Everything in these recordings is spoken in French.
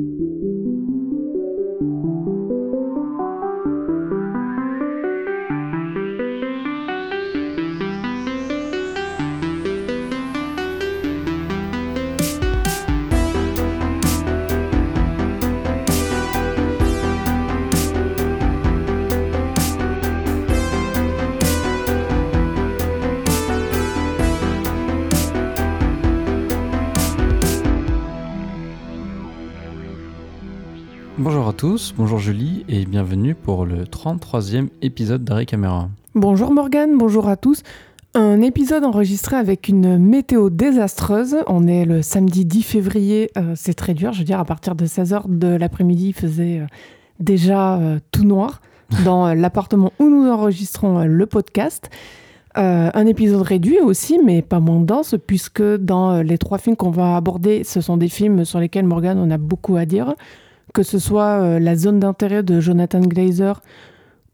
Bonjour à tous, bonjour Julie et bienvenue pour le 33e épisode d'Arrêt Caméra. Bonjour Morgane, bonjour à tous. Un épisode enregistré avec une météo désastreuse. On est le samedi 10 février, euh, c'est très dur, je veux dire, à partir de 16h de l'après-midi, il faisait euh, déjà euh, tout noir dans l'appartement où nous enregistrons le podcast. un épisode réduit aussi, mais pas moins dense, puisque dans les trois films qu'on va aborder, ce sont des films sur lesquels Morgane on a beaucoup à dire que ce soit euh, La zone d'intérêt de Jonathan Glazer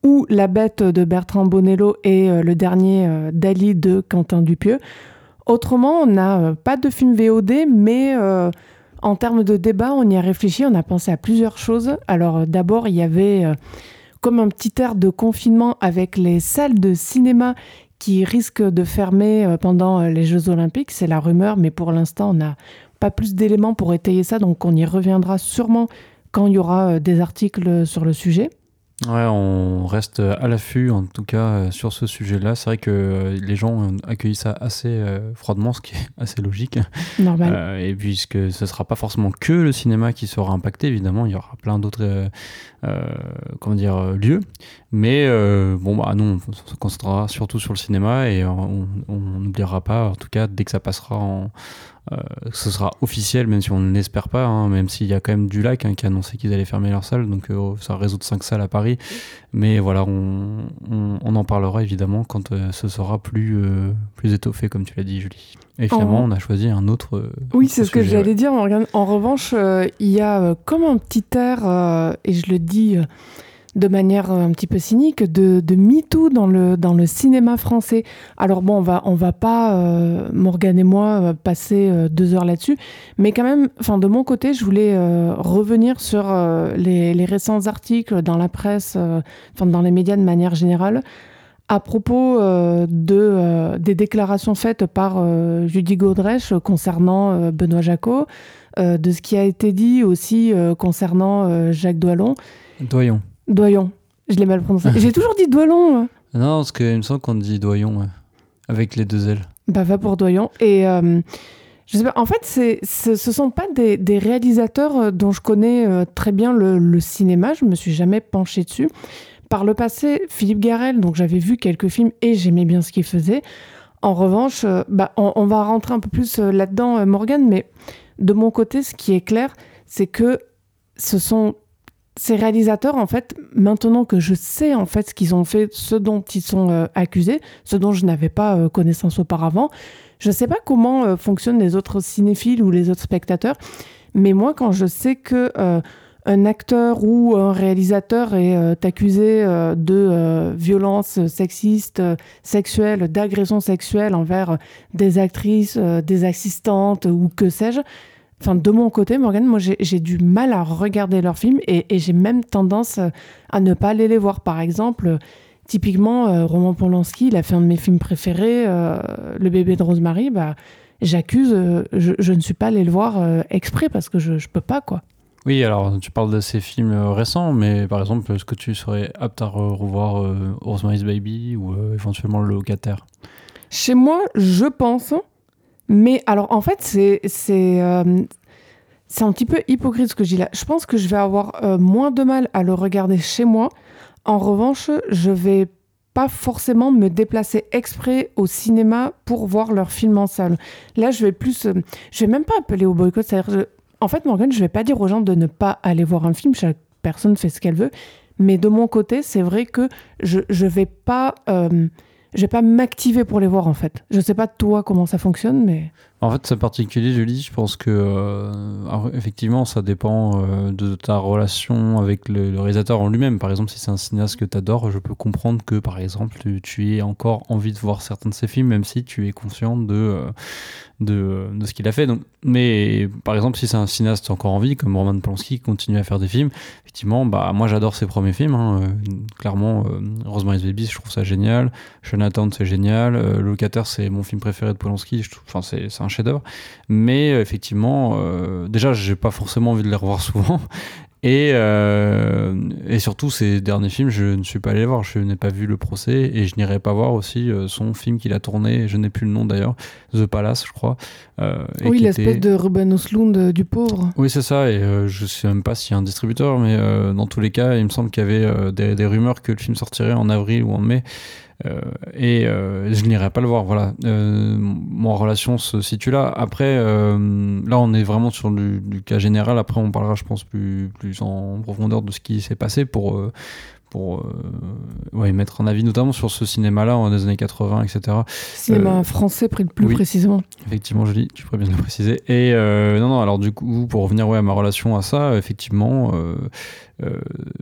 ou La bête de Bertrand Bonello et euh, le dernier euh, Dali de Quentin Dupieux. Autrement, on n'a pas de film VOD, mais en termes de débat, on y a réfléchi, on a pensé à plusieurs choses. Alors d'abord, il y avait comme un petit air de confinement avec les salles de cinéma qui risquent de fermer pendant les Jeux Olympiques. C'est la rumeur, mais pour l'instant, on n'a pas plus d'éléments pour étayer ça, donc on y reviendra sûrement quand il y aura euh, des articles sur le sujet. Ouais, on reste à l'affût en tout cas euh, sur ce sujet-là. C'est vrai que euh, les gens ont accueilli ça assez froidement, ce qui est assez logique. Normal. et puisque ce ne sera pas forcément que le cinéma qui sera impacté, évidemment, il y aura plein d'autres comment dire, lieux. Mais bon, bah, nous, on se concentrera surtout sur le cinéma et on n'oubliera pas, en tout cas, dès que ça passera en, euh, ce sera officiel, même si on ne l'espère pas, hein, même s'il y a quand même du lac hein, qui a annoncé qu'ils allaient fermer leur salle, donc euh, ça résout cinq salles à Paris. Mais voilà, on, en parlera évidemment quand euh, ce sera plus, plus étoffé, comme tu l'as dit, Julie. Et finalement, on a choisi un autre. oui, c'est ce que j'allais dire. En revanche, il y a comme un petit air, et je le dis de manière un petit peu cynique de, de MeToo dans le, cinéma français. Alors bon, on va, va pas, euh, Morgane et moi, euh, passer euh, deux heures là-dessus, mais quand même, enfin de mon côté, je voulais revenir sur les, les, récents articles dans la presse, enfin dans les médias de manière générale, à propos de, des déclarations faites par Judy Godrèche concernant Benoît Jacot, de ce qui a été dit aussi concernant Jacques Doillon. Doyon. Doyon. Je l'ai mal prononcé. J'ai toujours dit Doyon. Non, parce qu'il me semble qu'on dit Doyon, avec les deux L. Bah, va pour Doyon. Et euh, je sais pas, en fait, c'est, ce sont pas des, réalisateurs euh, dont je connais euh, très bien le, cinéma. Je me suis jamais penché dessus. Par le passé, Philippe Garel, donc j'avais vu quelques films et j'aimais bien ce qu'il faisait. En revanche, bah, on, on, va rentrer un peu plus là-dedans, Morgan, mais de mon côté, ce qui est clair, c'est que ce sont ces réalisateurs, en fait, maintenant que je sais en fait ce qu'ils ont fait, ce dont ils sont euh, accusés, ce dont je n'avais pas euh, connaissance auparavant, je ne sais pas comment euh, fonctionnent les autres cinéphiles ou les autres spectateurs, mais moi, quand je sais que un acteur ou un réalisateur est accusé de violence sexiste, sexuelle, d'agression sexuelle envers des actrices, des assistantes ou que sais-je, Enfin, de mon côté, Morgan, moi, j'ai du mal à regarder leurs films et, j'ai même tendance euh, à ne pas aller les voir. Par exemple, typiquement, euh, Roman Polanski, il a fait un de mes films préférés, euh, Le bébé de Rosemary. Bah, j'accuse, je, ne suis pas allé le voir exprès parce que je ne peux pas, quoi. Oui, alors tu parles de ces films récents, mais par exemple, est-ce que tu serais apte à revoir Rosemary's Baby ou éventuellement Le Locataire? Chez moi, je pense. Mais alors, en fait, c'est c'est euh, un petit peu hypocrite ce que je dis là. Je pense que je vais avoir euh, moins de mal à le regarder chez moi. En revanche, je vais pas forcément me déplacer exprès au cinéma pour voir leur film en salle. Là, je vais plus, euh, je vais même pas appeler au boycott. En fait, Morgan, je vais pas dire aux gens de ne pas aller voir un film. Chaque personne fait ce qu'elle veut. Mais de mon côté, c'est vrai que je je vais pas je vais pas m'activer pour les voir en fait. Je sais pas toi comment ça fonctionne, mais. En fait, c'est particulier, dis. Je pense que, euh, effectivement, ça dépend euh, de ta relation avec le, réalisateur en lui-même. Par exemple, si c'est un cinéaste que tu adores, je peux comprendre que, par exemple, tu, aies encore envie de voir certains de ses films, même si tu es conscient de, euh, de, ce qu'il a fait. Donc, mais par exemple, si c'est un cinéaste encore en vie, comme Roman Polanski, qui continue à faire des films, effectivement, bah, moi j'adore ses premiers films. Hein, clairement, Rosemary's Baby, je trouve ça génial. Jonathan, c'est génial. Locataire, c'est mon film préféré de Polanski. Enfin, c'est un chef-d'œuvre. Mais euh, effectivement, euh, déjà, j'ai pas forcément envie de les revoir souvent. Et, euh, et surtout, ces derniers films, je ne suis pas allé voir. Je n'ai pas vu le procès et je n'irai pas voir aussi son film qu'il a tourné. Je n'ai plus le nom d'ailleurs, The Palace, je crois. oui, l'espèce de Ruben Oslund du pauvre. Oui, c'est ça. Et je sais même pas s'il y a un distributeur, mais dans tous les cas, il me semble qu'il y avait des, des, rumeurs que le film sortirait en avril ou en mai. Euh, et euh, je n'irai pas le voir. Voilà, euh, mon relation se situe là. Après, là, on est vraiment sur du, cas général. Après, on parlera, je pense, plus, plus en profondeur de ce qui s'est passé pour pour ouais, mettre un avis notamment sur ce cinéma-là des années 80, etc. Cinéma français plus précisément. Effectivement, je dis, tu pourrais bien le préciser. Et non, non, alors du coup, pour revenir ouais, à ma relation à ça, effectivement,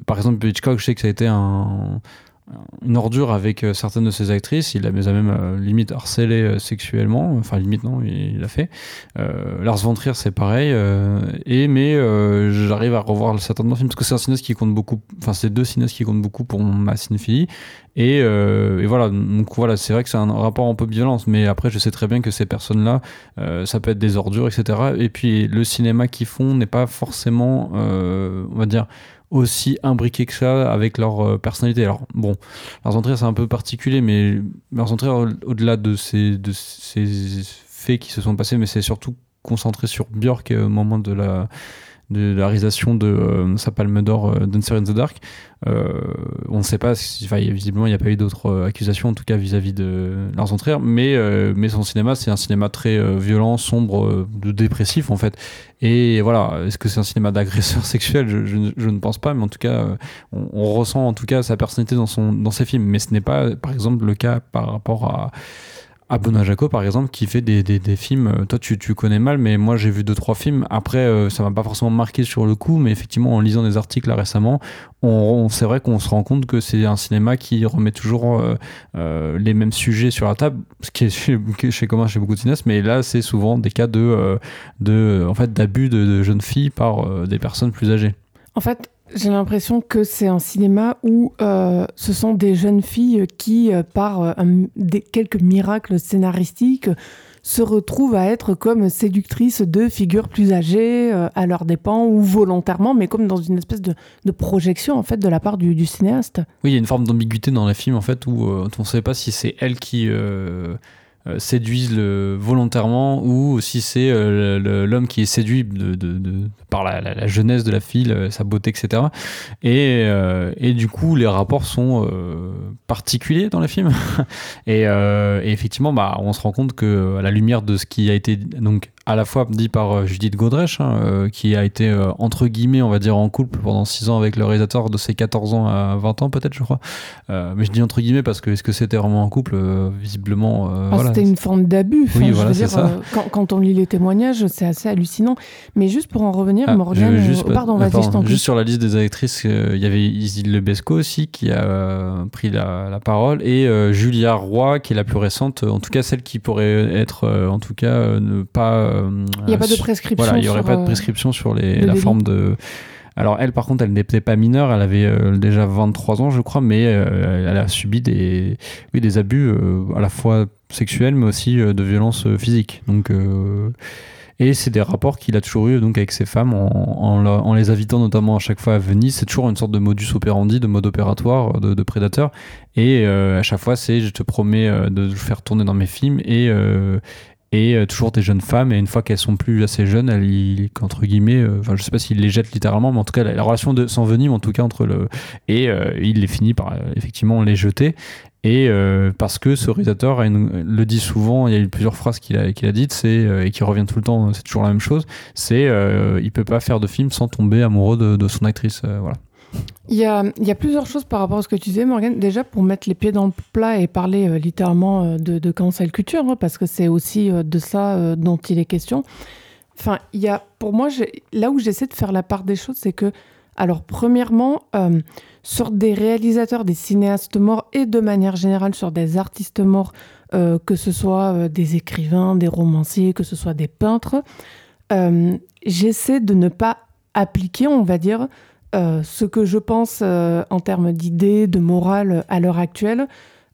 par exemple, Hitchcock, je sais que ça a été un, une ordure avec euh, certaines de ses actrices. Il les a même euh, limite harcelé euh, sexuellement. Enfin, limite, non, il l'a fait. Lars von Trier, c'est pareil. et mais j'arrive à revoir certains de films parce que c'est un cinéaste qui compte beaucoup. Enfin, c'est deux cinéastes qui comptent beaucoup pour ma cinéphilie. Et, et, voilà, donc voilà, c'est vrai que c'est un rapport un peu violence, mais après, je sais très bien que ces personnes-là, ça peut être des ordures, etc. Et puis, le cinéma qu'ils font n'est pas forcément, on va dire, aussi imbriqués que ça avec leur euh, personnalité. Alors bon, Lars von c'est un peu particulier, mais Lars von au-delà de ces, de ces faits qui se sont passés, mais c'est surtout concentré sur Björk euh, au moment de la de la réalisation de euh, sa palme d'or euh, in the Dark. Euh, on ne sait pas, si, visiblement il n'y a pas eu d'autres accusations, en tout cas vis-à-vis de Lars von Trier, mais, mais son cinéma c'est un cinéma très violent, sombre, dépressif en fait. Et voilà, est-ce que c'est un cinéma d'agresseur sexuel? Je, je, ne pense pas, mais en tout cas, on, on, ressent en tout cas sa personnalité dans, son, dans ses films. Mais ce n'est pas, par exemple, le cas par rapport à à Benoît par exemple, qui fait des, des, films. Euh, toi, tu, tu, connais mal, mais moi, j'ai vu deux, trois films. Après, euh, ça m'a pas forcément marqué sur le coup, mais effectivement, en lisant des articles récemment, on, c'est vrai qu'on se rend compte que c'est un cinéma qui remet toujours euh, les mêmes sujets sur la table, ce qui est chez, commun chez beaucoup de cinéastes, mais là, c'est souvent des cas de, de en fait, d'abus de, jeunes filles par des personnes plus âgées. En fait, j'ai l'impression que c'est un cinéma où euh, ce sont des jeunes filles qui, euh, par euh, des, quelques miracles scénaristiques, se retrouvent à être comme séductrices de figures plus âgées à leurs dépens ou volontairement, mais comme dans une espèce de, projection en fait de la part du, cinéaste. Oui, il y a une forme d'ambiguïté dans les films en fait où on ne sait pas si c'est elle qui séduisent le, volontairement ou si c'est euh, l'homme qui est séduit par la, jeunesse de la fille, sa beauté, etc. Et, euh, et du coup, les rapports sont particuliers dans les films. et, et, effectivement, bah, on se rend compte que à la lumière de ce qui a été donc à la fois dit par euh, Judith Godrèche, hein, euh, qui a été euh, entre guillemets, on va dire, en couple pendant 6 ans avec le réalisateur de ses 14 ans à 20 ans, peut-être, je crois. mais je dis entre guillemets parce que est-ce que c'était vraiment en couple Visiblement. Ah, c'était une forme d'abus. oui, voilà, ça. Quand, quand, on lit les témoignages, c'est assez hallucinant. Mais juste pour en revenir, ah, Morgane. Juste, pardon, vas-y, Juste sur la liste des actrices, il y avait Isil Lebesco aussi qui a pris la, la, parole et Julia Roy qui est la plus récente, en tout cas celle qui pourrait être, en tout cas, ne pas il n'y a pas de prescription. Voilà, il n'y aurait pas de euh, prescription sur les, la forme de. Alors elle, par contre, elle n'était pas mineure, elle avait euh, déjà 23 ans, je crois, mais euh, elle a subi des, oui, des abus à la fois sexuels, mais aussi de violence physique. Donc, et c'est des rapports qu'il a toujours eu donc avec ses femmes en, en, les invitant notamment à chaque fois à Venise. C'est toujours une sorte de modus operandi, de mode opératoire de, de prédateur. Et à chaque fois, c'est je te promets de le faire tourner dans mes films et et euh, toujours des jeunes femmes et une fois qu'elles sont plus assez jeunes elles entre guillemets euh, enfin je sais pas s'il les jette littéralement mais en tout cas la, relation de s'envenime en tout cas entre le et euh, il les finit par effectivement les jeter et parce que ce réalisateur le dit souvent, il y a eu plusieurs phrases qu'il a, qu'il a dites, c'est, et qui revient tout le temps, c'est toujours la même chose, c'est il peut pas faire de film sans tomber amoureux de, de son actrice. voilà. Il y, a, plusieurs choses par rapport à ce que tu disais, Morgan. Déjà, pour mettre les pieds dans le plat et parler euh, littéralement euh, de, de, cancel culture, hein, parce que c'est aussi euh, de ça dont il est question. Enfin, il y a, pour moi, là où j'essaie de faire la part des choses, c'est que, alors, premièrement, sur des réalisateurs, des cinéastes morts et de manière générale sur des artistes morts, que ce soit des écrivains, des romanciers, que ce soit des peintres, j'essaie de ne pas appliquer, on va dire, euh, ce que je pense euh, en termes d'idées, de morale à l'heure actuelle,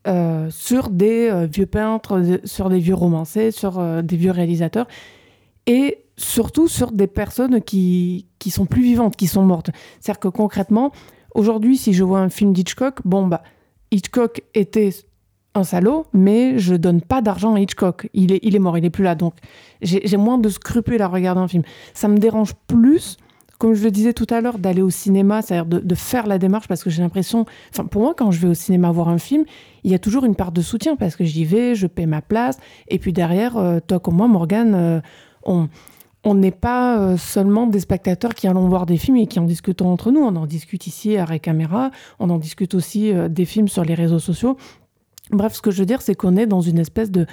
euh, sur des vieux peintres, sur des vieux romanciers, sur des vieux réalisateurs, et surtout sur des personnes qui, qui sont plus vivantes, qui sont mortes. C'est-à-dire que concrètement, aujourd'hui, si je vois un film d'Hitchcock, bon, bah, Hitchcock était un salaud, mais je donne pas d'argent à Hitchcock. Il est, il est mort, il est plus là. Donc, j'ai moins de scrupules à regarder un film. Ça me dérange plus comme je le disais tout à l'heure, d'aller au cinéma, c'est-à-dire de, faire la démarche, parce que j'ai l'impression, enfin pour moi, quand je vais au cinéma voir un film, il y a toujours une part de soutien, parce que j'y vais, je paie ma place, et puis derrière, euh, toi comme moi, Morgane, euh, on n'est pas euh, seulement des spectateurs qui allons voir des films et qui en discutons entre nous. On en discute ici à Caméra, on en discute aussi des films sur les réseaux sociaux. Bref, ce que je veux dire, c'est qu'on est dans une espèce de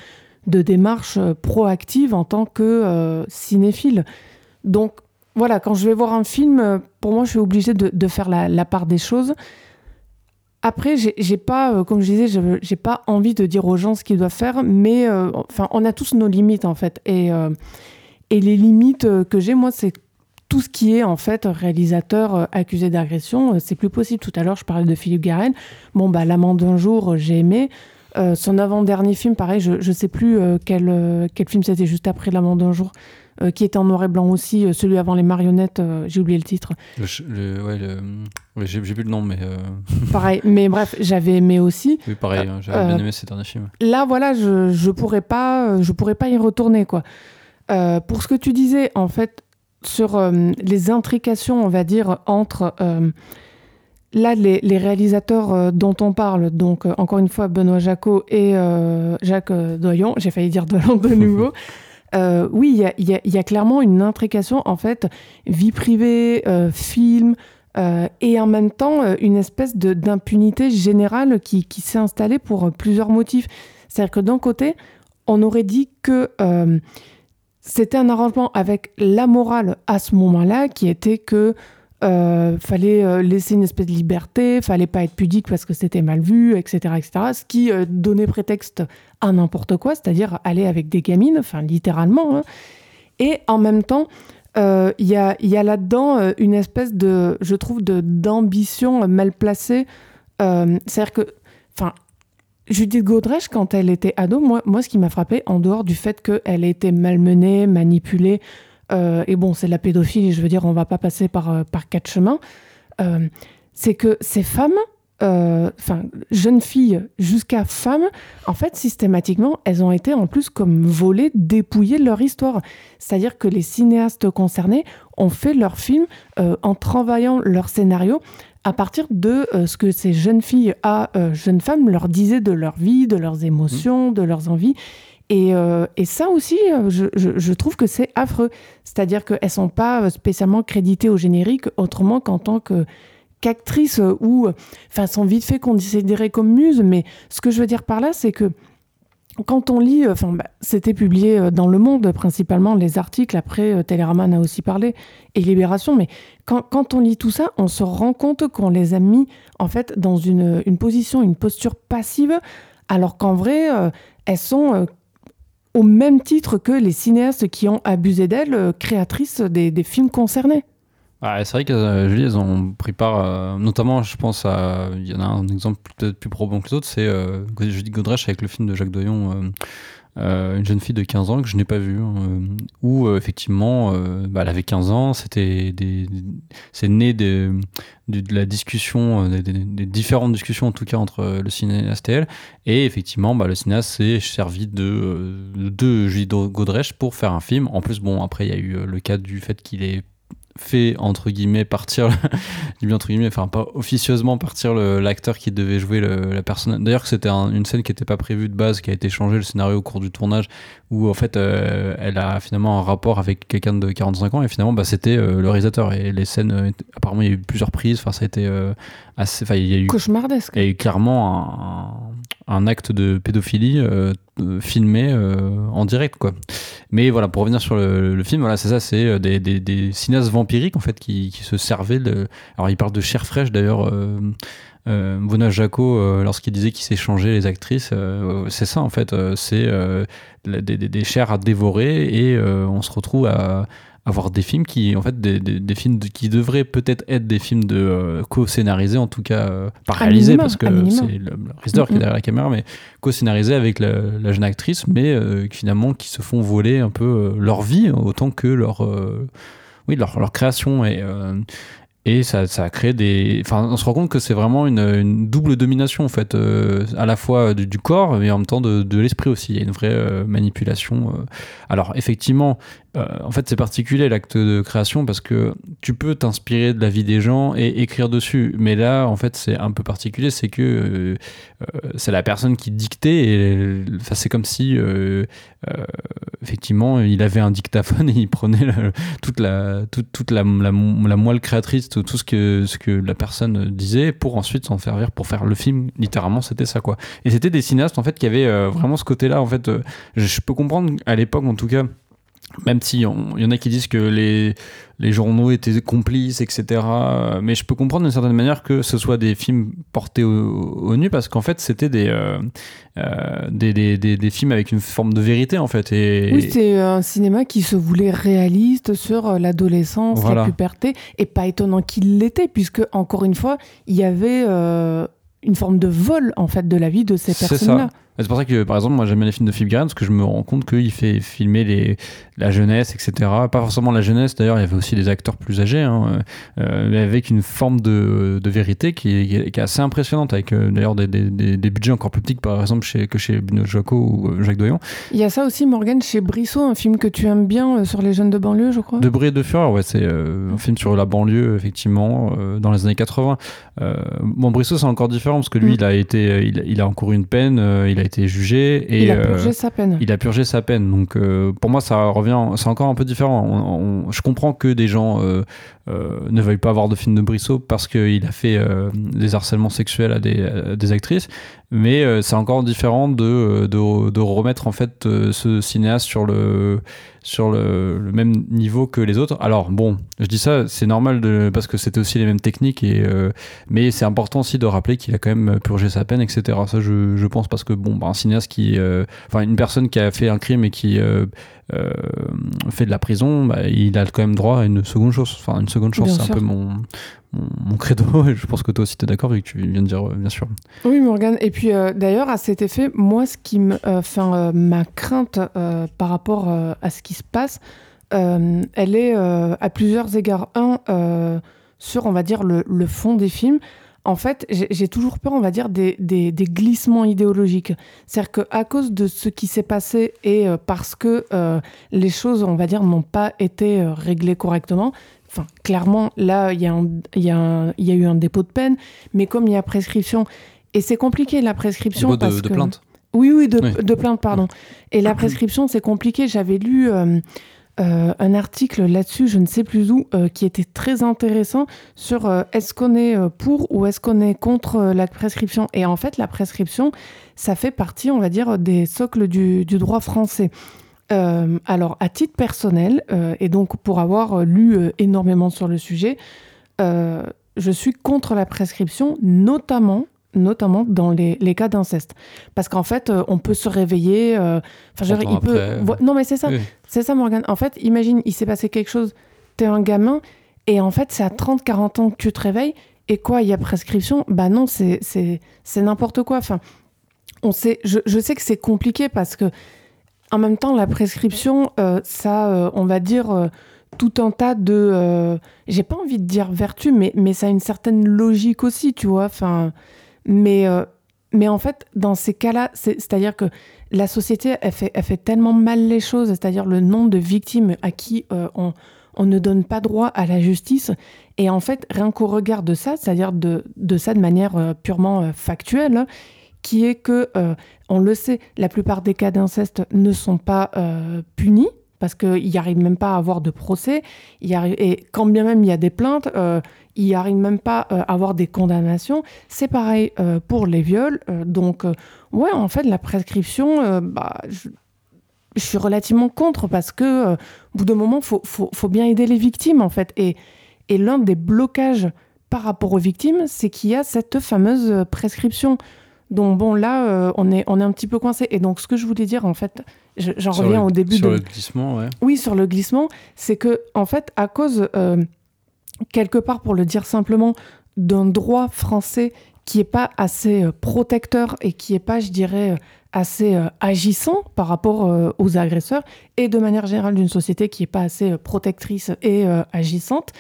démarche proactive en tant que cinéphile. Donc, voilà, quand je vais voir un film, euh, pour moi, je suis obligée de, faire la, part des choses. Après, j'ai pas, euh, comme je disais, j'ai pas envie de dire aux gens ce qu'ils doivent faire, mais euh, enfin, on a tous nos limites en fait. Et, les limites que j'ai, moi, c'est tout ce qui est en fait réalisateur accusé d'agression, c'est plus possible. Tout à l'heure, je parlais de Philippe Garel. Bon, bah, L'amant d'un jour, j'ai aimé. son avant-dernier film, pareil, je, je sais plus quel, quel film c'était juste après L'amant d'un jour. Euh, qui était en noir et blanc aussi, euh, celui avant les marionnettes, euh, j'ai oublié le titre. Le, ouais, j'ai plus le nom, mais. Pareil, mais bref, j'avais aimé aussi. Oui, pareil, hein, j'avais bien aimé ces derniers films. Là, voilà, je, je pourrais pas, je pourrais pas y retourner, quoi. pour ce que tu disais, en fait, sur les intrications, on va dire, entre. Là, les, les réalisateurs dont on parle, donc encore une fois Benoît Jacot et Jacques Doyon, j'ai failli dire Doyon de nouveau, Euh, oui, il y a, clairement une intrication, en fait, vie privée, euh, film, euh, et en même temps une espèce d'impunité générale qui, s'est installée pour plusieurs motifs. C'est-à-dire que d'un côté, on aurait dit que c'était un arrangement avec la morale à ce moment-là, qui était que euh, fallait laisser une espèce de liberté, fallait pas être pudique parce que c'était mal vu, etc., etc. Ce qui donnait prétexte à n'importe quoi, c'est-à-dire aller avec des gamines, enfin littéralement. Hein. Et en même temps, euh, il y a, a là-dedans euh, une espèce de, je trouve, d'ambition mal placée. Euh, c'est-à-dire que, enfin, Judith Godrèche, quand elle était ado, moi, moi ce qui m'a frappé, en dehors du fait qu'elle ait été malmenée, manipulée, et bon, c'est la pédophilie, je veux dire, on va pas passer par, par quatre chemins, c'est que ces femmes euh, enfin, jeunes filles jusqu'à femmes, en fait, systématiquement, elles ont été en plus comme volées, dépouillées de leur histoire. C'est-à-dire que les cinéastes concernés ont fait leur film euh, en travaillant leur scénario à partir de euh, ce que ces jeunes filles à jeunes femmes leur disaient de leur vie, de leurs émotions, de leurs envies. Et, et, ça aussi, je, je, trouve que c'est affreux. C'est-à-dire qu'elles ne sont pas spécialement créditées au générique autrement qu'en tant que actrices euh, ou, enfin, sont vite fait considérées comme muses, mais ce que je veux dire par là, c'est que quand on lit, enfin, bah, c'était publié euh, dans Le Monde principalement, les articles, après euh, Télérama a aussi parlé, et Libération, mais quand, on lit tout ça, on se rend compte qu'on les a mis en fait dans une position, une posture passive, alors qu'en vrai, elles sont au même titre que les cinéastes qui ont abusé d'elles, créatrices des, films concernés. Ah, c'est vrai que euh, ont pris part, notamment, je pense à. Il y en a un exemple peut-être plus probant que les autres, c'est euh, Julie Godrèche avec le film de Jacques Doyon, euh, euh, une jeune fille de 15 ans que je n'ai pas vue, hein, où effectivement, bah, elle avait 15 ans, c'était c'est né de, la discussion, des, des, différentes discussions en tout cas entre le cinéaste et elle, et effectivement, bah, le cinéaste s'est servi de, de Julie Godrèche pour faire un film. En plus, bon, après, il y a eu le cas du fait qu'il est fait entre guillemets partir, entre guillemets, enfin pas officieusement partir l'acteur qui devait jouer la personne. D'ailleurs que c'était une scène qui n'était pas prévue de base, qui a été changée le scénario au cours du tournage, où en fait euh, elle a finalement un rapport avec quelqu'un de 45 ans et finalement bah, c'était euh, le réalisateur et les scènes, euh, apparemment il y a eu plusieurs prises, enfin ça a été assez, enfin il y a eu cauchemardesque. Il y a eu clairement un, acte de pédophilie filmé en direct quoi. Mais voilà, pour revenir sur le, film, voilà, c'est ça, c'est euh, des, cinéastes vampiriques en fait qui, se servaient de. Alors, il parle de chair fraîche d'ailleurs. Euh, euh, Jaco, euh, lorsqu'il disait qu'il s'échangeait les actrices, c'est ça en fait, c'est des, chairs à dévorer et on se retrouve à, avoir des films qui, en fait, des, des, films qui devraient peut-être être des films de euh, co-scénarisés, en tout cas euh, pas réalisés parce que c'est le, réalisateur qui est derrière la caméra, mais co-scénarisés avec la, jeune actrice, mais euh, finalement qui se font voler un peu leur vie autant que leur, oui, leur, leur création et et ça, ça a créé des. Enfin, on se rend compte que c'est vraiment une, une, double domination, en fait, euh, à la fois du, corps, mais en même temps de, de l'esprit aussi. Il y a une vraie euh, manipulation. Euh. Alors, effectivement, en fait, c'est particulier l'acte de création parce que tu peux t'inspirer de la vie des gens et écrire dessus. Mais là, en fait, c'est un peu particulier, c'est que c'est la personne qui dictait. Et enfin, c'est comme si, effectivement, il avait un dictaphone et il prenait toute, la, toute, la, moelle créatrice tout, ce, que, ce que la personne disait pour ensuite s'en servir pour faire le film. Littéralement, c'était ça, quoi. Et c'était des cinéastes, en fait, qui avaient euh, vraiment ce côté-là, en fait. Euh, je peux comprendre, à l'époque, en tout cas, même si il y en a qui disent que les, les journaux étaient complices, etc. Mais je peux comprendre d'une certaine manière que ce soit des films portés au, nu parce qu'en fait c'était euh, des, des, des, des, films avec une forme de vérité en fait. Et, oui, c'est un cinéma qui se voulait réaliste sur euh, l'adolescence, la puberté, et pas étonnant qu'il l'était puisque encore une fois il y avait euh, une forme de vol en fait de la vie de ces personnes-là. C'est pour ça que, par exemple, moi j'aime bien les films de Phil Grant parce que je me rends compte qu'il fait filmer les, la jeunesse, etc. Pas forcément la jeunesse, d'ailleurs, il y avait aussi des acteurs plus âgés, hein, euh, mais avec une forme de, de vérité qui est, qui est, assez impressionnante, avec euh, d'ailleurs des, des, des, budgets encore plus petits que, par exemple chez, que chez Bino Jaco ou euh, Jacques Doyon. Il y a ça aussi, Morgan, chez Brissot, un film que tu aimes bien sur les jeunes de banlieue, je crois? De Brie et de Fureur, ouais, c'est un film sur la banlieue, effectivement, dans les années 80. bon, Brissot, c'est encore différent parce que lui, mm. il, a été, il, il, a encouru une peine, il a été jugé il a purgé euh, sa peine. Il a purgé sa peine. Donc euh, pour moi, ça revient, c'est encore un peu différent. je comprends que des gens euh, ne veuillent pas voir de film de Brissot parce qu'il a fait des harcèlements sexuels à des, actrices, mais c'est encore différent de, de, remettre en fait ce cinéaste sur le sur le, même niveau que les autres. Alors bon, je dis ça, c'est normal parce que c'était aussi les mêmes techniques, et, euh, mais c'est important aussi de rappeler qu'il a quand même purgé sa peine, etc. Ça, je, je pense parce que bon, bah, un cinéaste qui, euh, enfin une personne qui a fait un crime et qui euh, fait de la prison, bah, il a quand même droit à une seconde chance. Enfin, une seconde chance, c'est un peu mon, mon, credo, et je pense que toi aussi tu es d'accord vu que tu viens de dire, bien sûr. Oui, Morgane. Et puis d'ailleurs, à cet effet, moi, ce qui me, enfin, ma crainte par rapport à ce qui se passe, elle est à plusieurs égards. Un, sur, on va dire, le, le fond des films en fait, j'ai toujours peur, on va dire, des, des, glissements idéologiques. C'est-à-dire qu'à cause de ce qui s'est passé et euh, parce que euh, les choses, on va dire, n'ont pas été euh, réglées correctement, enfin, clairement, là, il y, y, y, a eu un dépôt de peine, mais comme il y a prescription, et c'est compliqué la prescription. De, de plainte Oui, oui, de, de plainte, pardon. Et la prescription, c'est compliqué. J'avais lu euh, un article là-dessus, je ne sais plus où, euh, qui était très intéressant sur euh, est-ce qu'on est pour ou est-ce qu'on est contre la prescription. Et en fait, la prescription, ça fait partie, on va dire, des socles du, droit français. Alors, à titre personnel, et donc pour avoir lu énormément sur le sujet, je suis contre la prescription, notamment notamment dans les, les cas d'inceste. Parce qu'en fait, euh, on peut se réveiller. Euh, enfin, il peut. Non, mais c'est ça. C'est ça, Morgane. En fait, imagine, il s'est passé quelque chose. T'es un gamin. Et en fait, c'est à 30, 40 ans que tu te réveilles. Et quoi, il y a prescription? Bah non, c'est n'importe quoi. Enfin, on sait, je, je sais que c'est compliqué parce que, en même temps, la prescription, euh, ça, on va dire tout un tas de. J'ai pas envie de dire vertu, mais, mais ça a une certaine logique aussi, tu vois. Enfin. Mais, euh, mais en fait, dans ces cas-là, c'est-à-dire que la société, elle fait, elle fait tellement mal les choses, c'est-à-dire le nombre de victimes à qui euh, on, on ne donne pas droit à la justice. Et en fait, rien qu'au regard de ça, c'est-à-dire de, de, ça de manière euh, purement euh, factuelle, hein, qui est que, euh, on le sait, la plupart des cas d'inceste ne sont pas punis parce qu'il n'y arrive même pas à avoir de procès. Et quand bien même il y a des plaintes, il n'y arrive même pas à avoir des condamnations. C'est pareil pour les viols. donc, ouais, en fait, la prescription, bah, je, je suis relativement contre parce que, au bout d'un moment, il faut, faut, faut, bien aider les victimes, en fait. Et et l'un des blocages par rapport aux victimes, c'est qu'il y a cette fameuse prescription. Donc bon, là, euh, on, est, on est un petit peu coincé. Et donc, ce que je voulais dire, en fait, j'en reviens au début. Sur le glissement, ouais. Oui, sur le glissement, c'est que, en fait, à cause, euh, quelque part, pour le dire simplement, d'un droit français qui n'est pas assez euh, protecteur et qui n'est pas, je dirais, assez agissant par rapport aux agresseurs, et de manière générale d'une société qui n'est pas assez protectrice et agissante,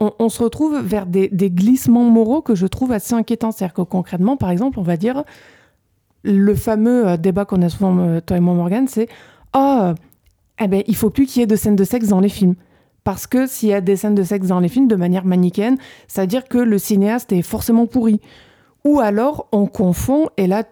on, se retrouve vers des, glissements moraux que je trouve assez inquiétants. C'est-à-dire que concrètement, par exemple, on va dire, le fameux euh, débat qu'on a souvent, euh, toi et moi, Morgan, c'est Oh, eh ben, il faut plus qu'il y ait de scènes de sexe dans les films. Parce que s'il y a des scènes de sexe dans les films de manière manichéenne, ça veut dire que le cinéaste est forcément pourri. Ou alors, on confond, et là,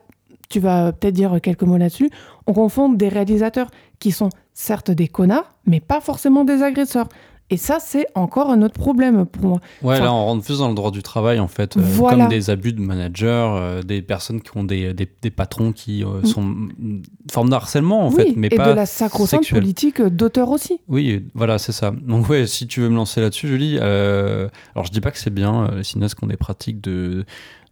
tu vas peut-être dire quelques mots là-dessus, on confond des réalisateurs qui sont certes des connards, mais pas forcément des agresseurs. Et ça, c'est encore un autre problème pour moi. Ouais, là, on rentre plus dans le droit du travail, en fait. Euh, comme des abus de managers, euh, des personnes qui ont des, des, patrons qui euh, mm. sont une forme de harcèlement, en fait, mais et pas de la sacro-sainte politique d'auteur aussi. Oui, voilà, c'est ça. Donc, ouais, si tu veux me lancer là-dessus, Julie, alors je dis pas que c'est bien, les cinéastes qui ont des pratiques de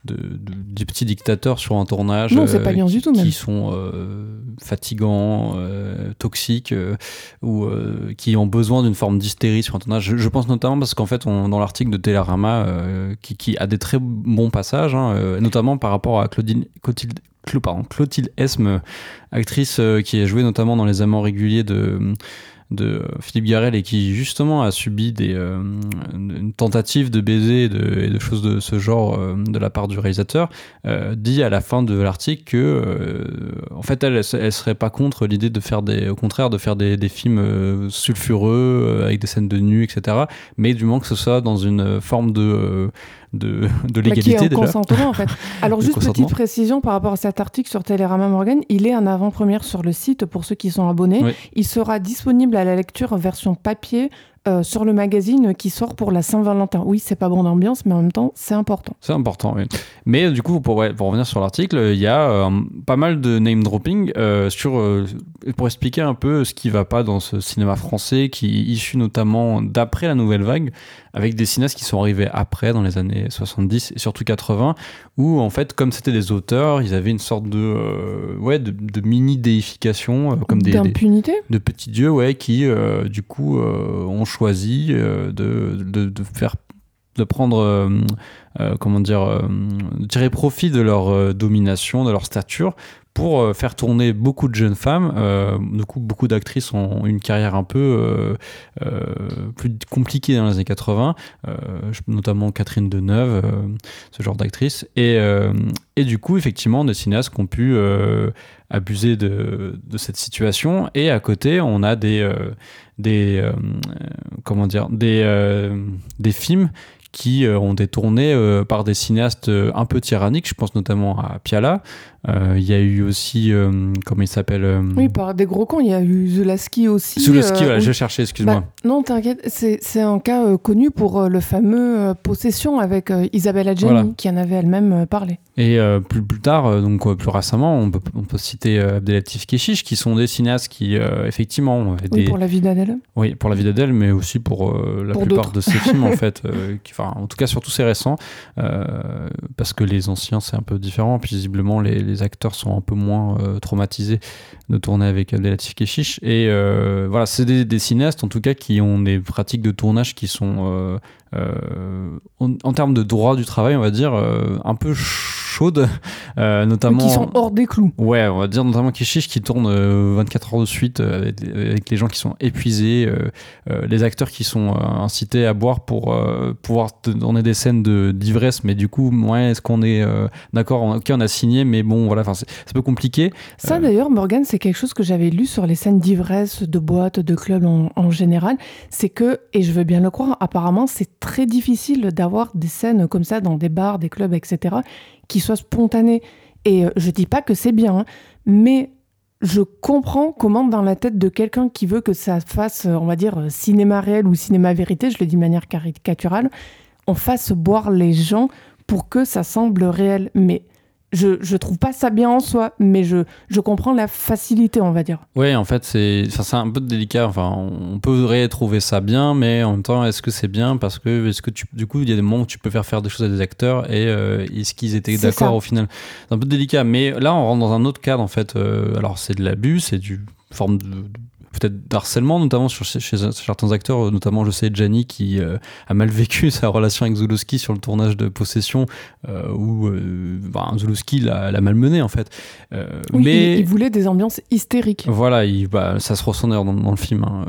de, des petits dictateurs sur un tournage non, pas bien qui, du tout, qui sont euh, fatigants, euh, toxiques euh, ou qui ont besoin d'une forme d'hystérie sur un tournage. Je, pense notamment parce qu'en fait, on, dans l'article de Télérama, qui, qui, a des très bons passages, hein, notamment par rapport à Claudine, Clotilde, Clotilde Esme, actrice qui a joué notamment dans Les Amants réguliers de de Philippe Garel et qui justement a subi des, euh, une tentative de baiser et de, choses de ce genre euh, de la part du réalisateur, euh, dit à la fin de l'article que en fait elle, elle serait pas contre l'idée de faire des, au contraire de faire des, des films sulfureux avec des scènes de nu, etc. Mais du moins que ce soit dans une forme de de, de légalité. Bah, qui est en consentement en fait. Alors juste petite précision par rapport à cet article sur Télérama Morgan, il est en avant-première sur le site pour ceux qui sont abonnés. Il sera disponible à la lecture en version papier euh, sur le magazine qui sort pour la Saint-Valentin. Oui, c'est pas bon d'ambiance, mais en même temps, c'est important. C'est important, oui. Mais du coup, pour, revenir sur l'article, il y a euh, pas mal de name dropping euh, sur, pour expliquer un peu ce qui va pas dans ce cinéma français qui est issu notamment d'après la nouvelle vague, avec des cinéastes qui sont arrivés après, dans les années 70 et surtout 80, où en fait, comme c'était des auteurs, ils avaient une sorte de, ouais, de, mini déification, comme des, de petits dieux, ouais, qui du coup ont choisi euh, de, de, faire de prendre, euh, euh, comment dire, tirer profit de leur domination, de leur stature, pour faire tourner beaucoup de jeunes femmes. du coup, beaucoup d'actrices ont une carrière un peu plus compliquée dans les années 80, notamment Catherine Deneuve, ce genre d'actrice. Et, du coup, effectivement, des cinéastes ont pu abuser de, cette situation. Et à côté, on a des, euh, comment dire des, euh, films qui euh, ont été tournés par des cinéastes un peu tyranniques. Je pense notamment à Piala, euh, il y a eu aussi, euh, comment il s'appelle euh, Oui, par des gros cons, il y a eu Zulaski aussi. Zulaski, voilà, je cherchais, excuse-moi. Bah, non, t'inquiète, c'est un cas connu pour le fameux Possession avec Isabelle Adjani, qui en avait elle-même parlé. Et plus, plus tard, donc plus récemment, on peut, on peut citer Abdelatif Keshish, qui sont des cinéastes qui, effectivement, oui, pour la vie d'Adèle. Oui, pour la vie d'Adèle, mais aussi pour la plupart de ses films, en fait. qui, enfin, en tout cas, surtout ces récents, parce que les anciens, c'est un peu différent. Puis, visiblement, les les acteurs sont un peu moins euh, traumatisés de tourner avec Abdelatif Keshish. Et euh, voilà, c'est des, cinéastes en tout cas qui ont des pratiques de tournage qui sont, euh, en, termes de droit du travail, on va dire, un peu chaudes, notamment. Qui sont hors des clous. Ouais, on va dire notamment Keshish qui tourne 24 heures de suite avec, les gens qui sont épuisés, les acteurs qui sont incités à boire pour pouvoir tourner des scènes d'ivresse, mais du coup, ouais, est-ce qu'on est, d'accord Ok, on a signé, mais bon, voilà, c'est un peu compliqué. Ça d'ailleurs, Morgan, c'est quelque chose que j'avais lu sur les scènes d'ivresse, de boîtes, de clubs en, en général. C'est que, et je veux bien le croire, apparemment, c'est très difficile d'avoir des scènes comme ça dans des bars, des clubs, etc., qui soient spontanées. Et euh, je dis pas que c'est bien, hein, mais je comprends comment dans la tête de quelqu'un qui veut que ça fasse, on va dire, cinéma réel ou cinéma vérité, je le dis de manière caricaturale, on fasse boire les gens pour que ça semble réel. Mais je, je trouve pas ça bien en soi, mais je, je comprends la facilité, on va dire. Oui, en fait, c'est un peu délicat. Enfin, on pourrait trouver ça bien, mais en même temps, est-ce que c'est bien Parce que, est-ce que tu, du coup, il y a des moments où tu peux faire faire des choses à des acteurs et euh, est-ce qu'ils étaient d'accord au final? C'est un peu délicat, mais là, on rentre dans un autre cadre, en fait. Euh, alors, c'est de l'abus, c'est du forme de peut-être d'harcèlement, notamment sur, chez, certains acteurs, notamment je sais Gianni qui euh, a mal vécu sa relation avec Zulowski sur le tournage de Possession, euh, où euh, bah, Zulowski l'a malmené en fait. oui, mais il, voulait des ambiances hystériques. Voilà, il, bah, ça se ressent d'ailleurs dans, le film. Hein.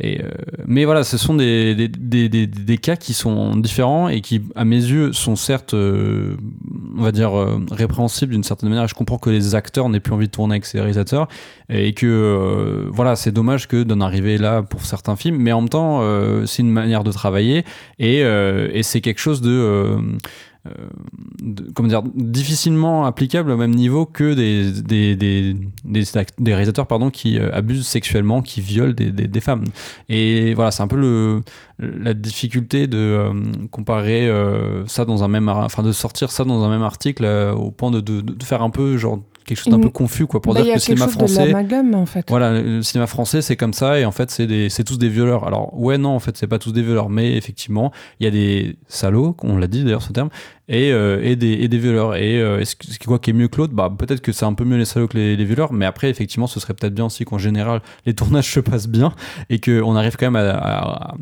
Et, mais voilà, ce sont des, des, des, des, cas qui sont différents et qui, à mes yeux, sont certes, on va dire, répréhensibles d'une certaine manière. Je comprends que les acteurs n'aient plus envie de tourner avec ces réalisateurs et que, voilà, c'est dommage que d'en arriver là pour certains films, mais en même temps, euh, c'est une manière de travailler et, euh, c'est quelque chose de, euh, comment dire, difficilement applicable au même niveau que des, des, des, des, réalisateurs pardon, qui abusent sexuellement, qui violent des, des femmes. Et voilà, c'est un peu la difficulté de comparer ça dans un même, enfin de sortir ça dans un même article au point de, de, de faire un peu genre quelque chose d'un peu confus quoi pour bah, dire que le cinéma français en fait. voilà le cinéma français c'est comme ça et en fait c'est des c'est tous des violeurs. Alors ouais non en fait c'est pas tous des violeurs mais effectivement il y a des salauds on l'a dit d'ailleurs ce terme et, euh, et, des, et des violeurs. Et euh, est-ce que quoi qui est mieux que l'autre? Bah peut-être que c'est un peu mieux les salauds que les, les violeurs mais après effectivement ce serait peut-être bien aussi qu'en général les tournages se passent bien et qu'on arrive quand même à, à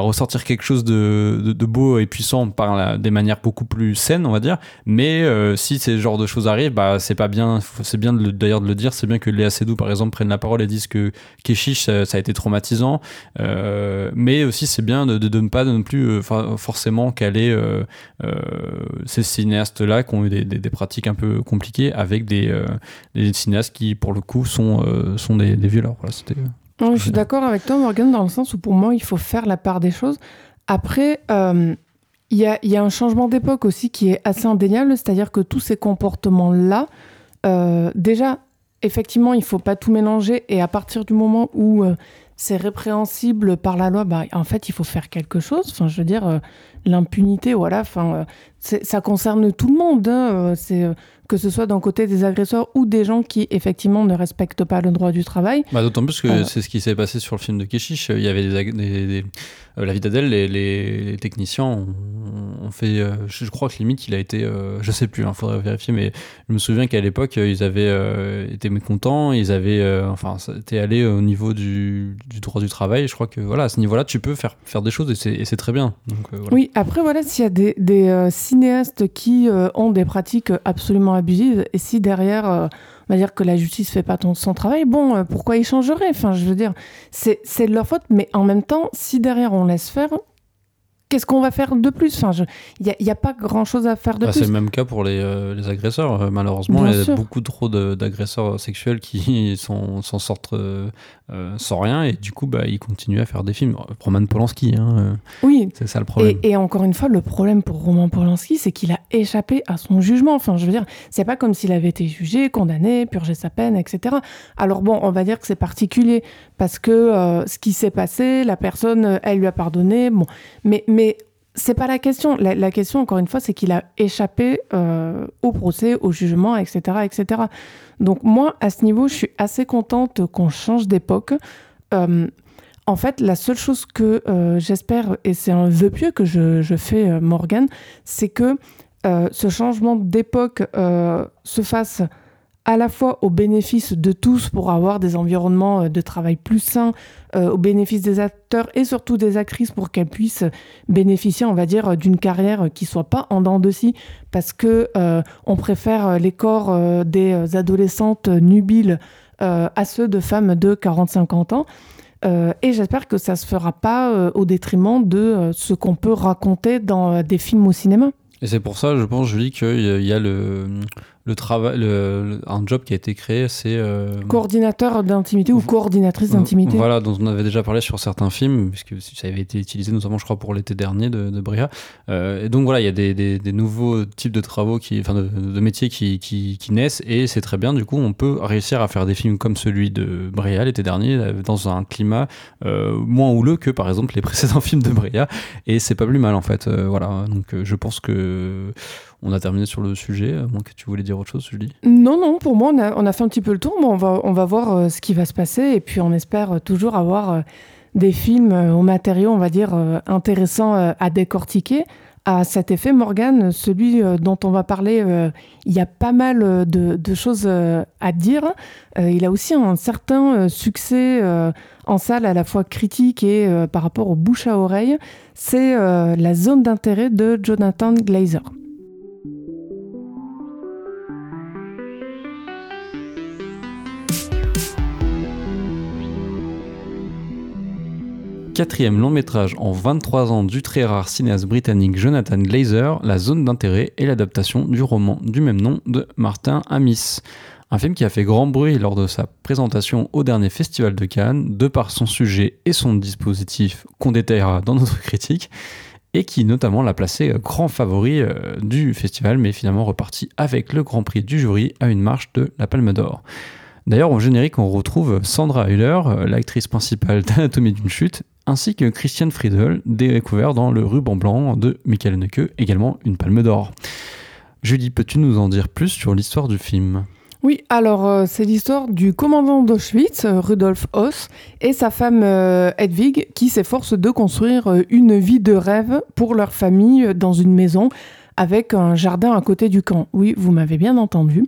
ressortir quelque chose de, de, beau et puissant par des manières beaucoup plus saines, on va dire. Mais euh, si ces genres de choses arrivent, bah, c'est pas bien. C'est bien d'ailleurs de, le dire. C'est bien que Léa Seydoux, par exemple, prenne la parole et dise que Keshish, ça, a été traumatisant. Euh, mais aussi, c'est bien de, de, ne pas non plus euh, forcément caler ces cinéastes-là qui ont eu des, des, pratiques un peu compliquées avec des, des cinéastes qui, pour le coup, sont, sont des, violeurs. Voilà, c'était je suis d'accord avec toi, Morgan, dans le sens où pour moi, il faut faire la part des choses. Après, euh, il y, a, y, a, un changement d'époque aussi qui est assez indéniable, c'est-à-dire que tous ces comportements-là, euh, déjà, effectivement, il faut pas tout mélanger, et à partir du moment où euh, c'est répréhensible par la loi, bah, en fait, il faut faire quelque chose. Enfin, je veux dire, l'impunité, voilà, enfin, ça concerne tout le monde. Hein, c'est que ce soit d'un côté des agresseurs ou des gens qui effectivement ne respectent pas le droit du travail. Bah, D'autant plus que c'est ce qui s'est passé sur le film de Keshish. Il y avait des, euh, la vie d'Adèle, les, techniciens ont, fait, euh, je, crois que limite il a été, euh, je sais plus, il hein, faudrait vérifier, mais je me souviens qu'à l'époque ils avaient été mécontents, ils avaient, enfin, ça était allé au niveau du, droit du travail. Je crois que voilà, à ce niveau-là, tu peux faire, faire des choses et c'est très bien. Oui, après voilà, s'il y a des, cinéastes qui ont des pratiques absolument abusive. Et si derrière, euh, on va dire que la justice fait pas son travail, bon, euh, pourquoi ils changeraient? Enfin, je veux dire, c'est de leur faute. Mais en même temps, si derrière on laisse faire, qu'est-ce qu'on va faire de plus? Enfin, il n'y a, a, pas grand-chose à faire de bah, plus. C'est le même cas pour les, euh, les agresseurs. Euh, malheureusement, il y a beaucoup trop d'agresseurs sexuels qui s'en sortent euh, sans rien et du coup, bah, ils continuent à faire des films. Roman Polanski, hein, oui. c'est ça le problème. Et, encore une fois, le problème pour Roman Polanski, c'est qu'il a échappé à son jugement. Enfin, je veux dire, c'est pas comme s'il avait été jugé, condamné, purgé sa peine, etc. Alors bon, on va dire que c'est particulier parce que ce qui s'est passé, la personne, elle lui a pardonné. Bon, mais mais c'est pas la question. La, question, encore une fois, c'est qu'il a échappé euh, au procès, au jugement, etc., etc. Donc moi, à ce niveau, je suis assez contente qu'on change d'époque. Euh, en fait, la seule chose que euh, j'espère, et c'est un vœu pieux que je, je fais, Morgan, c'est que ce changement d'époque se fasse à la fois au bénéfice de tous pour avoir des environnements euh, de travail plus sains, euh, au bénéfice des acteurs et surtout des actrices pour qu'elles puissent bénéficier, on va dire, d'une carrière qui soit pas en dents de scie, parce que on préfère les corps des adolescentes nubiles à ceux de femmes de 40-50 ans. et j'espère que ça se fera pas au détriment de ce qu'on peut raconter dans des films au cinéma. Et c'est pour ça, je pense, Julie, qu'il y a le, le travail, un job qui a été créé, c'est euh, coordinateur d'intimité ou coordinatrice d'intimité. Voilà, dont on avait déjà parlé sur certains films, puisque ça avait été utilisé notamment, je crois, pour l'été dernier de, de Bria. Euh, et donc voilà, il y a des, des, des, nouveaux types de travaux, qui, enfin de, de métiers qui, qui, qui, naissent, et c'est très bien. Du coup, on peut réussir à faire des films comme celui de Bria l'été dernier, euh, dans un climat euh, moins houleux que par exemple les précédents films de Bria, et c'est pas plus mal en fait. Euh, voilà, donc je pense que on a terminé sur le sujet, à moins que tu voulais dire autre chose, Julie? Non, non, pour moi, on a, fait un petit peu le tour, mais on va, on va voir euh, ce qui va se passer, et puis on espère toujours avoir euh, des films euh, au matériau, on va dire, intéressants à décortiquer. À cet effet, Morgan, celui dont on va parler, il y a pas mal de, de choses à dire. il a aussi un certain succès en salle, à la fois critique et par rapport aux bouche à oreille. C'est La zone d'intérêt de Jonathan Glazer. Quatrième long métrage en 23 ans du très rare cinéaste britannique Jonathan Glazer, La zone d'intérêt est l'adaptation du roman du même nom de Martin Amis. Un film qui a fait grand bruit lors de sa présentation au dernier festival de Cannes, de par son sujet et son dispositif qu'on détaillera dans notre critique, et qui notamment l'a placé grand favori euh, du festival, mais finalement reparti avec le grand prix du jury à une marche de la Palme d'Or. D'ailleurs, au générique, on retrouve Sandra Hüller, euh, l'actrice principale d'Anatomie d'une chute, ainsi que Christian Friedel, découvert dans Le ruban blanc de Michael Haneke, également une palme d'or. Julie, peux-tu nous en dire plus sur l'histoire du film? Oui, alors euh, c'est l'histoire du commandant d'Auschwitz, euh, Rudolf Hoss, et sa femme Hedwig, qui s'efforcent de construire une vie de rêve pour leur famille dans une maison avec un jardin à côté du camp. Oui, vous m'avez bien entendu.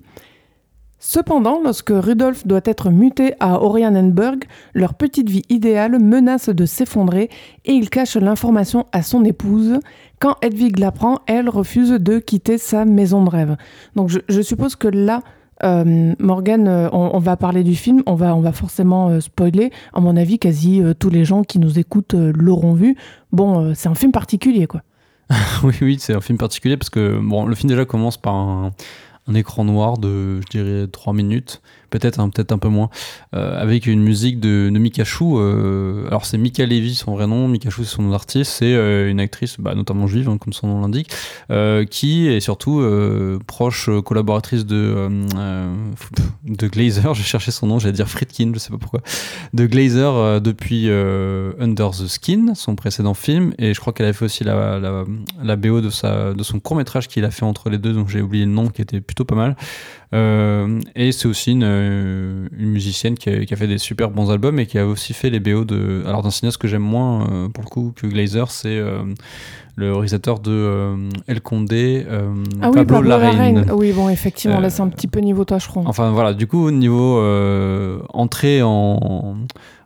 Cependant, lorsque Rudolf doit être muté à Orianenburg, leur petite vie idéale menace de s'effondrer et il cache l'information à son épouse. Quand Hedwig l'apprend, elle refuse de quitter sa maison de rêve. Donc je, suppose que là, euh, Morgan, euh, on, va parler du film, on va, on va forcément euh, spoiler. À mon avis, quasi tous les gens qui nous écoutent l'auront vu. Bon, c'est un film particulier, quoi. oui, oui, c'est un film particulier parce que bon, le film déjà commence par un un écran noir de, je dirais, 3 minutes peut-être hein, peut-être un peu moins, euh, avec une musique de, de Mika euh, alors c'est Mika Levy son vrai nom, Mika c'est son nom d'artiste, c'est euh, une actrice, bah, notamment juive, hein, comme son nom l'indique, qui est surtout proche collaboratrice de Glazer. J'ai cherché son nom, j'allais dire Friedkin, je sais pas pourquoi, de Glazer depuis Under the Skin, son précédent film, et je crois qu'elle a fait aussi la, BO de de son court métrage qu'il a fait entre les deux, donc j'ai oublié le nom, qui était plutôt pas mal. Euh, et c'est aussi une, euh, une musicienne qui a, qui a, fait des super bons albums et qui a aussi fait les BO de. Alors, d'un cinéaste que j'aime moins, euh, pour le coup, que Glazer, c'est le réalisateur de El Condé, ah Pablo, oui, Larraine. Oui, bon, effectivement, là, c'est un petit peu niveau tâcheron. Enfin, voilà, du coup, niveau entrée en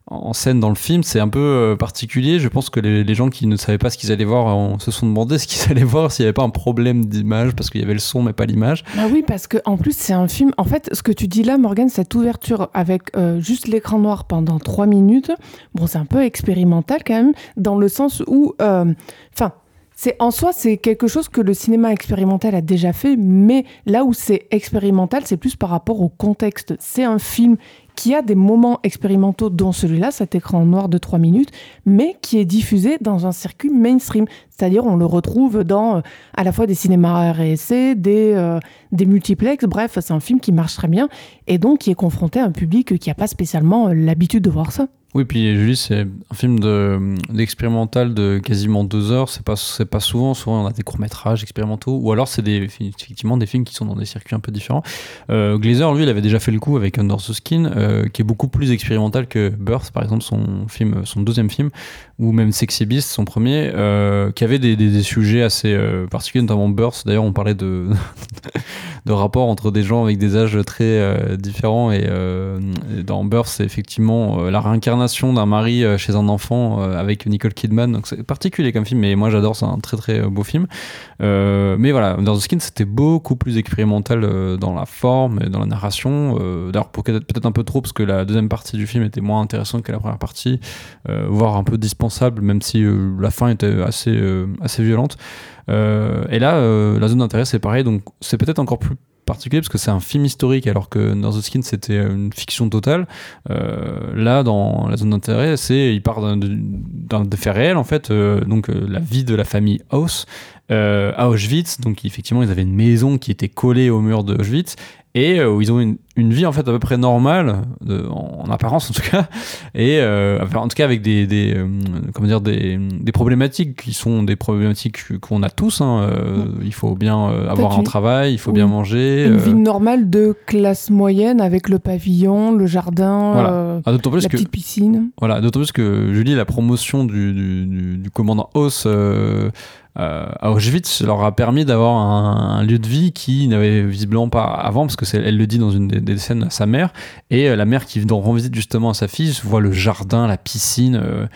en scène dans le film, c'est un peu euh, particulier. Je pense que les, gens qui ne savaient pas ce qu'ils allaient voir se sont demandé ce qu'ils allaient voir, s'il n'y avait pas un problème d'image, parce qu'il y avait le son mais pas l'image. Bah oui, parce que en plus c'est un film. En fait, ce que tu dis là, Morgan, cette ouverture avec euh, juste l'écran noir pendant trois minutes, bon, c'est un peu expérimental quand même, dans le sens où, euh, enfin. c'est en soi, c'est quelque chose que le cinéma expérimental a déjà fait, mais là où c'est expérimental, c'est plus par rapport au contexte. C'est un film qui a des moments expérimentaux, dont celui-là, cet écran noir de 3 minutes, mais qui est diffusé dans un circuit mainstream. C'est-à-dire, on le retrouve dans euh, à la fois des cinémas RSC, des, euh, des multiplex, bref, c'est un film qui marche très bien, et donc qui est confronté à un public qui n'a pas spécialement euh, l'habitude de voir ça. Oui, puis Julie, c'est un film de- d'expérimental de, quasiment deux heures. C'est pas, pas souvent. Souvent, on a des courts-métrages expérimentaux. Ou alors, c'est des, effectivement des films qui sont dans des circuits un peu différents. Euh, Glazer, lui, il avait déjà fait le coup avec Under the Skin, euh, qui est beaucoup plus expérimental que Birth, par exemple, son, film, son deuxième film, ou même Sexy Beast, son premier, euh, qui avait des, des- sujets assez euh, particuliers, notamment Birth. D'ailleurs, on parlait de, de rapport entre des gens avec des âges très euh, différents. Et, dans Birth, c'est effectivement la réincarnation d'un mari chez un enfant avec Nicole Kidman. Donc c'est particulier comme film, mais moi j'adore, c'est un très très beau film. Mais voilà, Under the Skin, c'était beaucoup plus expérimental dans la forme et dans la narration. D'ailleurs, peut-être un peu trop, parce que la deuxième partie du film était moins intéressante que la première partie, voire un peu même si euh, la fin était assez, euh, assez violente. Euh, et là, la zone d'intérêt, c'est pareil, donc c'est peut-être encore plus particulier parce que c'est un film historique alors que Under the Skin c'était une fiction totale. Là dans la zone d'intérêt c'est il part d'un faits réels en fait. Donc la vie de la famille Haus à Auschwitz. Donc effectivement ils avaient une maison qui était collée au mur de Auschwitz. Et où ils ont une, une vie en fait à peu près normale de- en, en apparence en tout cas et euh, en tout cas avec des, des euh, comment dire des, des problématiques qui sont des problématiques qu'on a tous hein. Euh, il faut bien avoir un travail il faut Oui. bien manger Une vie normale de classe moyenne avec le pavillon, le jardin, Voilà. ah, plus la que petite piscine. Voilà, d'autant plus que Julie, la promotion du, du, du- du commandant Haus euh, euh, à Auschwitz leur a permis d'avoir un, un lieu de vie qui n'avait visiblement pas avant, parce que elle le dit dans une des, des scènes à sa mère, et euh, la mère qui rend visite justement à sa fille voit le jardin, la piscine, euh,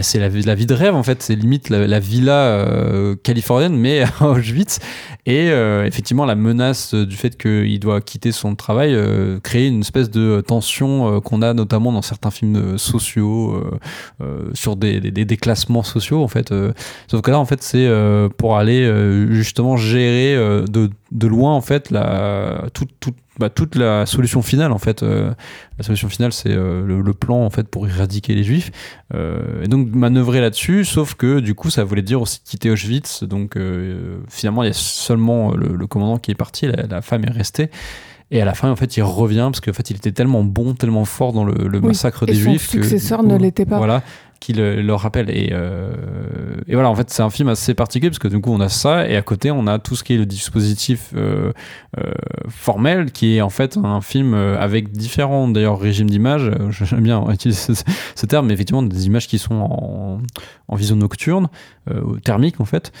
c'est la, vie- de rêve en fait, c'est limite la, la villa euh, californienne, mais Auschwitz, et effectivement la menace du fait qu'il doit quitter son travail crée une espèce de tension qu'on a notamment dans certains films sociaux, sur des, des, déclassements sociaux en fait. sauf que là en fait c'est pour aller justement gérer de, de loin en fait la, toute, toute, bah, toute la solution finale en fait. euh. la solution finale c'est euh, le, le plan en fait pour éradiquer les juifs. Euh, et donc manœuvrer là-dessus, sauf que du coup ça voulait dire aussi quitter Auschwitz. Donc finalement il y a seulement le, le commandant qui est parti, la, la femme est restée. Et à la fin, en fait, il revient parce qu'en fait, il était tellement bon, tellement fort dans le, le Oui, massacre et des son Juifs que successeur du coup, ne l'était pas. Voilà, qu'il euh, leur rappelle. Et, euh, et voilà, en fait, c'est un film assez particulier parce que du coup, on a ça et à côté, on a tout ce qui est le dispositif euh, euh, formel, qui est en fait un film avec différents d'ailleurs régimes d'image. Euh, J'aime bien utiliser ce, terme, mais effectivement, des images qui sont en, en vision nocturne, thermique en fait,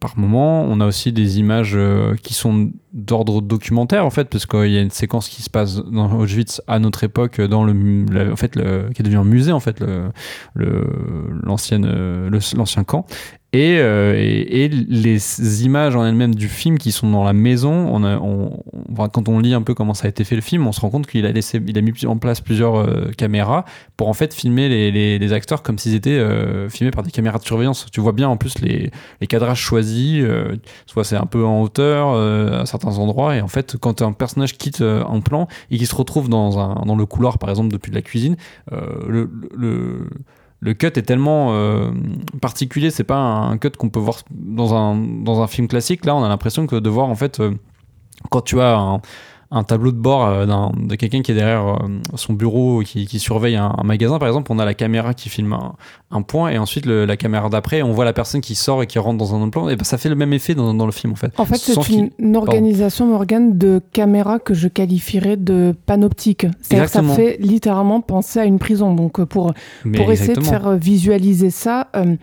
par moment. On a aussi des images qui sont d'ordre documentaire en fait, parce qu'il y a une séquence qui se passe dans Auschwitz à notre époque, dans le, en fait, le, qui est devenu un musée en fait, le, le- l'ancienne, euh, l'ancien camp. Et, euh, et, et les images en elles-mêmes du film qui sont dans la maison, on a, on, on- quand on lit un peu comment ça a été fait le film, on se rend compte qu'il a laissé, il a mis en place plusieurs euh, caméras pour en fait filmer les, les, les acteurs comme s'ils étaient euh, filmés par des caméras de surveillance. Tu vois bien en plus les, les cadrages choisis, euh, soit c'est un peu en hauteur euh, à certains endroits, et en fait quand un personnage quitte un plan et qu'il se retrouve dans, un, dans le couloir par exemple depuis la cuisine, le, le le cut est tellement euh, particulier, c'est pas un cut qu'on peut voir dans un, film classique. Là, on a l'impression que de voir en fait, euh, quand tu as un, un tableau de bord euh, de quelqu'un qui est derrière euh, son bureau, qui, qui surveille un, un magasin, par exemple, on a la caméra qui filme un, un point et ensuite le- la caméra d'après, on voit la personne qui sort et qui rentre dans un autre plan. Et ben, ça fait le même effet dans, dans le film en fait. En fait, c'est une, une organisation, Morgane, de caméra que je qualifierais de panoptique. C'est-à-dire que ça fait littéralement penser à une prison. Donc, euh, pour, Mais pour essayer de faire visualiser ça, euh,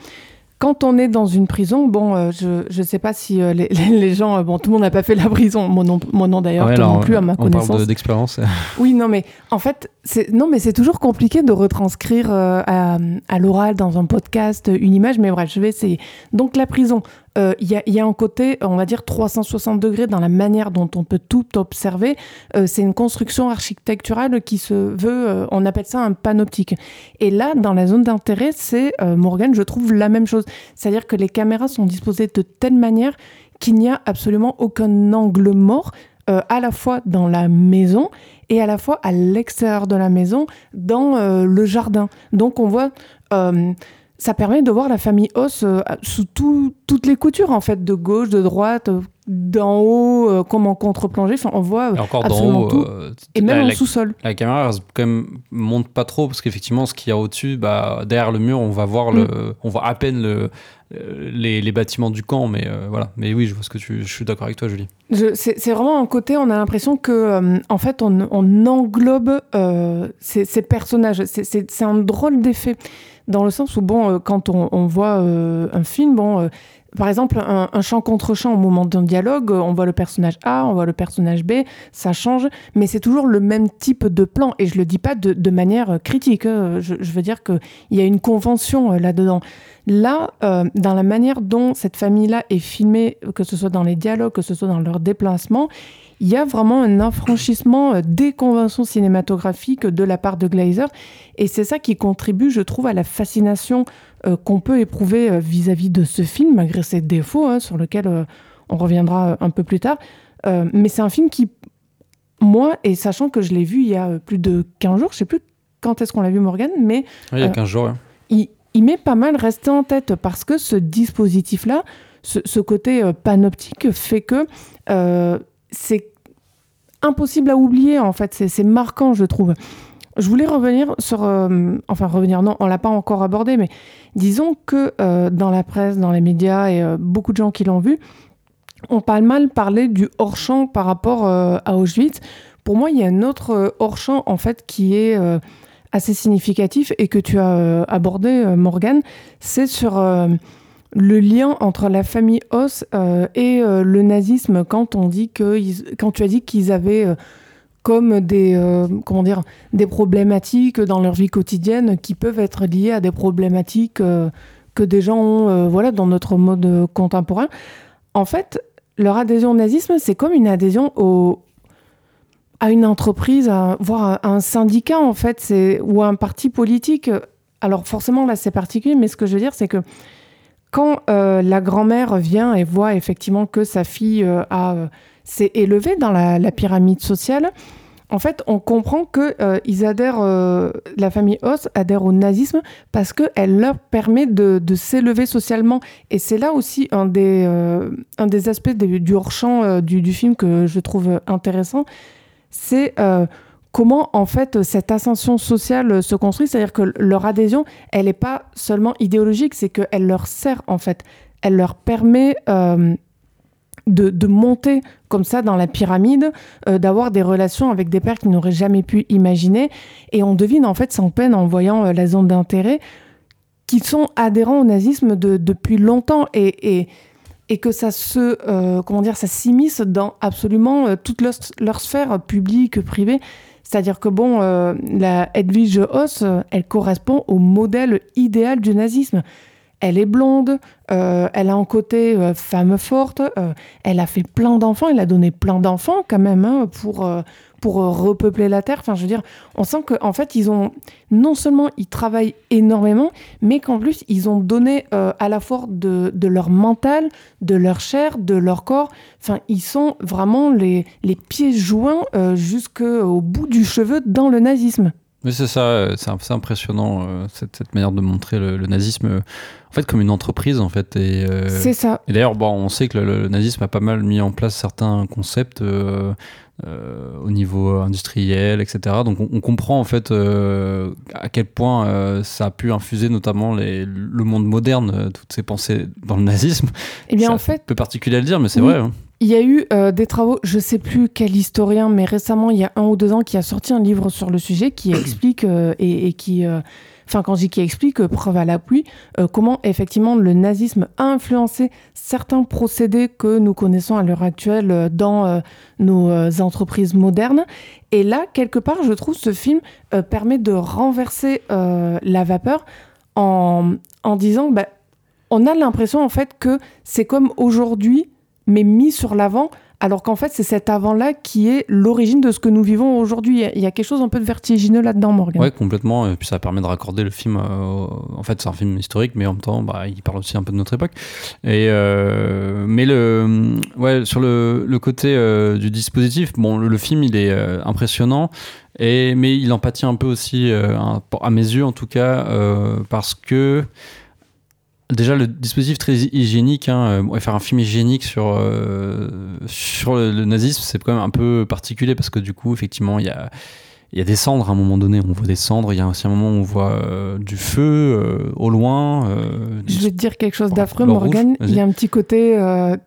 quand on est dans une prison, bon, euh, je ne sais pas si euh, les, les- les gens, euh, bon, tout le monde n'a pas fait la prison, moi non, moi non d'ailleurs, Ouais, non plus à ma on connaissance. parle de- d'expérience. Oui, non, mais en fait, non, mais c'est toujours compliqué de retranscrire euh, à, l'oral dans un podcast une image. Mais bref, je vais essayer. Donc la prison, euh, il y, a, un côté, on va dire 360 degrés dans la manière dont on peut tout observer. Euh, c'est une construction architecturale qui se veut, on appelle ça un panoptique. Et là, dans la zone d'intérêt, c'est Morgan, je trouve la même chose. C'est-à-dire que les caméras sont disposées de telle manière qu'il n'y a absolument aucun angle mort, euh, à la fois dans la maison et à la fois à l'extérieur de la maison, dans euh, le jardin. Donc on voit euh, ça permet de voir la famille Os sous toutes les coutures, en fait, de gauche, de droite, d'en haut, comme en contre-plongée. Enfin, on voit et encore absolument tout. et même en sous-sol. La caméra, quand même, monte pas trop, parce qu'effectivement, ce qu'il y a au-dessus, bah, derrière le mur, on va voir le, mm. on voit à peine le, les, les, bâtiments du camp, mais voilà. Mais oui, je vois ce que tu, je suis d'accord avec toi, Julie. C'est vraiment un côté, on a l'impression que, en fait, on, englobe ces, personnages. C'est un drôle d'effet dans le sens où, bon, euh, quand on, voit euh, un film, bon, euh, par exemple, un, chant contre chant au moment d'un dialogue, on voit le personnage A, on voit le personnage B, ça change, mais c'est toujours le même type de plan. Et je le dis pas de, manière critique. Hein. Je, veux dire qu'il y a une convention là-dedans. Là, dans la manière dont cette famille-là est filmée, que ce soit dans les dialogues, que ce soit dans leurs déplacements, il y a vraiment un affranchissement euh, des conventions cinématographiques de la part de Glazer. Et c'est ça qui contribue, je trouve, à la fascination euh, qu'on peut éprouver euh, vis-à-vis de ce film, malgré ses défauts, hein, sur lesquels on reviendra un peu plus tard. mais c'est un film qui, moi, et sachant que je l'ai vu il y a plus de 15 jours, je sais plus quand est-ce qu'on l'a vu, Morgan, mais... il y a 15 jours, il, il m'est pas mal resté en tête parce que ce dispositif-là, ce, côté panoptique fait que c'est impossible à oublier en fait, c'est marquant je trouve. Je voulais revenir sur, euh, enfin revenir, non, on l'a pas encore abordé, mais disons que euh, dans la presse, dans les médias et euh, beaucoup de gens qui l'ont vu, on pas mal parlé du hors-champ par rapport à Auschwitz. Pour moi, il y a un autre hors-champ en fait qui est assez significatif et que tu as abordé, Morgan, c'est sur le lien entre la famille Os euh, et euh, le nazisme quand on dit que quand tu as dit qu'ils avaient euh, comme des comment dire des problématiques dans leur vie quotidienne qui peuvent être liées à des problématiques que des gens ont voilà dans notre mode contemporain. En fait, leur adhésion au nazisme, c'est comme une adhésion au, à une entreprise, voire à un syndicat en fait, ou à un parti politique. Alors forcément là c'est particulier, mais ce que je veux dire c'est que quand euh, la grand-mère vient et voit effectivement que sa fille euh, a euh, s'est élevée dans la, pyramide sociale, en fait, on comprend que ils adhèrent, la famille Os adhère au nazisme parce qu'elle leur permet de, s'élever socialement. Et c'est là aussi un des, un des aspects du hors-champ du, film que je trouve intéressant. C'est comment en fait cette ascension sociale se construit, c'est-à-dire que leur adhésion, elle n'est pas seulement idéologique, c'est qu'elle leur sert en fait, elle leur permet euh, de, monter comme ça dans la pyramide, euh, d'avoir des relations avec des pères qu'ils n'auraient jamais pu imaginer, et on devine en fait sans peine en voyant euh, la zone d'intérêt qu'ils sont adhérents au nazisme depuis longtemps. Et que ça se comment dire ça s'immisce dans absolument toute leur, sphère publique privée c'est-à-dire que bon, euh, la Edwige Hoss, euh, elle correspond au modèle idéal du nazisme. Elle est blonde, euh, elle a un côté femme forte, elle a fait plein d'enfants, elle a donné plein d'enfants quand même hein, pour pour euh, repeupler la Terre. Enfin, je veux dire, on sent qu'en fait, ils ont non seulement ils travaillent énormément, mais qu'en plus, ils ont donné euh, à la fois de, de, leur mental, de leur chair, de leur corps. Enfin, ils sont vraiment les, les pieds joints euh, jusqu'au bout du cheveu dans le nazisme. Oui, c'est ça, c'est assez impressionnant cette, cette, manière de montrer le, nazisme en fait comme une entreprise en fait. Et, c'est ça. Et d'ailleurs, bon, on sait que le, nazisme a pas mal mis en place certains concepts euh, au niveau industriel, etc. Donc on, comprend en fait euh, à quel point euh, ça a pu infuser notamment les, le monde moderne, toutes ces pensées dans le nazisme. Eh bien en fait, un peu particulier à le dire, mais c'est vrai. Hein. Il y a eu des travaux, je sais plus quel historien, mais récemment, il y a un ou deux ans, qui a sorti un livre sur le sujet qui explique et, et, qui enfin quand je explique, euh, preuve à l'appui, euh, comment effectivement le nazisme a influencé certains procédés que nous connaissons à l'heure actuelle euh, dans nos entreprises modernes. Et là, quelque part, je trouve ce film permet de renverser la vapeur en, en disant, bah, on a l'impression en fait que c'est comme aujourd'hui, mais mis sur l'avant alors qu'en fait, c'est cet avant-là qui est l'origine de ce que nous vivons aujourd'hui. Il y a quelque chose un peu de vertigineux là-dedans, Morgan. Oui, complètement. Et puis ça permet de raccorder le film. Euh, en fait, c'est un film historique, mais en même temps, bah, il parle aussi un peu de notre époque. Et euh, mais le, ouais, sur le, côté euh, du dispositif, bon, le, film, il est impressionnant. Et, mais il en pâtit un peu aussi, à mes yeux en tout cas, parce que déjà le dispositif très hygiénique, hein, euh, faire un film hygiénique sur, euh, sur le, nazisme, c'est quand même un peu particulier parce que du coup, effectivement, il y a, y a des cendres à un moment donné, on voit des cendres, il y a aussi un moment où on voit du feu au loin. Je vais te dire quelque chose d'affreux, Morgan, il y a un petit côté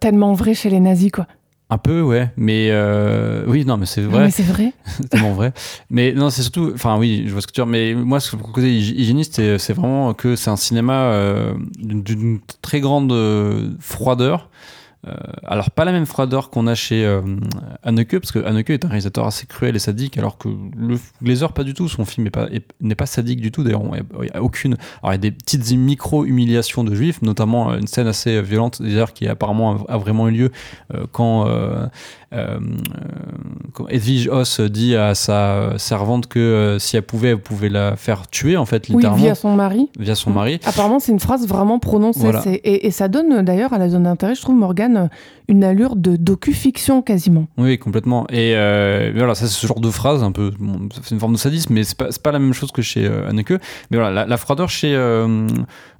tellement vrai chez les nazis, quoi. Un peu, ouais. Mais euh, oui, non, mais c'est vrai. mais c'est vrai. c'est tellement vrai. Mais non, c'est surtout. Enfin, oui, je vois ce que tu veux dire. Mais moi, ce que je côté hygiéniste, c'est vraiment que c'est un cinéma euh, d'une très grande euh, froideur. Euh, alors pas la même froideur qu'on a chez euh, Haneke, parce que Haneke est un réalisateur assez cruel et sadique, alors que le Glazer pas du tout. Son film n'est pas, sadique du tout. D'ailleurs, il n'y a, aucune. Alors il y a des petites micro humiliations de juifs, notamment une scène assez violente, d'ailleurs qui apparemment a, vraiment eu lieu euh, quand euh, Edwige Hoss dit à sa servante que euh, si elle pouvait, elle pouvait la faire tuer, en fait, littéralement. Oui, via son mari. Via son mari. Apparemment, c'est une phrase vraiment prononcée. Et, et, ça donne d'ailleurs à la zone d'intérêt, je trouve, Morgane, une allure de docu-fiction quasiment. Oui, complètement. Et euh, voilà, ça c'est ce genre de phrase un peu, c'est une forme de sadisme, mais c'est pas, pas la même chose que chez euh, Anneke. Mais voilà, la, froideur chez euh,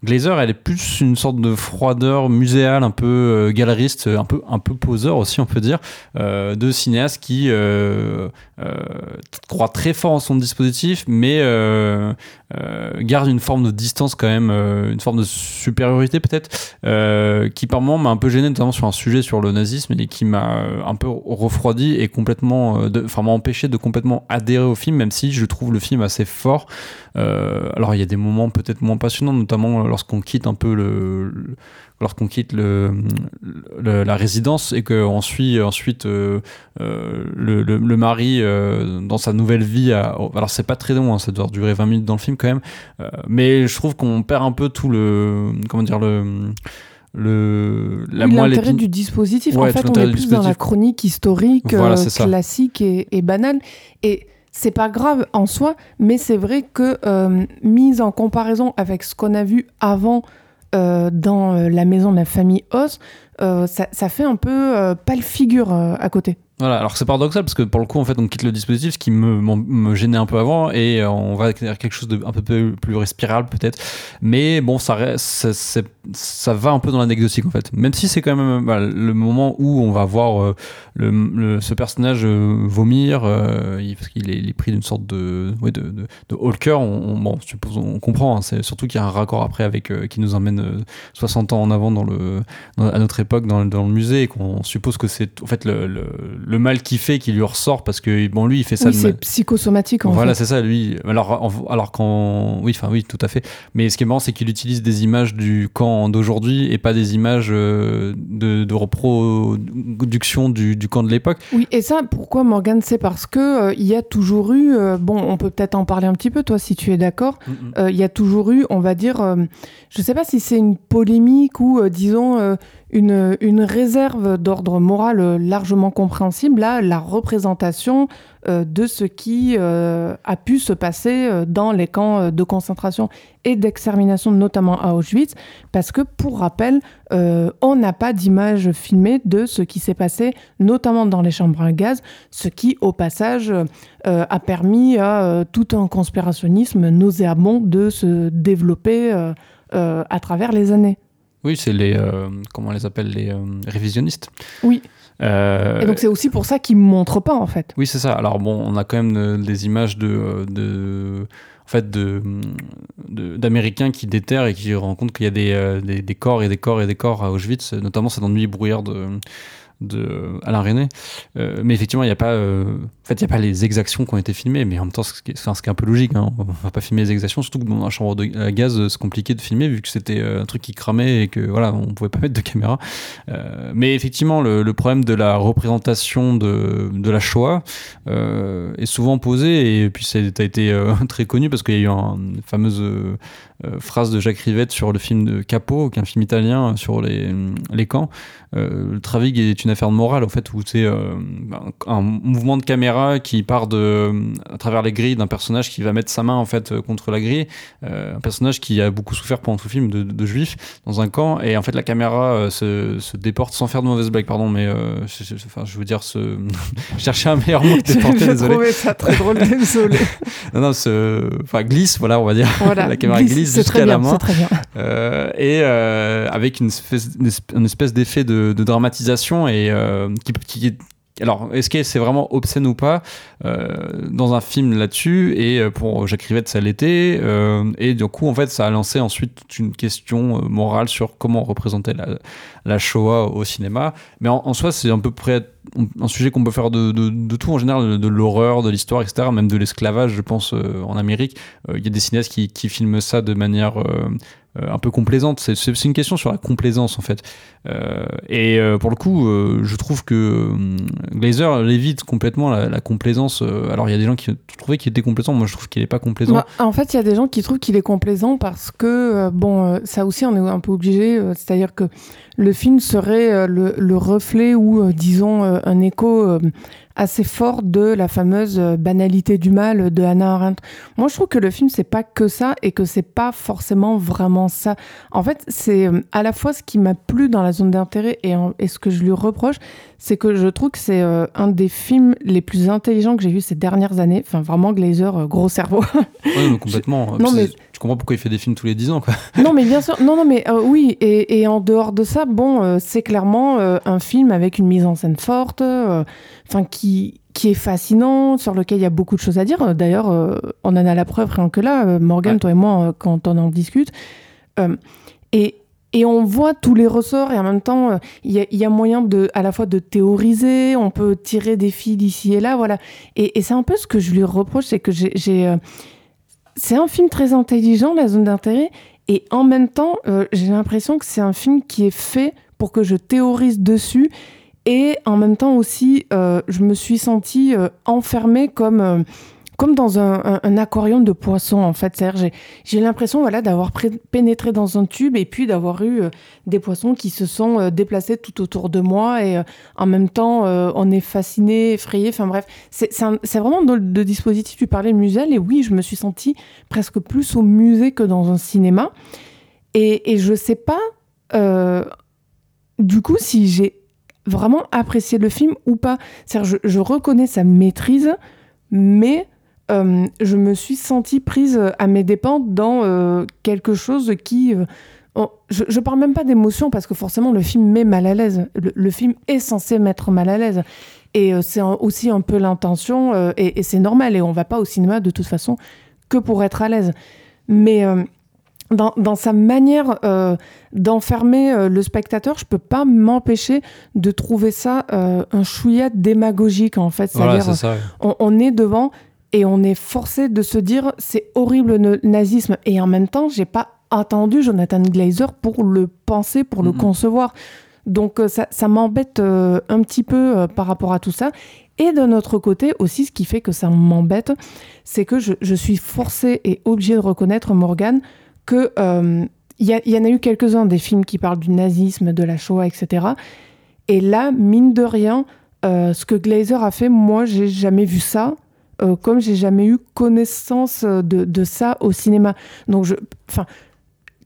Glazer, elle est plus une sorte de froideur muséale, un peu euh, galeriste, un peu, un peu poseur aussi, on peut dire, de cinéaste qui croit très fort en son dispositif, mais garde une forme de distance quand même, une forme de supériorité peut-être, qui par moments m'a un peu gêné, notamment sur un sujet sur le nazisme et qui m'a euh, un peu refroidi et complètement, euh, enfin m'a empêché de complètement adhérer au film, même si je trouve le film assez fort. Euh, alors il y a des moments peut-être moins passionnants, notamment lorsqu'on quitte un peu le, lorsqu'on quitte le, la résidence et qu'on suit ensuite le, le, mari dans sa nouvelle vie. alors c'est pas très long, hein, ça doit durer 20 minutes dans le film quand même, mais je trouve qu'on perd un peu tout le comment dire le le la oui, l'intérêt du dispositif. En fait on est plus dans la chronique historique euh, classique et, et, banale. Et c'est pas grave en soi mais c'est vrai que euh, mise en comparaison avec ce qu'on a vu avant euh, dans la maison de la famille Oz ça, ça, fait un peu pâle figure à côté voilà, alors c'est paradoxal parce que pour le coup, en fait, on quitte le dispositif, ce qui me, me gênait un peu avant, et euh, on va vers quelque chose de un peu plus, respirable peut-être. Mais bon, ça, ça, ça, va un peu dans l'anecdotique en fait. Même si c'est quand même le moment où on va voir euh, le, ce personnage euh, vomir, parce qu'il est, pris d'une sorte de, ouais, de, de. On, suppose, on comprend, hein, c'est surtout qu'il y a un raccord après avec qui nous emmène 60 ans en avant dans le, à notre époque dans, le musée, et qu'on suppose que c'est en fait le, le le mal qu'il fait qui lui ressort parce que bon lui il fait ça oui, c'est psychosomatique en voilà c'est ça lui. Alors alors quand oui enfin oui tout à fait. Mais ce qui est marrant c'est qu'il utilise des images du camp d'aujourd'hui et pas des images euh, de, de reproduction du, du, camp de l'époque. Oui et ça pourquoi Morgan c'est parce que euh, il y a toujours eu euh, bon on peut peut-être en parler un petit peu toi si tu es d'accord. Il y a toujours eu on va dire je sais pas si c'est une polémique ou disons une, réserve d'ordre moral largement compréhensible là, la représentation euh, de ce qui euh, a pu se passer euh, dans les camps de concentration et d'extermination, notamment à Auschwitz, parce que, pour rappel, on n'a pas d'image filmée de ce qui s'est passé, notamment dans les chambres à gaz, ce qui, au passage, a permis à tout un conspirationnisme nauséabond de se développer à travers les années. Oui, c'est les. Euh, comment on les appelle Les euh, révisionnistes. Oui. Euh, et donc c'est aussi pour ça qu'ils ne montrent pas en fait. Oui, c'est ça. Alors bon, on a quand même des images de, de en fait de d'américains qui déterrent et qui rendent compte qu'il y a des, des, des, corps et des corps et des corps à Auschwitz. Notamment cette ennui brouillard de de Alain René. Euh, mais effectivement, il n'y a pas, euh, en fait, il a pas les exactions qui ont été filmées, mais en même temps, ce qui est, ce qui est un peu logique. Hein. On va pas filmer les exactions, surtout que dans la chambre de à gaz, c'est compliqué de filmer vu que c'était euh, un truc qui cramait et que voilà, on pouvait pas mettre de caméra. mais effectivement, le, problème de la représentation de, de la Shoah est souvent posé et puis ça a été très connu parce qu'il y a eu une fameuse phrase de Jacques Rivette sur le film de Capo, qui est un film italien sur les, les camps. le Travig est une affaire de morale, en fait, où c'est ben, un mouvement de caméra qui part de, à travers les grilles d'un personnage qui va mettre sa main, en fait, contre la grille. un personnage qui a beaucoup souffert pendant tout le film de, de, juifs dans un camp. Et en fait, la caméra se, se, déporte sans faire de mauvaise blague, pardon, mais je, enfin, je veux dire, se... chercher un meilleur mot que déporter, désolé. Trouvé ça très drôle, désolé. non, non, se... enfin, glisse, voilà, on va dire. Voilà, la caméra glisse, jusqu'à la main. Très bien. Euh, et euh, avec une espèce, une espèce d'effet de, de, dramatisation et euh, alors, est-ce que c'est vraiment obscène ou pas euh, dans un film là-dessus Et euh, pour Jacques Rivette, ça l'était. Et du coup, en fait, ça a lancé ensuite une question morale sur comment représenter la, Shoah au cinéma. Mais en, soi, c'est à peu près un sujet qu'on peut faire de, tout en général, de, l'horreur, de l'histoire, etc. Même de l'esclavage, je pense, en Amérique. Il y a des cinéastes qui, filment ça de manière un peu complaisante. C'est une question sur la complaisance en fait. Euh, et euh, pour le coup, je trouve que Glazer l'évite complètement la, complaisance. alors il y a des gens qui trouvaient qu'il était complaisant, moi je trouve qu'il n'est pas complaisant. Bah, en fait, il y a des gens qui trouvent qu'il est complaisant parce que, bon, ça aussi on est un peu obligé, c'est-à-dire que le film serait le reflet ou, disons, un écho assez fort de la fameuse euh, banalité du mal de Hannah Arendt. Moi, je trouve que le film, c'est pas que ça et que c'est pas forcément vraiment ça. En fait, c'est euh, à la fois ce qui m'a plu dans la zone d'intérêt et, et, ce que je lui reproche, c'est que je trouve que c'est euh, un des films les plus intelligents que j'ai vu ces dernières années. Enfin, vraiment, Glazer, gros cerveau. Oui, complètement. non, mais je comprends pourquoi il fait des films tous les 10 ans, quoi. non, mais bien sûr. Non, non, mais oui. Et, et, en dehors de ça, bon, c'est clairement un film avec une mise en scène forte, enfin, qui qui, est fascinant, sur lequel il y a beaucoup de choses à dire. D'ailleurs, euh, on en a la preuve rien que là, euh, Morgan, toi et moi, euh, quand on en discute. et, et on voit tous les ressorts et en même temps, il y, y, a moyen de, à la fois de théoriser, on peut tirer des fils ici et là, voilà. Et, et c'est un peu ce que je lui reproche, c'est que j'ai... c'est un film très intelligent, La Zone d'intérêt, et en même temps, j'ai l'impression que c'est un film qui est fait pour que je théorise dessus et en même temps aussi, euh, je me suis sentie euh, enfermée comme, euh, comme dans un, aquarium de poissons, en fait. C'est-à-dire, j'ai l'impression voilà, d'avoir pénétré dans un tube et puis d'avoir eu des poissons qui se sont déplacés tout autour de moi. Et en même temps, on est fasciné, effrayé. Enfin bref, c'est vraiment dans le dispositif. Tu parlais de musée. Et oui, je me suis sentie presque plus au musée que dans un cinéma. Et, et je sais pas, du coup, si j'ai vraiment apprécier le film ou pas. Je, je, reconnais sa maîtrise, mais euh, je me suis sentie prise à mes dépens dans euh, quelque chose qui... Euh, je, je parle même pas d'émotion parce que forcément le film met mal à l'aise. Le, film est censé mettre mal à l'aise. Et c'est aussi un peu l'intention, et, c'est normal, et on va pas au cinéma de toute façon que pour être à l'aise. Mais dans, sa manière euh, d'enfermer euh, le spectateur, je peux pas m'empêcher de trouver ça euh, un chouïa démagogique en fait. on, est devant et on est forcé de se dire c'est horrible le nazisme et en même temps j'ai pas attendu Jonathan Glazer pour le penser, pour le concevoir. Donc ça, ça m'embête un petit peu par rapport à tout ça. Et d'un autre côté aussi, ce qui fait que ça m'embête, c'est que je, je suis forcée et obligée de reconnaître Morgan que il euh, y, en a eu quelques-uns des films qui parlent du nazisme, de la Shoah, etc. Et là, mine de rien, euh, ce que Glazer a fait, moi, j'ai jamais vu ça. Euh, comme j'ai jamais eu connaissance de, ça au cinéma. Donc, enfin,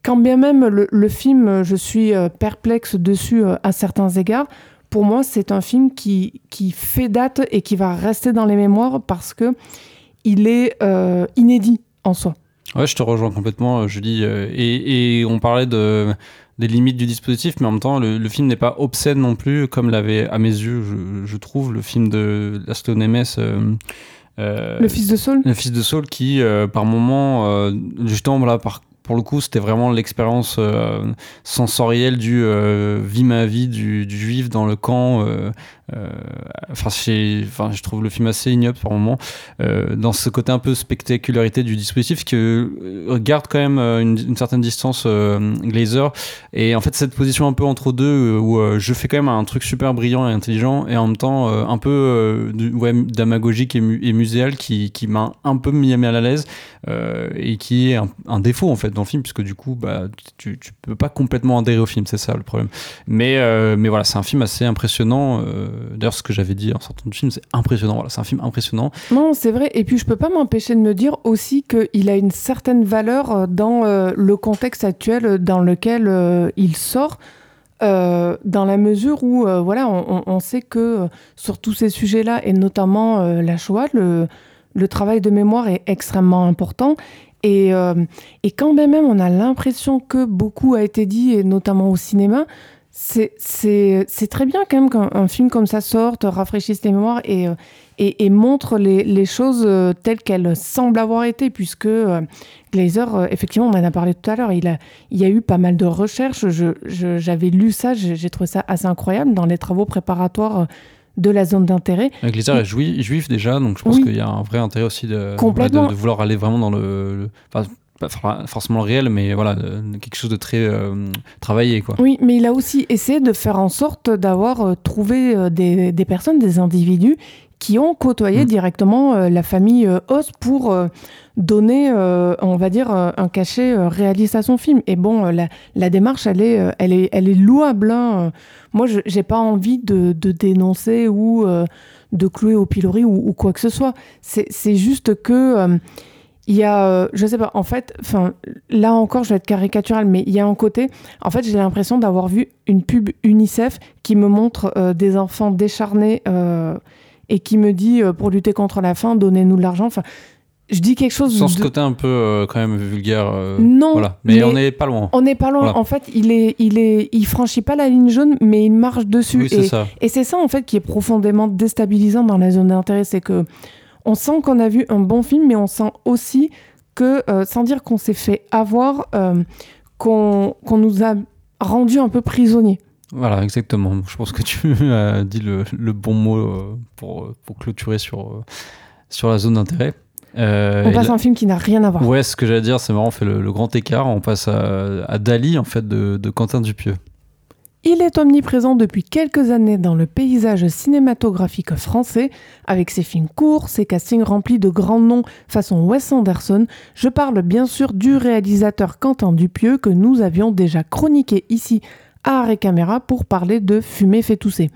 quand bien même le, film, je suis perplexe dessus à certains égards, pour moi, c'est un film qui, qui fait date et qui va rester dans les mémoires parce que il est inédit en soi. Ouais, je te rejoins complètement, euh, Julie. Euh, et, et on parlait de, des limites du dispositif, mais en même temps, le, film n'est pas obscène non plus, comme l'avait, à mes yeux, je, je, trouve, le film de Laszlo Nemes. Euh, le fils de Saul Le fils de Saul qui, par moment, justement, là, par pour le coup, c'était vraiment l'expérience euh, sensorielle du euh, vie ma vie du, juif dans le camp, euh, enfin, enfin, je trouve le film assez ignoble par moment. Dans ce côté un peu spectacularité du dispositif qui garde quand même une, certaine distance Glazer. Et en fait cette position un peu entre deux où je fais quand même un truc super brillant et intelligent et en même temps un peu ouais, damagogique et, muséal qui, m'a un peu mis à mal à l'aise et qui est un, défaut en fait dans le film puisque du coup bah, tu, tu peux pas complètement adhérer au film c'est ça le problème. Mais, mais voilà c'est un film assez impressionnant d'ailleurs ce que j'avais dit en sortant du film c'est impressionnant. Voilà c'est un film impressionnant. Non c'est vrai. Et puis je peux pas m'empêcher de me dire aussi qu'il a une certaine valeur dans le contexte actuel dans lequel il sort dans la mesure où voilà on, sait que sur tous ces sujets-là et notamment la Shoah le, le travail de mémoire est extrêmement important. Et, euh, et quand même, on a l'impression que beaucoup a été dit, et notamment au cinéma. C'est très bien quand même qu'un film comme ça sorte, rafraîchisse les mémoires et, euh, et, et montre les, les, choses euh, telles qu'elles semblent avoir été, puisque Glazer, effectivement, on en a parlé tout à l'heure, il, a, il y a eu pas mal de recherches. J'avais lu ça, j'ai trouvé ça assez incroyable dans les travaux préparatoires de la zone d'intérêt. Glazer est juif déjà, donc je pense qu'il y a un vrai intérêt aussi de, de, vouloir aller vraiment dans le, enfin, pas forcément réel, mais voilà, quelque chose de très euh, travaillé. Quoi. Oui, mais il a aussi essayé de faire en sorte d'avoir euh, trouvé euh, des, des, personnes, des individus qui ont côtoyé mm. directement la famille Os pour donner, on va dire, un cachet réaliste à son film. Et bon, la, la démarche, elle est, elle est, elle est louable. Hein. Moi, je n'ai pas envie de, de dénoncer ou de clouer au pilori ou, ou, quoi que ce soit. C'est juste que il y a, euh, je sais pas, en fait, enfin, là encore, je vais être caricatural, mais il y a un côté, en fait, j'ai l'impression d'avoir vu une pub UNICEF qui me montre euh, des enfants décharnés euh, et qui me dit, pour lutter contre la faim, donnez-nous de l'argent. Enfin, je dis quelque chose. Sans ce côté un peu quand même vulgaire. non. Voilà. Mais, on n'est pas loin. On n'est pas loin. En fait, il est, il est, il franchit pas la ligne jaune, mais il marche dessus. Oui, et, ça. et c'est ça en fait qui est profondément déstabilisant dans la zone d'intérêt, c'est que on sent qu'on a vu un bon film, mais on sent aussi que, euh, sans dire qu'on s'est fait avoir, euh, qu'on nous a rendu un peu prisonniers. Voilà, exactement. Je pense que tu as dit le, bon mot euh, pour, pour, clôturer sur, sur la zone d'intérêt. on passe à un film qui n'a rien à voir. Ouais, ce que j'allais dire, c'est marrant, on fait le, grand écart. On passe à, Dali, en fait, de, de Quentin Dupieux. Il est omniprésent depuis quelques années dans le paysage cinématographique français, avec ses films courts, ses castings remplis de grands noms façon Wes Anderson. Je parle bien sûr du réalisateur Quentin Dupieux que nous avions déjà chroniqué ici à Arrêt Caméra pour parler de Fumer fait tousser.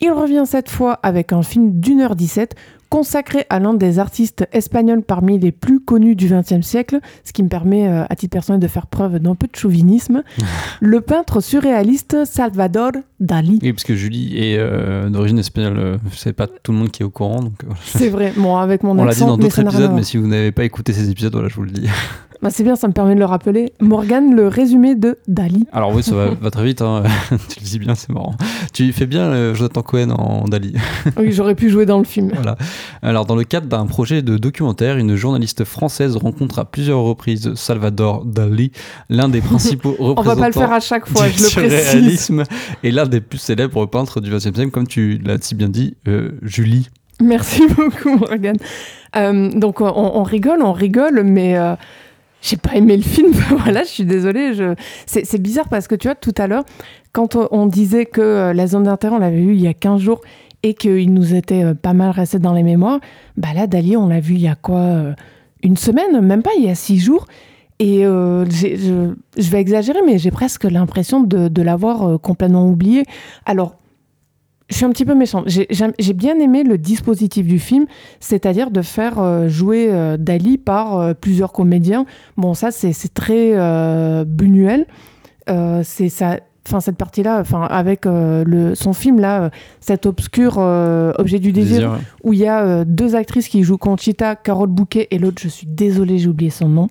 Il revient cette fois avec un film d'une heure 17 consacré à l'un des artistes espagnols parmi les plus connus du XXe siècle, ce qui me permet euh, à titre personnel de faire preuve d'un peu de chauvinisme, le peintre surréaliste Salvador Dali. Oui, parce que Julie est euh, d'origine espagnole, euh, c'est pas tout le monde qui est au courant. c'est vrai, bon, avec mon On l'a dit dans d'autres épisodes, mais si vous n'avez pas écouté ces épisodes, voilà, je vous le dis. Bah c'est bien, ça me permet de le rappeler. Morgan, le résumé de Dali. Alors oui, ça va, très vite, hein. tu le dis bien, c'est marrant. Tu fais bien euh, Jonathan Cohen en Dali. oui, j'aurais pu jouer dans le film. Voilà. Alors dans le cadre d'un projet de documentaire, une journaliste française rencontre à plusieurs reprises Salvador Dali, l'un des principaux représentants On va pas le faire à chaque fois, je le précise. et l'un des plus célèbres peintres du XXe siècle, comme tu l'as si bien dit, euh, Julie. Merci beaucoup, Morgan. Euh, donc on, rigole, on rigole, mais j'ai pas aimé le film. voilà, je suis désolée. C'est bizarre parce que tu vois, tout à l'heure, quand on disait que euh, la zone d'intérêt, on l'avait vu il y a 15 jours et qu'il nous était euh, pas mal resté dans les mémoires, bah là, Dali, on l'a vu il y a quoi euh, Une semaine Même pas, il y a 6 jours. Et je, je, vais exagérer, mais j'ai presque l'impression de, de l'avoir complètement oublié. Alors, je suis un petit peu méchante. J'ai bien aimé le dispositif du film, c'est-à-dire de faire euh, jouer euh, Dali par euh, plusieurs comédiens. Bon, ça, c'est très Buñuel. c'est ça. Enfin, cette partie-là, enfin, avec le, son film là, cet obscur objet du désir, où il y a deux actrices qui jouent Conchita, Carole Bouquet et l'autre, je suis désolée, j'ai oublié son nom,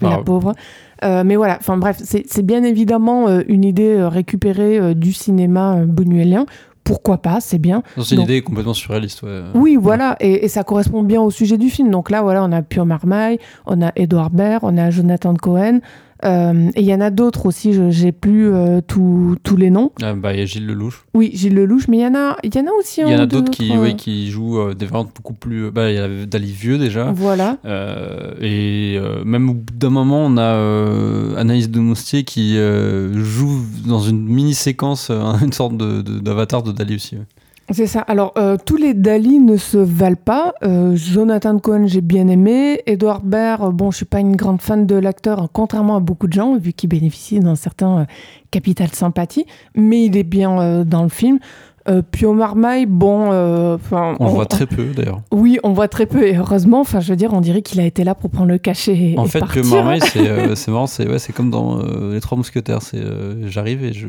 la pauvre. mais voilà, enfin bref, c'est bien évidemment une idée récupérée du cinéma buñuelien pourquoi pas, c'est bien. C'est une idée complètement surréaliste. Oui, voilà, et, ça correspond bien au sujet du film. Donc là, voilà, on a Pio Marmaille, on a Edouard Baird, on a Jonathan Cohen, Euh, et il y en a d'autres aussi, je j'ai plus euh, tous tous les noms. Ah, bah, il y a Gilles Lelouch. Oui, Gilles Lelouch, mais il y en a, il y en a aussi Il y en a d'autres qui, euh, oui, qui jouent euh, des variantes beaucoup plus. Bah, il y a Dali vieux déjà. Voilà. Euh, et euh, même au bout d'un moment, on a euh, Anaïs de Moustier qui euh, joue dans une mini-séquence euh, une sorte de- de- d'avatar de, Dali aussi. ouais. C'est ça. Alors, euh, tous les Dali ne se valent pas. Euh, Jonathan Cohen, j'ai bien aimé. Edouard Baird, euh, bon, je suis pas une grande fan de l'acteur, contrairement à beaucoup de gens, vu qu'il bénéficie d'un certain euh, capital sympathie. Mais il est bien dans le film. Euh, Pio Marmaille, bon, euh, On voit très peu d'ailleurs. Oui, on voit très peu et heureusement. Enfin, je veux dire, on dirait qu'il a été là pour prendre le cachet et, En et fait, partir. que Marmaille, c'est euh, c'est marrant, c'est ouais, c'est comme dans euh, Les Trois Mousquetaires. C'est euh, j'arrive et je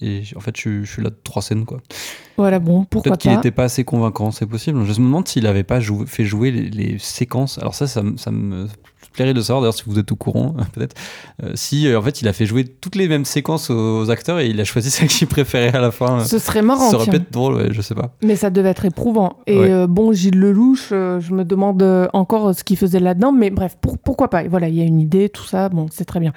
et en fait je, je suis là de trois scènes quoi. Voilà, bon, pourquoi Peut-être qu'il n'était pas assez convaincant, c'est possible. Je me demande s'il n'avait pas joué- fait jouer les, les séquences. Alors ça, ça, ça me plairait de savoir, d'ailleurs, si vous êtes au courant, peut-être, euh, si euh, en fait il a fait jouer toutes les mêmes séquences aux acteurs et il a choisi celle qu'il préférait à la fin. Ce serait marrant. Ça aurait pu être drôle, ouais, je sais pas. Mais ça devait être éprouvant. Et Ouais. euh, bon, Gilles Lelouch, je me demande encore ce qu'il faisait là-dedans. Mais bref, pour- pourquoi pas? Et Voilà, il y a une idée, tout ça, bon, c'est très bien.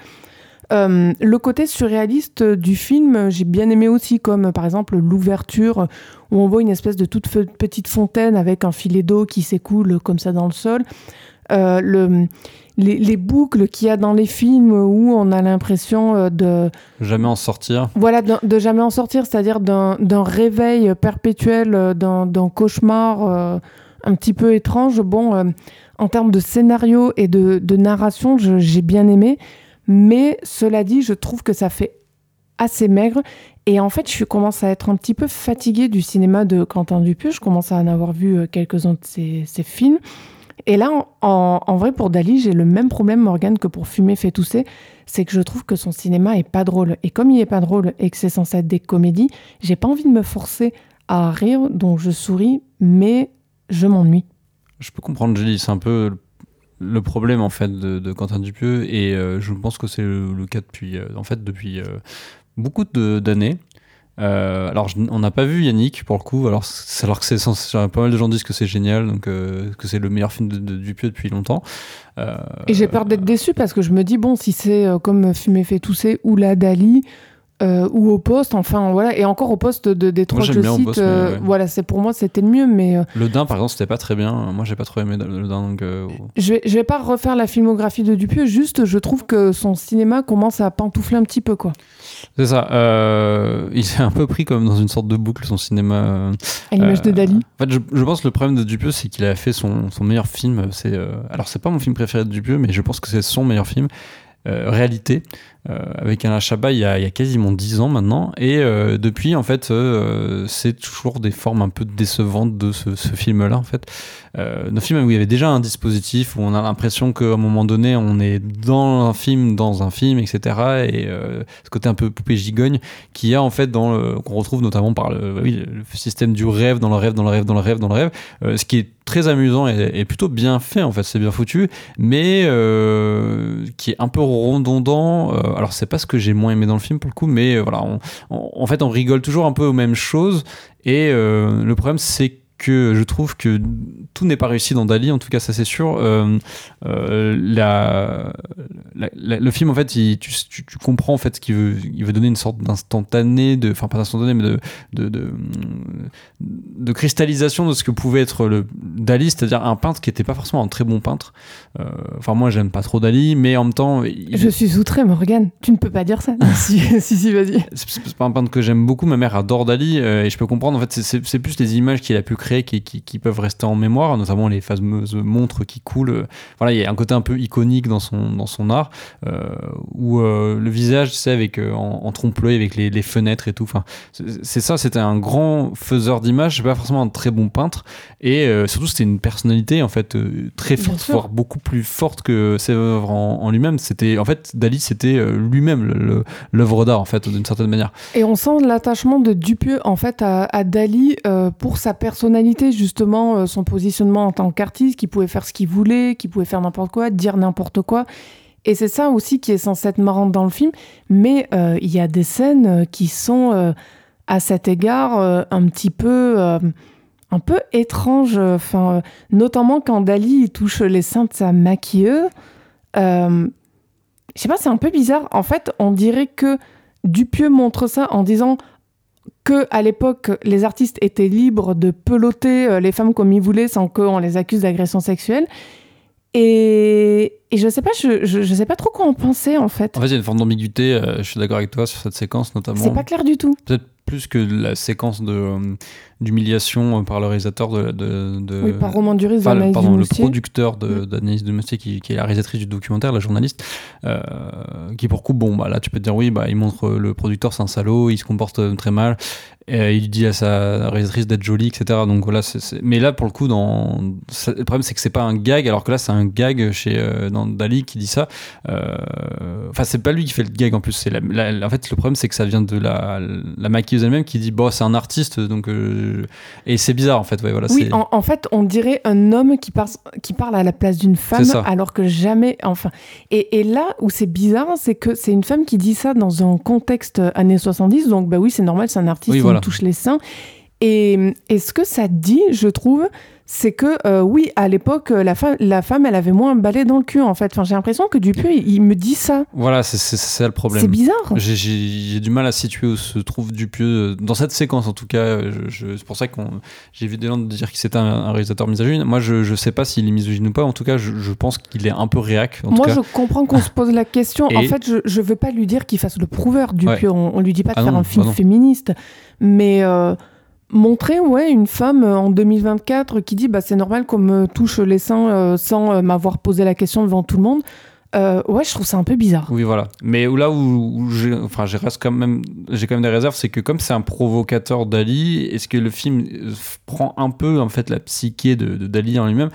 Euh, le côté surréaliste du film, j'ai bien aimé aussi, comme par exemple l'ouverture, où on voit une espèce de toute petite fontaine avec un filet d'eau qui s'écoule comme ça dans le sol. Euh, le, les, les boucles qu'il y a dans les films où on a l'impression euh, de, Jamais en sortir. voilà, de, de jamais en sortir, c'est-à-dire d'un réveil perpétuel, euh, d'un cauchemar euh, un petit peu étrange. Bon, euh, en termes de scénario et de, de narration, j'ai bien aimé, mais cela dit, je trouve que ça fait assez maigre. Et en fait, je commence à être un petit peu fatiguée du cinéma de Quentin Dupieux. Je commence à en avoir vu quelques-uns de ses, ses films. Et là, en, vrai, pour Dali, j'ai le même problème, Morgane, que pour Fumer fait tousser. C'est que je trouve que son cinéma est pas drôle. Et comme il est pas drôle et que c'est censé être des comédies, j'ai pas envie de me forcer à rire, donc je souris, mais je m'ennuie. Je peux comprendre, Julie, c'est un peu le- problème en fait de, Quentin Dupieux et euh, je pense que c'est le, cas depuis euh, en fait depuis euh, beaucoup d'années. Euh, alors je- on n'a pas vu Yannick pour le coup, alors, que c'est pas mal de gens disent que c'est génial, donc euh, que c'est le meilleur film de, de Dupieux depuis longtemps. Euh, Et j'ai peur d'être déçue parce que je me dis, bon, si c'est comme Fumer fait tousser ou la Dali, ou au poste, enfin voilà, et encore au poste de, des trois que je cite, poste, ouais. voilà, c'est pour moi c'était le mieux, mais Le Dain par exemple c'était pas très bien, moi j'ai pas trop aimé le Dain donc euh, je vais, je vais pas refaire la filmographie de Dupieux, juste je trouve que son cinéma commence à pantoufler un petit peu, quoi. C'est ça. Euh, il s'est un peu pris comme dans une sorte de boucle son cinéma. À l'image de Euh, Dali. En fait, je, je pense que le problème de Dupieux, c'est qu'il a fait son, son meilleur film. C'est euh, alors c'est pas mon film préféré de Dupieux, mais je pense que c'est son meilleur film. réalité avec Alain Chabat il y, a, quasiment 10 ans maintenant. Et euh, depuis en fait euh, c'est toujours des formes un peu décevantes de ce, ce film là en fait. Euh, d'un film où il y avait déjà un dispositif où on a l'impression qu'à un moment donné on est dans un film dans un film etc et euh, ce côté un peu poupée gigogne qu'il a en fait qu'on retrouve notamment par le, oui, le système du rêve dans le rêve dans le rêve dans le rêve dans le rêve. Euh, ce qui est très amusant et, plutôt bien fait en fait c'est bien foutu. Mais euh, qui est un peu redondant euh, alors c'est pas ce que j'ai moins aimé dans le film pour le coup mais euh, voilà en fait on rigole toujours un peu aux mêmes choses. Et euh, le problème c'est que je trouve que tout n'est pas réussi dans Dali, en tout cas ça c'est sûr. Euh, euh, la, la- la- le film en fait, il- tu, tu- tu comprends en fait ce qu'il veut, il veut donner une sorte d'instantané, de, enfin pas d'instantané, mais de, de, de, de cristallisation de ce que pouvait être le Dali, c'est-à-dire un peintre qui n'était pas forcément un très bon peintre. Euh, Enfin moi j'aime pas trop Dali, mais en même temps, il- Je suis outrée, Morgane. Tu ne peux pas dire ça. si, si, si, vas-y. c'est pas un peintre que j'aime beaucoup. Ma mère adore Dali et je peux comprendre. En fait, c'est plus les images qu'il a pu créer qui, qui, qui peuvent rester en mémoire, notamment les fameuses montres qui coulent. Voilà, il y a un côté un peu iconique dans son, dans son art euh, où euh, le visage, tu sais, avec, euh, en, en trompe-l'œil, avec les, les fenêtres et tout. Enfin, c'est ça, c'était un grand faiseur d'images, pas forcément un très bon peintre et surtout, c'était une personnalité en fait très forte, voire beaucoup plus forte que ses œuvres en, en lui-même. C'était en fait, Dali, c'était lui-même l'œuvre d'art en fait, d'une certaine manière. Et on sent l'attachement de Dupieux en fait à, à Dali pour sa personnalité justement, euh, son positionnement en tant qu'artiste, qui pouvait faire ce qu'il voulait, qui pouvait faire n'importe quoi, dire n'importe quoi. Et c'est ça aussi qui est censé être marrant dans le film. Mais euh, il y a des scènes euh, qui sont à cet égard un petit peu, un peu étranges. Enfin, notamment quand Dali touche les seins de sa maquilleuse. Je sais pas, c'est un peu bizarre. En fait, on dirait que Dupieux montre ça en disant que à l'époque les artistes étaient libres de peloter euh, les femmes comme ils voulaient sans qu'on les accuse d'agression sexuelle. Et, et je sais pas, je, je, je sais pas trop quoi en penser en fait. En fait, il y a une forme d'ambiguïté. euh, je suis d'accord avec toi sur cette séquence, notamment. C'est pas clair du tout. Peut-être plus que la séquence de euh, d'humiliation euh, par le réalisateur de. de, de- Oui, par Roman Duris, Enfin, le- pardon, le producteur de- Mm. d'Anaïs de Moustier, qui, qui est la réalisatrice du documentaire, la journaliste, euh, qui pour coup, bon, bah là, tu peux te dire, oui, bah, il montre le producteur, c'est un salaud, il se comporte très mal, et il dit à sa réalisatrice d'être jolie, etc. Donc voilà, c'est- mais là, pour le coup, dans... le problème, c'est que c'est pas un gag, alors que là, c'est un gag chez euh, dans Dali qui dit ça. Euh, Enfin, c'est pas lui qui fait le gag en plus. C'est la, la- en fait, le problème, c'est que ça vient de la, la maquilleuse elle-même qui dit, bon, c'est un artiste, donc. euh, et c'est bizarre, en fait. Ouais, voilà, Oui, en, en fait, on dirait un homme qui, par- qui parle à la place d'une femme, alors que jamais. Enfin, et, et là où c'est bizarre, c'est que c'est une femme qui dit ça dans un contexte années 70. Donc, bah oui, c'est normal, c'est un artiste, Oui, il voilà. me touche les seins. Et, et ce que ça dit, je trouve, c'est que euh, oui, à l'époque, euh, la femme, la femme, elle avait moins un balai dans le cul, en fait. Enfin, j'ai l'impression que Dupieux, il, il me dit ça. Voilà, c'est ça le problème. C'est bizarre. J'ai- du mal à situer où se trouve Dupieux, dans cette séquence en tout cas. euh, c'est pour ça que j'ai évidemment de dire que c'était un, un réalisateur misogyne. Moi, je, je sais pas s'il est misogyne ou pas. En tout cas, je, je pense qu'il est un peu réac. En Moi, tout cas. je comprends qu'on se pose la question. En fait, je, je veux pas lui dire qu'il fasse le prouveur du Ouais. On, on lui dit pas de Ah faire non, un film bah non. féministe. Mais euh, montrer, ouais, une femme euh, en 2024 qui dit, bah, c'est normal qu'on me touche les seins euh, sans euh, m'avoir posé la question devant tout le monde. Ouais, je trouve ça un peu bizarre. Oui, voilà. Mais là où, où j'ai, enfin, quand même, j'ai quand même des réserves, c'est que comme c'est un provocateur Dali, est-ce que le film prend un peu en fait la psyché de, Dali en lui-même?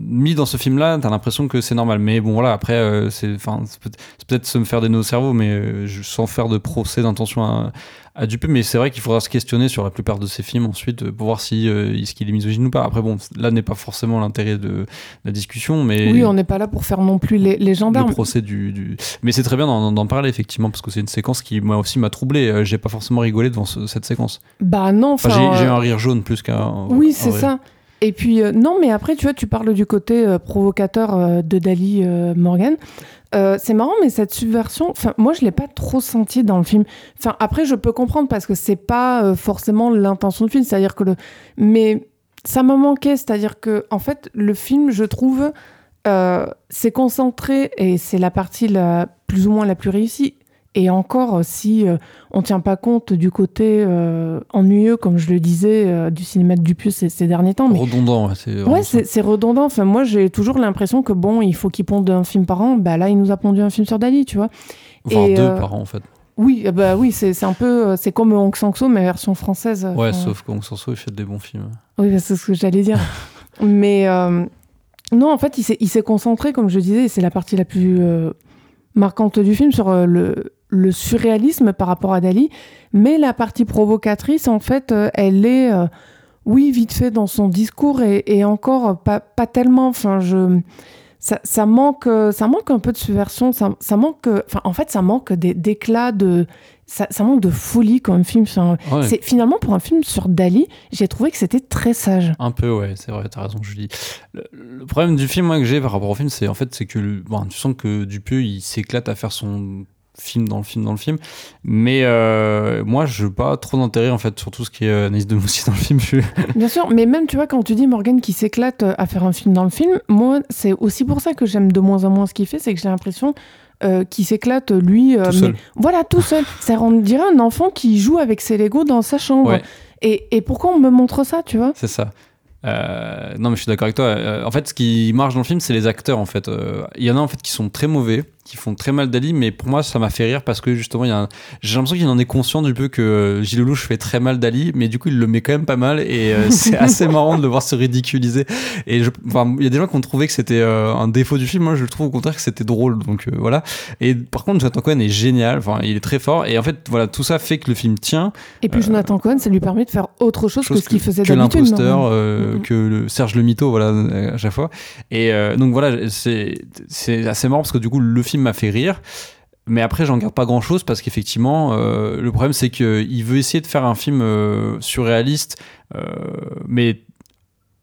Mis dans ce film-là, t'as l'impression que c'est normal. Mais bon, voilà. Après, c'est, enfin, c'est peut- c'est peut-être se me faire des nœuds au cerveau, mais sans faire de procès d'intention à, à Dupuis. Mais c'est vrai qu'il faudra se questionner sur la plupart de ces films ensuite euh, pour voir si euh, est-ce qu'il est misogyne ou pas. Après, bon, là n'est pas forcément l'intérêt de la discussion, mais Oui, on n'est pas là pour faire non plus les, les gendarmes. le procès du, du- Mais c'est très bien d'en parler, effectivement, parce que c'est une séquence qui, moi aussi, m'a troublé. Euh, J'ai pas forcément rigolé devant ce- cette séquence. Bah non, Enfin, enfin. j'ai euh, un rire jaune plus qu'un. Oui, en c'est ça. Et puis, euh, non, mais après, tu vois, tu parles du côté provocateur de Dali Morgan. Euh, c'est marrant, mais cette subversion, moi, je l'ai pas trop senti dans le film. Enfin, après, je peux comprendre parce que c'est pas euh, forcément l'intention du film, c'est-à-dire que le. Mais ça m'a manqué, c'est-à-dire que, en fait, le film, je trouve, euh, c'est concentré et c'est la partie la, plus ou moins la plus réussie. Et encore, euh, si euh, on tient pas compte du côté euh, ennuyeux, comme je le disais, euh, du cinéma de Dupieux ces, ces derniers temps. Mais Redondant, c'est. ouais, c'est redondant. Enfin, moi, j'ai toujours l'impression que bon, il faut qu'il ponde un film par an. Bah là, il nous a pondu un film sur Dali, tu vois. Enfin, et, deux par an, en fait. Oui, euh, bah oui, c'est un peu, c'est comme Hong Sang-soo, mais version française. Ouais, enfin, sauf qu'Ong Sanso, il fait des bons films. oui, bah, c'est ce que j'allais dire. Mais non, en fait, il s'est- concentré, comme je disais, et c'est la partie la plus marquante du film, sur le, le surréalisme par rapport à Dali. Mais la partie provocatrice, en fait, euh, elle est, euh, oui, vite fait dans son discours, et, et encore euh, pas, pas tellement. Enfin, je. Ça, ça manque, ça manque un peu de subversion. Ça, ça manque, enfin, en fait, ça manque d'é- d'éclat, de, ça, ça manque de folie comme film. Enfin, Ouais, c'est finalement pour un film sur Dali, j'ai trouvé que c'était très sage. Un peu, ouais, c'est vrai, t'as raison, Julie. Le, le problème du film, moi, que j'ai par rapport au film, c'est en fait, c'est que bon, tu sens que Dupieux, il s'éclate à faire son film dans le film dans le film mais euh, moi je n'ai pas trop d'intérêt en fait sur tout ce qui est euh, Anaïs de Moussy dans le film je Bien sûr, mais même tu vois quand tu dis Morgan qui s'éclate euh, à faire un film dans le film, moi c'est aussi pour ça que j'aime de moins en moins ce qu'il fait, c'est que j'ai l'impression euh, qu'il s'éclate lui, euh, tout mais- seul voilà tout seul. C'est on dirait un enfant qui joue avec ses Legos dans sa chambre. Ouais. Et, et pourquoi on me montre ça, tu vois? C'est ça. Non, mais je suis d'accord avec toi. En fait, ce qui marche dans le film, c'est les acteurs. En fait, il y en a en fait qui sont très mauvais, qui font très mal Dali, mais pour moi, ça m'a fait rire parce que justement, il y a un- j'ai l'impression qu'il en est conscient du peu que euh, Gilles Lelouch fait très mal Dali, mais du coup, il le met quand même pas mal et euh, c'est assez marrant de le voir se ridiculiser. Et je- enfin, il y a des gens qui ont trouvé que c'était euh, un défaut du film. Moi, je trouve au contraire que c'était drôle. Donc euh, voilà. Et par contre, Jonathan Cohen est génial. Enfin, il est très fort. Et en fait, voilà, tout ça fait que le film tient. Et puis Jonathan Cohen, ça lui permet de faire autre chose, chose que ce qu'il faisait que d'habitude. l'imposteur, euh, Mhm. que le Serge le mytho, voilà, à chaque fois. Et donc voilà, c'est c'est assez marrant parce que du coup, le film m'a fait rire. Mais après, j'en garde pas grand chose parce qu'effectivement, euh, le problème c'est qu'il veut essayer de faire un film euh, surréaliste, euh, mais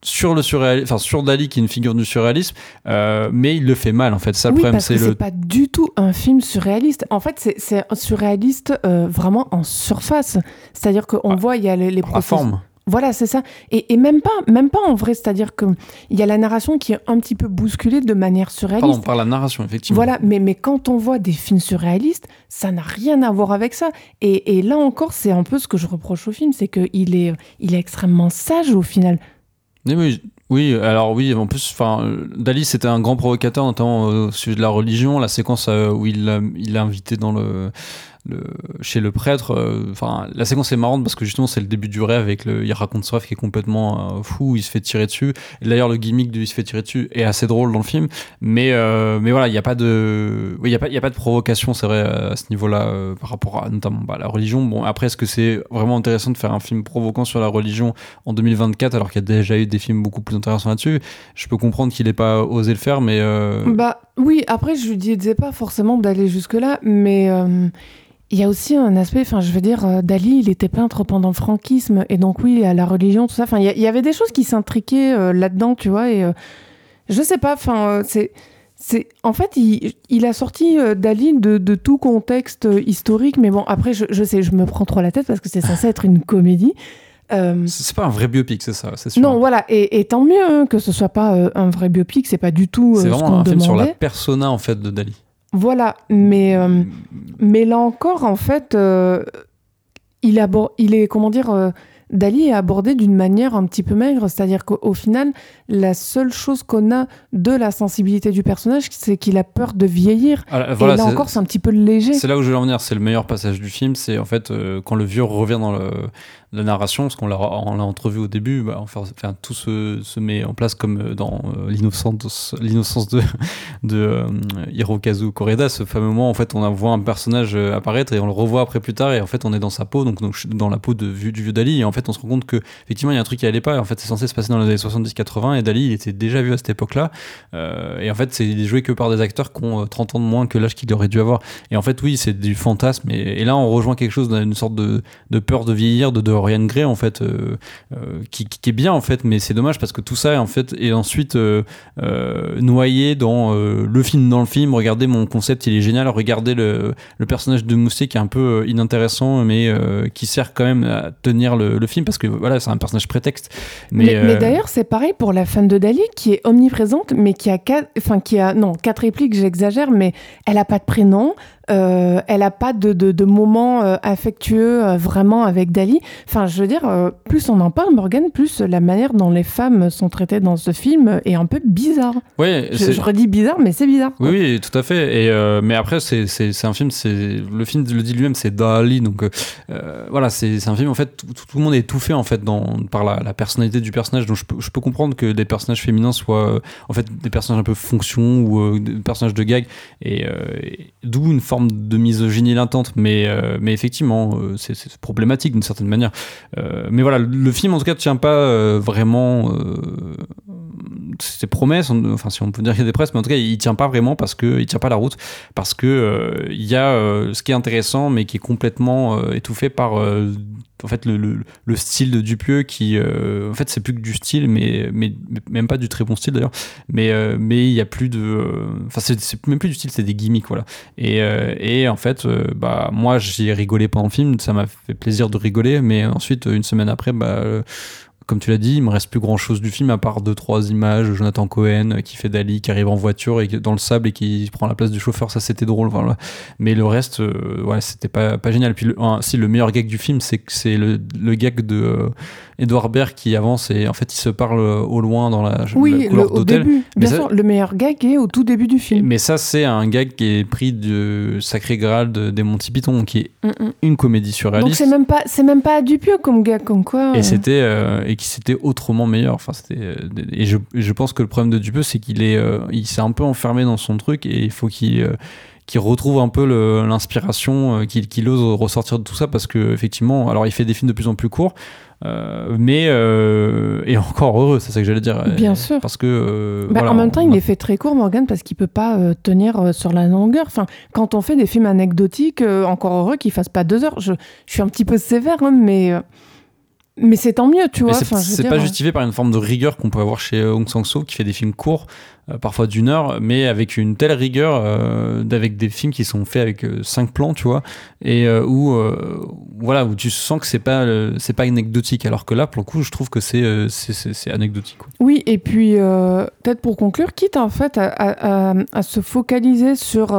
sur le surréalisme, enfin sur Dali qui est une figure du surréalisme, euh, mais il le fait mal en fait. Ça le oui, problème, parce que c'est le. c'est pas du tout un film surréaliste. En fait, c'est- surréaliste euh, vraiment en surface. C'est-à-dire qu'on Ah, voit, il y a les, les forme. Voilà, c'est ça. Et, et même pas, même pas en vrai. C'est-à-dire que il y a la narration qui est un petit peu bousculée de manière surréaliste. Pardon, par la narration, effectivement. Voilà, mais, mais quand on voit des films surréalistes, ça n'a rien à voir avec ça. Et, et là encore, c'est un peu ce que je reproche au film, c'est qu'il est, il est extrêmement sage au final. Oui, oui, oui, alors oui, en plus, enfin, Dali c'était un grand provocateur, notamment euh, au sujet de la religion. La séquence euh, où il l'a invité dans le, chez le prêtre, euh, enfin, la séquence est marrante parce que justement c'est le début du rêve avec le, il raconte ce qui est complètement euh, fou, il se fait tirer dessus. D'ailleurs, le gimmick de il se fait tirer dessus est assez drôle dans le film, mais euh, mais voilà, il n'y a pas de, il y a pas, il y a pas de provocation, c'est vrai à ce niveau-là euh, par rapport à notamment bah, la religion. Bon, après, est-ce que c'est vraiment intéressant de faire un film provoquant sur la religion en 2024 alors qu'il y a déjà eu des films beaucoup plus intéressants là-dessus? Je peux comprendre qu'il n'ait pas osé le faire, mais euh, Bah oui, après, je lui disais pas forcément d'aller jusque-là, mais euh, il y a aussi un aspect, enfin, je veux dire, euh, Dali, il était peintre pendant le franquisme, et donc oui, à la religion, tout ça. Enfin, il y, avait des choses qui s'intriquaient euh, là-dedans, tu vois, et euh, je sais pas, enfin, euh, c'est. C'est, en fait, il, il a sorti Dali de, de tout contexte historique, mais bon, après, je, je sais, je me prends trop la tête parce que c'est censé être une comédie. C'est pas un vrai biopic, c'est ça, c'est sûr. non, voilà, et, et tant mieux hein, que ce soit pas un vrai biopic, c'est pas du tout c'est ce vraiment qu'on un film sur la persona en fait de Dali. Voilà, mais, euh, mais là encore, en fait, euh, il, est, comment dire, euh, Dali est abordé d'une manière un petit peu maigre, c'est-à-dire qu'au au final, la seule chose qu'on a de la sensibilité du personnage, c'est qu'il a peur de vieillir. Ah, Et voilà, là c'est- encore, c'est un petit peu léger. C'est là où je veux en venir, c'est le meilleur passage du film, c'est en fait quand le vieux revient dans le, la narration, parce qu'on l'a entrevu au début, bah, enfin, tout se, se met en place comme euh, dans euh, l'innocence de, de euh, Hirokazu Koreda, ce fameux moment en fait on voit un personnage euh, apparaître et on le revoit après plus tard et en fait on est dans sa peau, donc, dans la peau de, du vieux Dali et en fait on se rend compte que effectivement il y a un truc qui allait pas, et en fait c'est censé se passer dans les années 70-80 et Dali il était déjà vu à cette époque-là euh, et en fait c'est joué que par des acteurs qui ont euh, 30 ans de moins que l'âge qu'il aurait dû avoir et en fait, oui, c'est du fantasme. Et, là, on rejoint quelque chose d'une sorte de, de peur de vieillir de Dorian Gray, en fait, euh, euh, qui, qui est bien, en fait. Mais c'est dommage parce que tout ça, en fait, est ensuite euh, noyé dans le film dans le film. Regardez mon concept, il est génial. Regardez le, le personnage de Moussé qui est un peu inintéressant, mais qui sert quand même à tenir le, le film parce que voilà, c'est un personnage prétexte. Mais, Mais, mais d'ailleurs, c'est pareil pour la fan de Dali qui est omniprésente, mais qui a quatre, enfin qui a non quatre répliques, j'exagère, mais elle a pas de prénom, euh, elle a pas de, de, de moments euh, affectueux euh, vraiment avec Dali. Enfin, je veux dire, plus on en parle, Morgan, plus la manière dont les femmes sont traitées dans ce film est un peu bizarre. ouais, Je, redis bizarre, mais c'est bizarre. Oui, oui, tout à fait. Et mais après, c'est c'est c'est un film. C'est le film le dit lui-même, c'est Dali. Donc voilà, c'est c'est un film en fait. Tout, tout le monde est étouffé en fait dans par la, la personnalité du personnage. Donc je peux je peux comprendre que des personnages féminins soient en fait des personnages un peu fonction ou des personnages de gag. Et d'où une forme de misogynie latente. Mais euh, mais effectivement, euh, c'est problématique d'une certaine manière. Euh, mais voilà, le film en tout cas tient pas vraiment. Ses promesses, enfin si on peut dire qu'il y a des presses, mais en tout cas il tient pas vraiment parce que il tient pas la route. Parce que euh, y a euh, ce qui est intéressant mais qui est complètement euh, étouffé par en fait le, le, le style de Dupieux qui en fait c'est plus que du style mais, mais même pas du très bon style d'ailleurs. Mais mais il y a plus de enfin c'est même plus du style c'est des gimmicks voilà. Et, et en fait bah moi j'ai rigolé pendant le film ça m'a fait plaisir de rigoler mais ensuite une semaine après bah comme tu l'as dit, il me reste plus grand chose du film à part deux trois images. Jonathan Cohen euh, qui fait Dali, qui arrive en voiture et dans le sable et qui prend la place du chauffeur, ça c'était drôle. Mais le reste, euh, ouais, c'était pas, génial. Puis le, si le meilleur gag du film, c'est que c'est le, le gag de euh, Edouard Baird qui avance et en fait il se parle euh, au loin dans la, Oui, la le- couleur au d'hôtel. Mais Bien ça- sûr, le meilleur gag est au tout début du film. Mais ça, c'est un gag qui est pris du Sacré Graal de, des Monty Python, qui est Mm, mm. une comédie Donc surréaliste. c'est même pas, c'est même pas Dupieux comme gag, comme quoi. euh, et c'était euh, et qui c'était autrement meilleur enfin c'était euh, et je, je pense que le problème de Dupieux c'est qu'il est euh, il s'est un peu enfermé dans son truc et il faut qu'il euh, retrouve un peu l'inspiration euh, qu'il qu'il ose ressortir de tout ça parce que effectivement alors il fait des films de plus en plus courts euh, mais euh, et encore heureux c'est ça que j'allais dire Bien Euh, sûr. parce que euh, Bah, voilà, en même temps, on il est fait très court, Morgan, parce qu'il peut pas tenir sur la longueur. Enfin, quand on fait des films anecdotiques, encore heureux qu'il fasse pas deux heures. Je, je suis un petit peu sévère, hein, mais mais c'est tant mieux, tu vois. C'est pas justifié par une forme de rigueur qu'on peut avoir chez Hong Sang-soo, qui fait des films courts, parfois d'une heure, mais avec une telle rigueur, euh, avec des films qui sont faits avec euh, cinq plans, tu vois, et où, voilà, où tu sens que c'est pas, pas anecdotique. Alors que là, pour le coup, je trouve que c'est, anecdotique. Oui, et puis peut-être pour conclure, quitte en fait à, se focaliser sur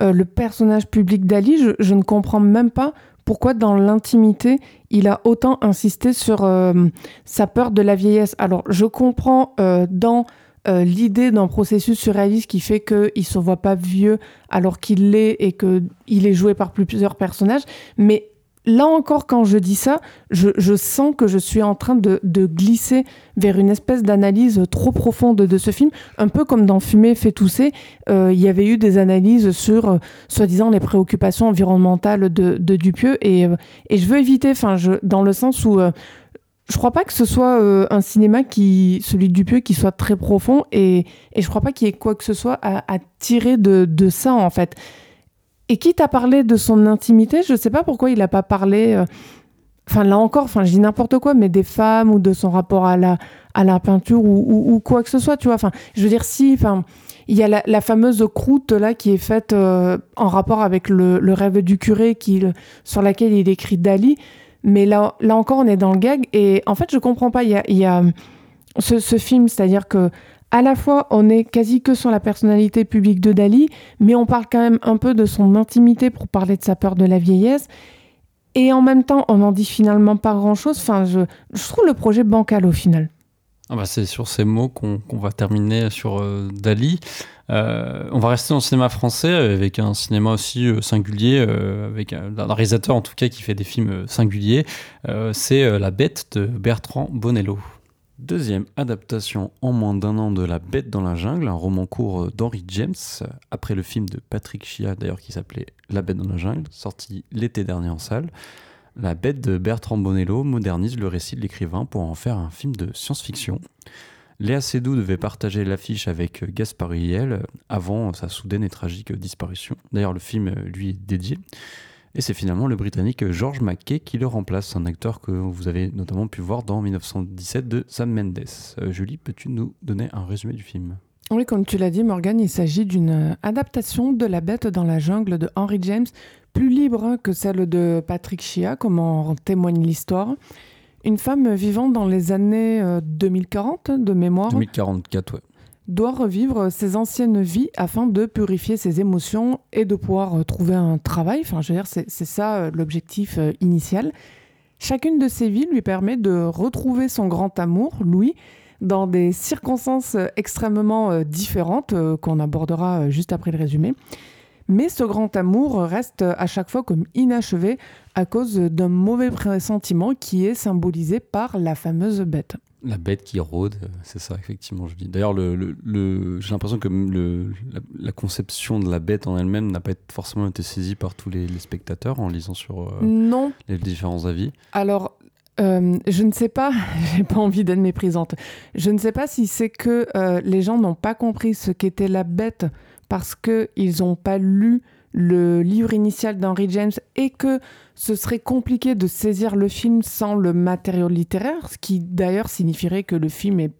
le personnage public d'Ali, je, ne comprends même pas pourquoi dans l'intimité, il a autant insisté sur euh, sa peur de la vieillesse. Alors, je comprends euh, dans euh, l'idée d'un processus surréaliste qui fait qu'il ne se voit pas vieux alors qu'il l'est et qu'il est joué par plusieurs personnages, mais là encore, quand je dis ça, je, sens que je suis en train de, glisser vers une espèce d'analyse trop profonde de ce film, un peu comme dans Fumer fait tousser, euh, il y avait eu des analyses sur, euh, soi-disant, les préoccupations environnementales de, Dupieux, et, et, je veux éviter, enfin, dans le sens où je crois pas que ce soit un cinéma qui, celui de Dupieux, qui soit très profond, et, et je crois pas qu'il y ait quoi que ce soit à, tirer de, ça, en fait. Et quitte à parler de son intimité, je ne sais pas pourquoi il n'a pas parlé. Euh, enfin, là encore, enfin, je dis n'importe quoi, mais des femmes ou de son rapport à la, à la peinture ou, quoi que ce soit, tu vois. Enfin, je veux dire, si, enfin, il y a la, fameuse croûte là qui est faite euh, en rapport avec le, rêve du curé qui, sur laquelle il écrit Dali. Mais là, là encore, on est dans le gag. Et en fait, je comprends pas. Il y a, ce, film, c'est-à-dire que à la fois, on est quasi que sur la personnalité publique de Dali, mais on parle quand même un peu de son intimité pour parler de sa peur de la vieillesse. Et en même temps, on n'en dit finalement pas grand-chose. Enfin, je, trouve le projet bancal au final. Ah bah c'est sur ces mots qu'on va terminer sur euh, Dali. Euh, on va rester dans le cinéma français avec un cinéma aussi euh, singulier, avec un, réalisateur en tout cas qui fait des films singuliers. c'est La Bête de Bertrand Bonello. Deuxième adaptation en moins d'un an de La Bête dans la jungle, un roman court d'Henry James, après le film de Patrick Chia d'ailleurs qui s'appelait La Bête dans la jungle, sorti l'été dernier en salle. La Bête de Bertrand Bonello modernise le récit de l'écrivain pour en faire un film de science-fiction. Léa Seydoux devait partager l'affiche avec Gaspard Huliel avant sa soudaine et tragique disparition. D'ailleurs, le film lui est dédié. Et c'est finalement le Britannique George McKay qui le remplace, un acteur que vous avez notamment pu voir dans 1917 de Sam Mendes. Euh, Julie, peux-tu nous donner un résumé du film? Oui, comme tu l'as dit, Morgan, il s'agit d'une euh, adaptation de La Bête dans la jungle de Henry James, plus libre que celle de Patrick Chia, comme en témoigne l'histoire. Une femme vivant dans les années 2040 euh, de mémoire. 2044, ouais doit revivre ses anciennes vies afin de purifier ses émotions et de pouvoir euh, trouver un travail. Enfin, je veux dire, c'est ça euh, l'objectif initial. Chacune de ces vies lui permet de retrouver son grand amour, Louis, dans des circonstances extrêmement différentes qu'on abordera juste après le résumé. Mais ce grand amour reste à chaque fois comme inachevé à cause d'un mauvais pressentiment qui est symbolisé par la fameuse bête. La bête qui rôde, euh, c'est ça, effectivement, je dis. D'ailleurs, le, le, j'ai l'impression que le, la, conception de la bête en elle-même n'a pas forcément été saisie par tous les, spectateurs en lisant sur euh, non. les différents avis. Alors, euh, je ne sais pas, j'ai pas envie d'être méprisante. Je ne sais pas si c'est que les gens n'ont pas compris ce qu'était la bête parce qu'ils n'ont pas lu le livre initial d'Henry James et que ce serait compliqué de saisir le film sans le matériau littéraire, ce qui d'ailleurs signifierait que le film est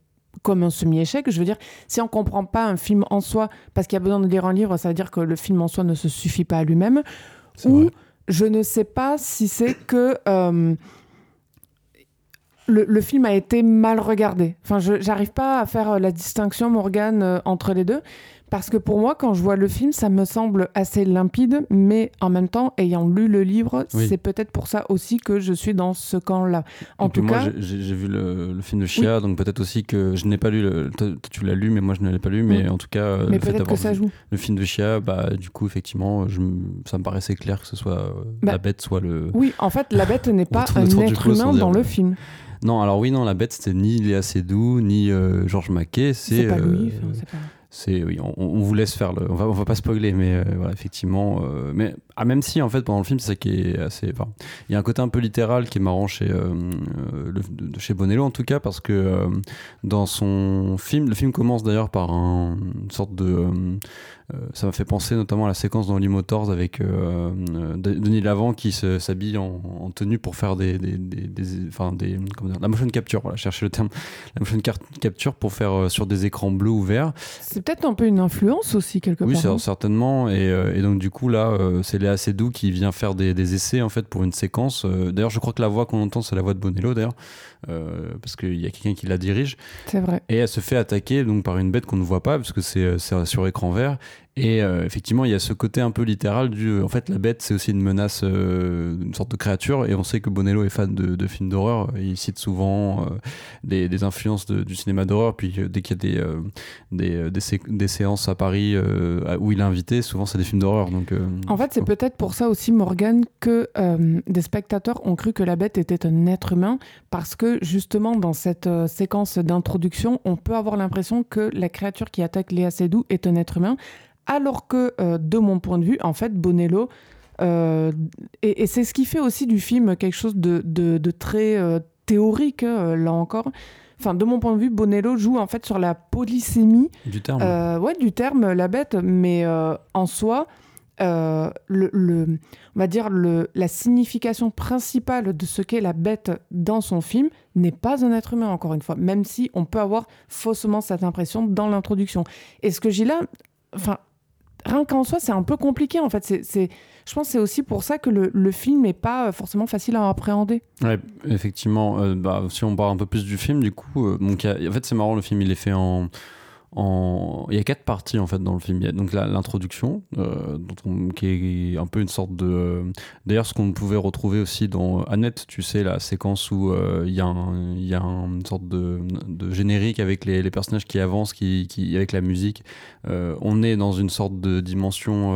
comme un semi-échec. Je veux dire, si on ne comprend pas un film en soi parce qu'il y a besoin de lire un livre, ça veut dire que le film en soi ne se suffit pas à lui-même. Ou je ne sais pas si c'est que euh, le, film a été mal regardé. Enfin, je n'arrive pas à faire la distinction, Morgane, euh, entre les deux. Parce que pour moi, quand je vois le film, ça me semble assez limpide, mais en même temps, ayant lu le livre, c'est peut-être pour ça aussi que je suis dans ce camp-là. En tout moi, cas, j'ai vu le, film de Chia, donc peut-être aussi que je n'ai pas lu. Le, tu l'as lu, mais moi je ne l'ai pas lu. Mais en tout cas, mais peut-être que ça joue. Le film de Chia, bah du coup, effectivement, je, ça me paraissait clair que ce soit euh, bah, la bête, soit le. Oui, en fait, la bête n'est pas un être humain dans le film. Non, alors oui, non, la bête, c'était ni Léa Seydoux, ni euh, Georges Mackay. C'est pas Louis, c'est pas c'est oui, on, vous laisse faire le. On va, on va pas spoiler, mais euh, voilà, effectivement. Euh, mais ah, même si en fait pendant le film c'est ça qui est assez enfin il y a un côté un peu littéral qui est marrant chez euh, le, chez Bonello en tout cas parce que dans son film le film commence d'ailleurs par un, une sorte de euh, ça m'a fait penser notamment à la séquence dans Holy Motors avec euh, euh, Denis Lavant qui s'habille en, tenue pour faire des, des, des, enfin des comment dire, la motion capture, voilà, chercher le terme, la motion capture pour faire sur des écrans bleus ou verts. C'est peut-être un peu une influence aussi quelque oui, part. Oui, certainement. Et, et, donc du coup là, c'est Léa Seydoux qui vient faire des, essais en fait pour une séquence. D'ailleurs, je crois que la voix qu'on entend, c'est la voix de Bonello d'ailleurs, parce qu'il y a quelqu'un qui la dirige. C'est vrai. Et elle se fait attaquer donc par une bête qu'on ne voit pas parce que c'est sur écran vert et euh, effectivement, il y a ce côté un peu littéral du. En fait, la bête, c'est aussi une menace, euh, une sorte de créature. Et on sait que Bonello est fan de, de films d'horreur. Il cite souvent euh, des, des, influences du cinéma d'horreur. Puis dès qu'il y a des, des, des, des, séances à Paris où il est invité, souvent c'est des films d'horreur. Donc, en fait, c'est peut-être pour ça aussi, Morgan, que des spectateurs ont cru que la bête était un être humain. Parce que justement, dans cette séquence d'introduction, on peut avoir l'impression que la créature qui attaque Léa Seydoux est un être humain alors que, euh, de mon point de vue, en fait, Bonello, euh, et, c'est ce qui fait aussi du film quelque chose de, très euh, théorique, là encore. Enfin, de mon point de vue, Bonello joue en fait sur la polysémie. Du terme. ouais, du terme, la bête, mais en soi, le, on va dire le, la signification principale de ce qu'est la bête dans son film n'est pas un être humain, encore une fois, même si on peut avoir faussement cette impression dans l'introduction. Et ce que j'ai là, enfin, rien qu'en soi, c'est un peu compliqué en fait. C'est, je pense que c'est aussi pour ça que le, le film n'est pas euh, forcément facile à appréhender. Ouais, effectivement. Euh, bah, si on parle un peu plus du film, du coup, euh, donc, en fait, c'est marrant, le film, il est fait en il y a quatre parties en fait dans le film. Il y a donc l'introduction, euh, qui est un peu une sorte de. Euh, d'ailleurs, ce qu'on pouvait retrouver aussi dans Annette, tu sais, la séquence où euh, il, y a une sorte de, générique avec les, personnages qui avancent, qui, avec la musique. on est dans une sorte de dimension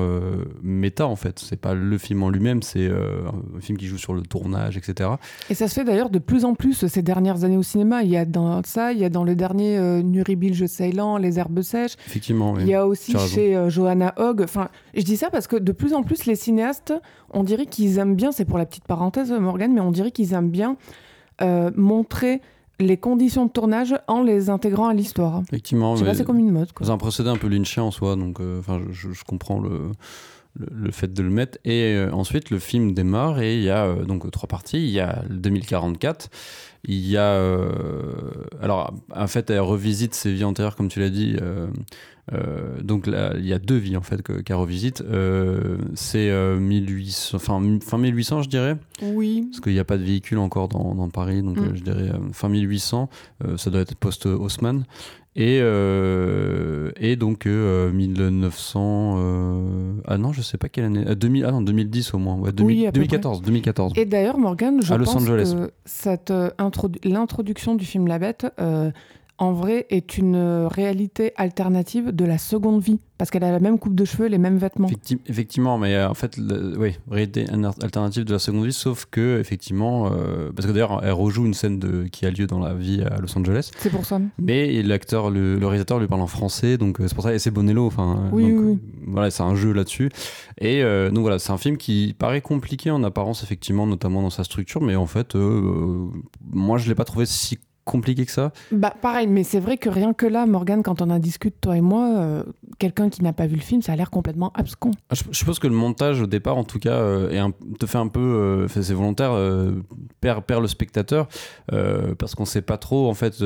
méta en fait. C'est pas le film en lui-même, c'est un film qui joue sur le tournage, etc. Et ça se fait d'ailleurs de plus en plus ces dernières années au cinéma. Il y a dans ça, il y a dans le dernier Nuribil Je Ceylan, les herbes sèches. Effectivement, Il y a aussi chez euh, Johanna Hogg. Enfin, je dis ça parce que de plus en plus, les cinéastes, on dirait qu'ils aiment bien, c'est pour la petite parenthèse, Morgane, mais on dirait qu'ils aiment bien euh, montrer les conditions de tournage en les intégrant à l'histoire. Effectivement. C'est comme une mode. C'est un procédé un peu lynchien en soi, donc euh, je, je, comprends le, le, fait de le mettre. Et ensuite, le film démarre et il y a donc trois parties. Il y a 2044 il y a. Euh, alors, en fait, elle revisite ses vies antérieures, comme tu l'as dit. Euh, euh, donc, là, il y a deux vies, en fait, qu'elle revisite. c'est 1800, enfin, fin 1800, je dirais. Oui. Parce qu'il n'y a pas de véhicule encore dans, dans Paris, donc mm. je dirais fin 1800. ça doit être post-Haussmann. Et, euh, et donc 1900. Euh, euh, ah non, je sais pas quelle année. 2000, ah non, 2010 au moins. Ouais, 2014, 2014. Et d'ailleurs, Morgan, je pense que cette, l'introduction du film La Bête en vrai, est une réalité alternative de la seconde vie. Parce qu'elle a la même coupe de cheveux, les mêmes vêtements. effectivement, mais euh, en fait, oui, réalité alternative de la seconde vie, sauf que, effectivement, euh, parce que d'ailleurs, elle rejoue une scène de, qui a lieu dans la vie à Los Angeles. C'est pour ça. Mais l'acteur, le, réalisateur lui parle en français, donc euh, c'est pour ça, et c'est Bonello, enfin. Oui, oui. Voilà, c'est un jeu là-dessus. Et donc voilà, c'est un film qui paraît compliqué en apparence, effectivement, notamment dans sa structure, mais en fait, moi, je l'ai pas trouvé si compliqué que ça Bah pareil, mais c'est vrai que rien que là, Morgane, quand on en discute, toi et moi, euh, quelqu'un qui n'a pas vu le film, ça a l'air complètement abscon. Je, je, pense que le montage, au départ, en tout cas, euh, est un, te fait un peu, euh, c'est volontaire, perd, perd, le spectateur, parce qu'on sait pas trop, en fait,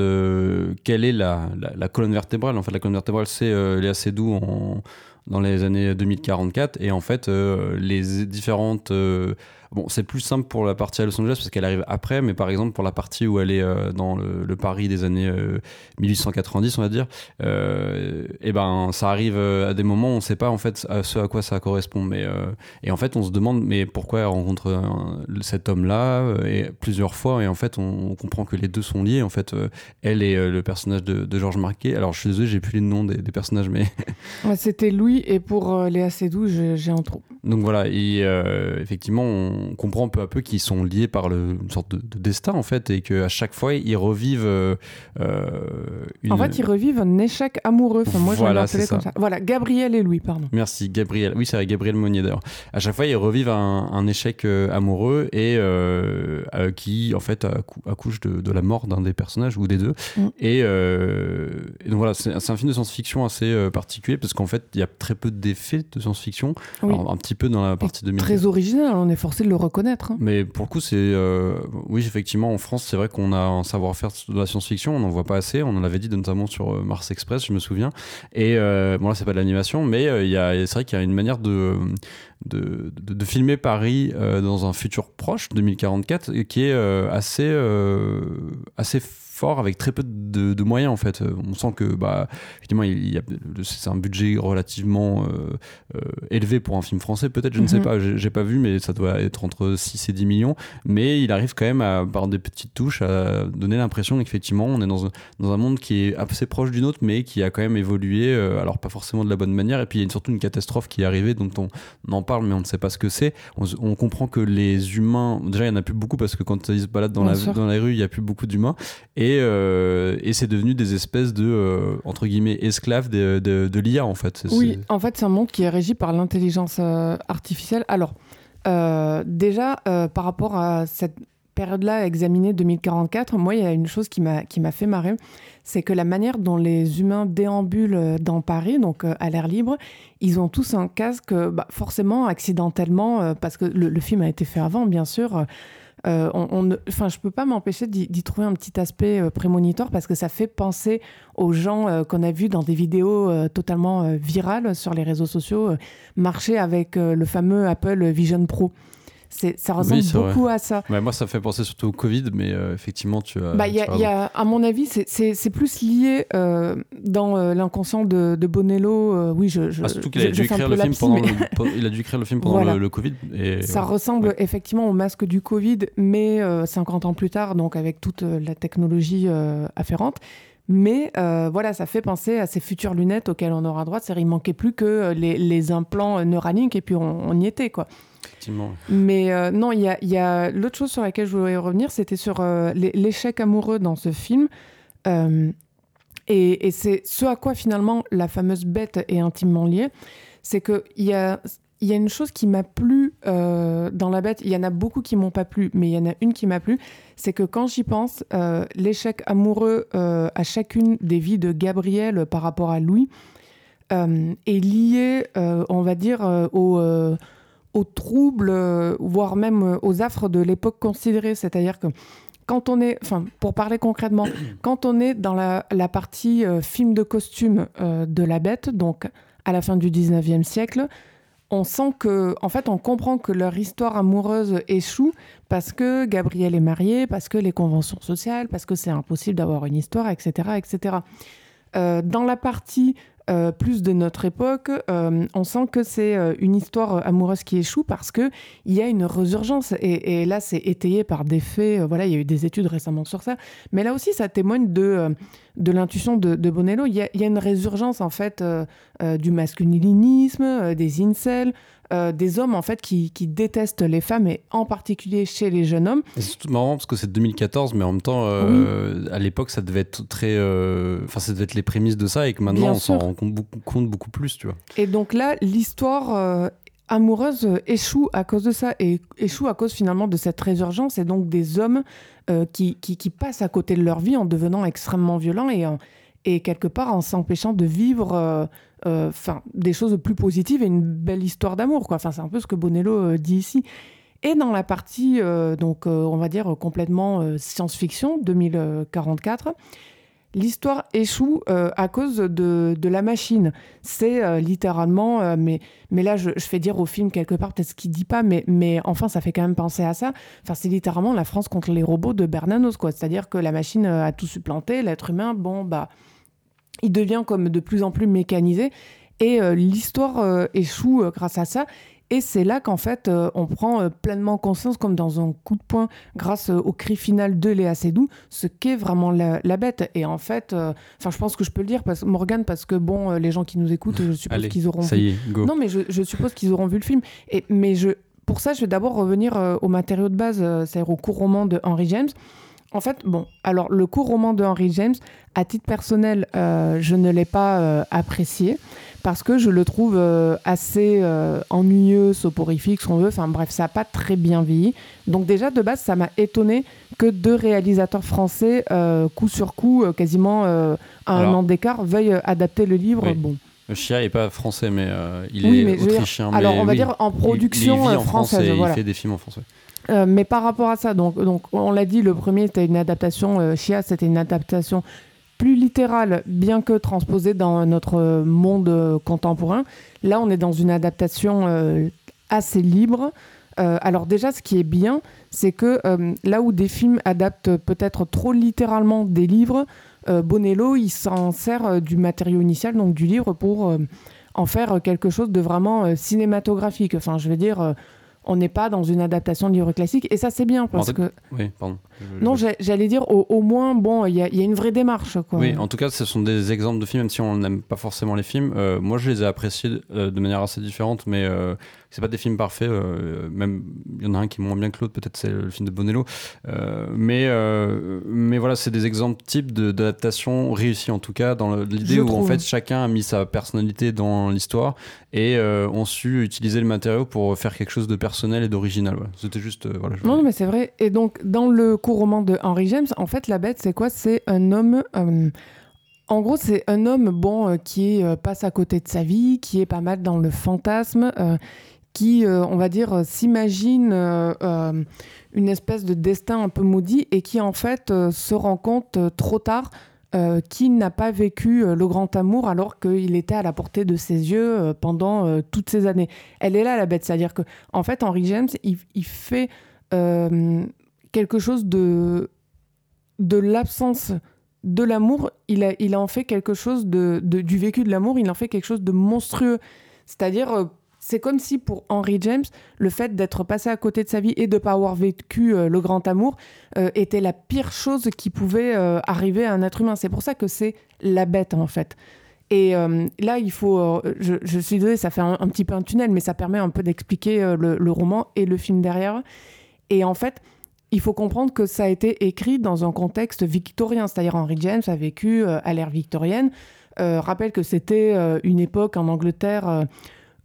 quelle est la, la, colonne vertébrale. En fait, la colonne vertébrale, c'est Léa Seydoux en dans les années 2044 et en fait les différentes Bon, c'est plus simple pour la partie à Los Angeles parce qu'elle arrive après, mais par exemple pour la partie où elle est euh, dans le, Paris des années 1890, euh, on va dire, et euh, eh ben ça arrive à des moments où on ne sait pas en fait à ce à quoi ça correspond. Mais et en fait on se demande mais pourquoi elle rencontre cet homme-là et plusieurs fois et en fait on, comprend que les deux sont liés. En fait, elle et le personnage de, Georges Marquet. Alors je suis désolé, j'ai plus les noms des, personnages, mais c'était Louis et pour Léa Seydoux, j'ai un trou. Donc voilà, et euh, effectivement, on comprend peu à peu qu'ils sont liés par le, une sorte de, de destin en fait, et qu'à chaque fois ils revivent. euh, euh, une... En fait, ils revivent un échec amoureux. Enfin, moi, je Voilà, vais l'appeler c'est comme ça. ça. Voilà, Gabriel et Louis, pardon. Merci Gabriel. Oui, c'est vrai, Gabriel Monnier d'ailleurs. À chaque fois, ils revivent un, un échec amoureux et qui, en fait, accou- accouche de, de la mort d'un des personnages ou des deux. Mm. Et, et donc voilà, c'est un film de science-fiction assez particulier parce qu'en fait, il y a très peu d'effets de science-fiction. Oui. Un petit peu dans la partie 2000. Très original, on est forcé de le reconnaître. hein. Mais pour le coup, c'est. euh, oui, effectivement, en France, c'est vrai qu'on a un savoir-faire de la science-fiction, on n'en voit pas assez. On en avait dit notamment sur euh, Mars Express, je me souviens. Et euh, bon, là, c'est pas de l'animation, mais il y a- c'est vrai qu'il y a une manière de, de, de- de filmer Paris euh, dans un futur proche, 2044, et qui est euh, assez, euh, assez fort avec très peu de, de moyens en fait. Euh, On sent que bah effectivement il y a c'est un budget relativement euh, euh, élevé pour un film français peut-être je ne sais Mhm. pas j'ai pas vu mais ça doit être entre 6 et 10 millions mais il arrive quand même à, par des petites touches à donner l'impression qu'effectivement on est dans un, dans un monde qui est assez proche du nôtre mais qui a quand même évolué euh, alors pas forcément de la bonne manière et puis il y a surtout une catastrophe qui est arrivée dont on, on en parle mais on ne sait pas ce que c'est on, comprend que les humains déjà il y en a plus beaucoup parce que quand ils se baladent dans, Bien la, sûr. dans la rue il y a plus beaucoup d'humains et, euh, et c'est devenu des espèces de euh, entre guillemets esclaves de, de, de l'IA en fait Oui, en fait, c'est un monde qui est régi par l'intelligence euh, artificielle. Alors, déjà, par rapport à cette période-là examinée 2044, moi, il y a une chose qui m'a qui m'a fait marrer, c'est que la manière dont les humains déambulent dans Paris, donc à l'air libre, ils ont tous un casque, bah, forcément accidentellement, parce que le, le film a été fait avant, bien sûr. Euh, on, enfin, je peux pas m'empêcher d'y trouver un petit aspect euh, prémonitoire parce que ça fait penser aux gens euh, qu'on a vus dans des vidéos euh, totalement euh, virales sur les réseaux sociaux marcher avec le fameux Apple Vision Pro. Ça ressemble vrai. beaucoup à ça. Ouais, moi ça fait penser surtout au Covid mais euh, effectivement tu as Bah, y tu a, as y a- à mon avis, c'est, c'est- c'est plus lié euh, dans euh, l'inconscient de, de Bonello. oui, je, je, Ah, surtout qu'il a dû écrire le film pendant il a dû écrire le film pendant le, Covid et Ça ouais. ressemble Ouais. effectivement au masque du Covid, mais euh, 50 ans plus tard, donc avec toute la technologie afférente. Mais euh, voilà, ça fait penser à ces futures lunettes auxquelles on aura droit. C'est-à-dire, il manquait plus que les, les implants Neuralink et puis on, on y était, quoi. Mais euh, non, il y a, l'autre chose sur laquelle je voulais revenir, c'était sur euh, l'é- l'échec amoureux dans ce film. Euh, et c'est ce à quoi finalement la fameuse bête est intimement liée. C'est qu'il y a, une chose qui m'a plu dans la bête. Il y en a beaucoup qui m'ont pas plu, mais il y en a une qui m'a plu. C'est que quand j'y pense, l'échec amoureux à chacune des vies de Gabriel par rapport à Louis est lié, on va dire, au. Aux troubles, euh, voire même euh, aux affres de l'époque considérée. C'est-à-dire que quand on est, enfin, pour parler concrètement, quand on est dans la, la partie euh, film de costume euh, de la bête, donc à la fin du 19e siècle, on sent que, en fait, on comprend que leur histoire amoureuse échoue parce que Gabriel est marié, parce que les conventions sociales, parce que c'est impossible d'avoir une histoire, etc., etc. Euh, dans la partie euh, plus de notre époque, euh, on sent que c'est euh, une histoire amoureuse qui échoue parce que il y a une résurgence et, là c'est étayé par des faits. voilà, il y a eu des études récemment sur ça, mais là aussi ça témoigne de de l'intuition de, Bonello. Il y, a, il y a une résurgence en fait du masculinisme, des incels. Euh, des hommes en fait qui, qui détestent les femmes et en particulier chez les jeunes hommes. C'est tout marrant parce que c'est 2014, mais en même temps, euh, à l'époque, ça devait être très. euh, Enfin, ça devait être les prémices de ça et que maintenant, Bien on s'en rend compte beaucoup, compte beaucoup plus, tu vois. Et donc là, l'histoire amoureuse échoue à cause de ça et échoue à cause finalement de cette résurgence et donc des hommes euh, qui, qui, qui passent à côté de leur vie en devenant extrêmement violents et, en- et quelque part en s'empêchant de vivre euh, euh, 'fin, des choses plus positives et une belle histoire d'amour. Enfin, c'est un peu ce que Bonello euh, dit ici. Et dans la partie, donc, on va dire, complètement science-fiction, 2044, l'histoire échoue à cause de, de la machine. C'est littéralement, mais, mais là, je, fais dire au film quelque part, peut-être ce qu'il dit pas, mais, mais enfin, ça fait quand même penser à ça. Enfin, c'est littéralement la France contre les robots de Bernanos, quoi. C'est-à-dire que la machine a tout supplanté, l'être humain, bon, bah, il devient comme de plus en plus mécanisé. Et euh, l'histoire euh, échoue euh, grâce à ça. Et c'est là qu'en fait, on prend pleinement conscience, comme dans un coup de poing, grâce au cri final de Léa Seydoux, ce qu'est vraiment la, la, bête. Et en fait, enfin, je pense que je peux le dire, parce, Morgane, parce que bon, les gens qui nous écoutent, je suppose qu'ils auront ça vu. Y est, go. Non, mais je, je suppose qu'ils auront vu le film. Et, mais je, pour ça, je vais d'abord revenir au matériau de base, c'est-à-dire au court roman de Henry James. En fait, bon, alors le court roman de Henry James, à titre personnel, euh, je ne l'ai pas euh, apprécié parce que je le trouve euh, assez ennuyeux, soporifique, si on veut. Enfin bref, ça n'a pas très bien vieilli. Donc déjà, de base, ça m'a étonné que deux réalisateurs français, coup sur coup, quasiment à un Alors, an d'écart, veuillent adapter le livre. Oui. Bon. Chia n'est pas français, mais il Oui, est mais dire, autrichien. alors, mais on va oui, dire en production, il, vit en France française, et voilà. il fait des films en français. Euh, mais par rapport à ça, donc, on l'a dit, le premier c'était une adaptation, euh, Chia c'était une adaptation plus littérale, bien que transposée dans notre monde euh, contemporain. Là, on est dans une adaptation euh, assez libre. Alors déjà, ce qui est bien, c'est que là où des films adaptent peut-être trop littéralement des livres, Bonello, il s'en sert du matériau initial, donc du livre, pour en faire quelque chose de vraiment cinématographique. Enfin, je veux dire, on n'est pas dans une adaptation de livre classique, et ça c'est bien parce fait, que Oui, pardon. Je- non, je- j'allais dire au, au moins bon, il y, a- il y a une vraie démarche quoi. Oui, en tout cas, ce sont des exemples de films, même si on n'aime pas forcément les films. euh, moi, je les ai appréciés euh, de manière assez différente, mais euh, c'est pas des films parfaits. euh, même il y en a un qui est moins bien que l'autre, peut-être c'est le film de Bonello. Euh, mais, euh, mais voilà, c'est des exemples types d'adaptation réussie en tout cas dans l'idée où en fait chacun a mis sa personnalité dans l'histoire et ont su utiliser le matériau pour faire quelque chose de personnel et d'original. voilà. C'était juste voilà. je Non, mais c'est vrai. Et donc, dans le court roman de Henry James, en fait, la bête, c'est quoi? C'est un homme. en gros, c'est un homme bon euh, qui euh, passe à côté de sa vie, qui est pas mal dans le fantasme, euh, qui, euh, on va dire, euh, s'imagine euh, une espèce de destin un peu maudit et qui, en fait, se rend compte trop tard qu'il n'a pas vécu le grand amour alors qu'il était à la portée de ses yeux pendant toutes ces années. Elle est là, la bête. C'est-à-dire que, en fait, Henry James, il, fait quelque chose de, de l'absence de l'amour, il, il en fait quelque chose de, du vécu de l'amour, il en fait quelque chose de monstrueux. C'est-à-dire, c'est comme si pour Henry James, le fait d'être passé à côté de sa vie et de ne pas avoir vécu euh, le grand amour euh, était la pire chose qui pouvait euh, arriver à un être humain. C'est pour ça que c'est la bête, en fait. Et là, il faut. je, suis désolée, ça fait un, un petit peu un tunnel, mais ça permet un peu d'expliquer le, le roman et le film derrière. Et en fait, il faut comprendre que ça a été écrit dans un contexte victorien, c'est-à-dire Henry James a vécu à l'ère victorienne. Rappelle que c'était une époque en Angleterre,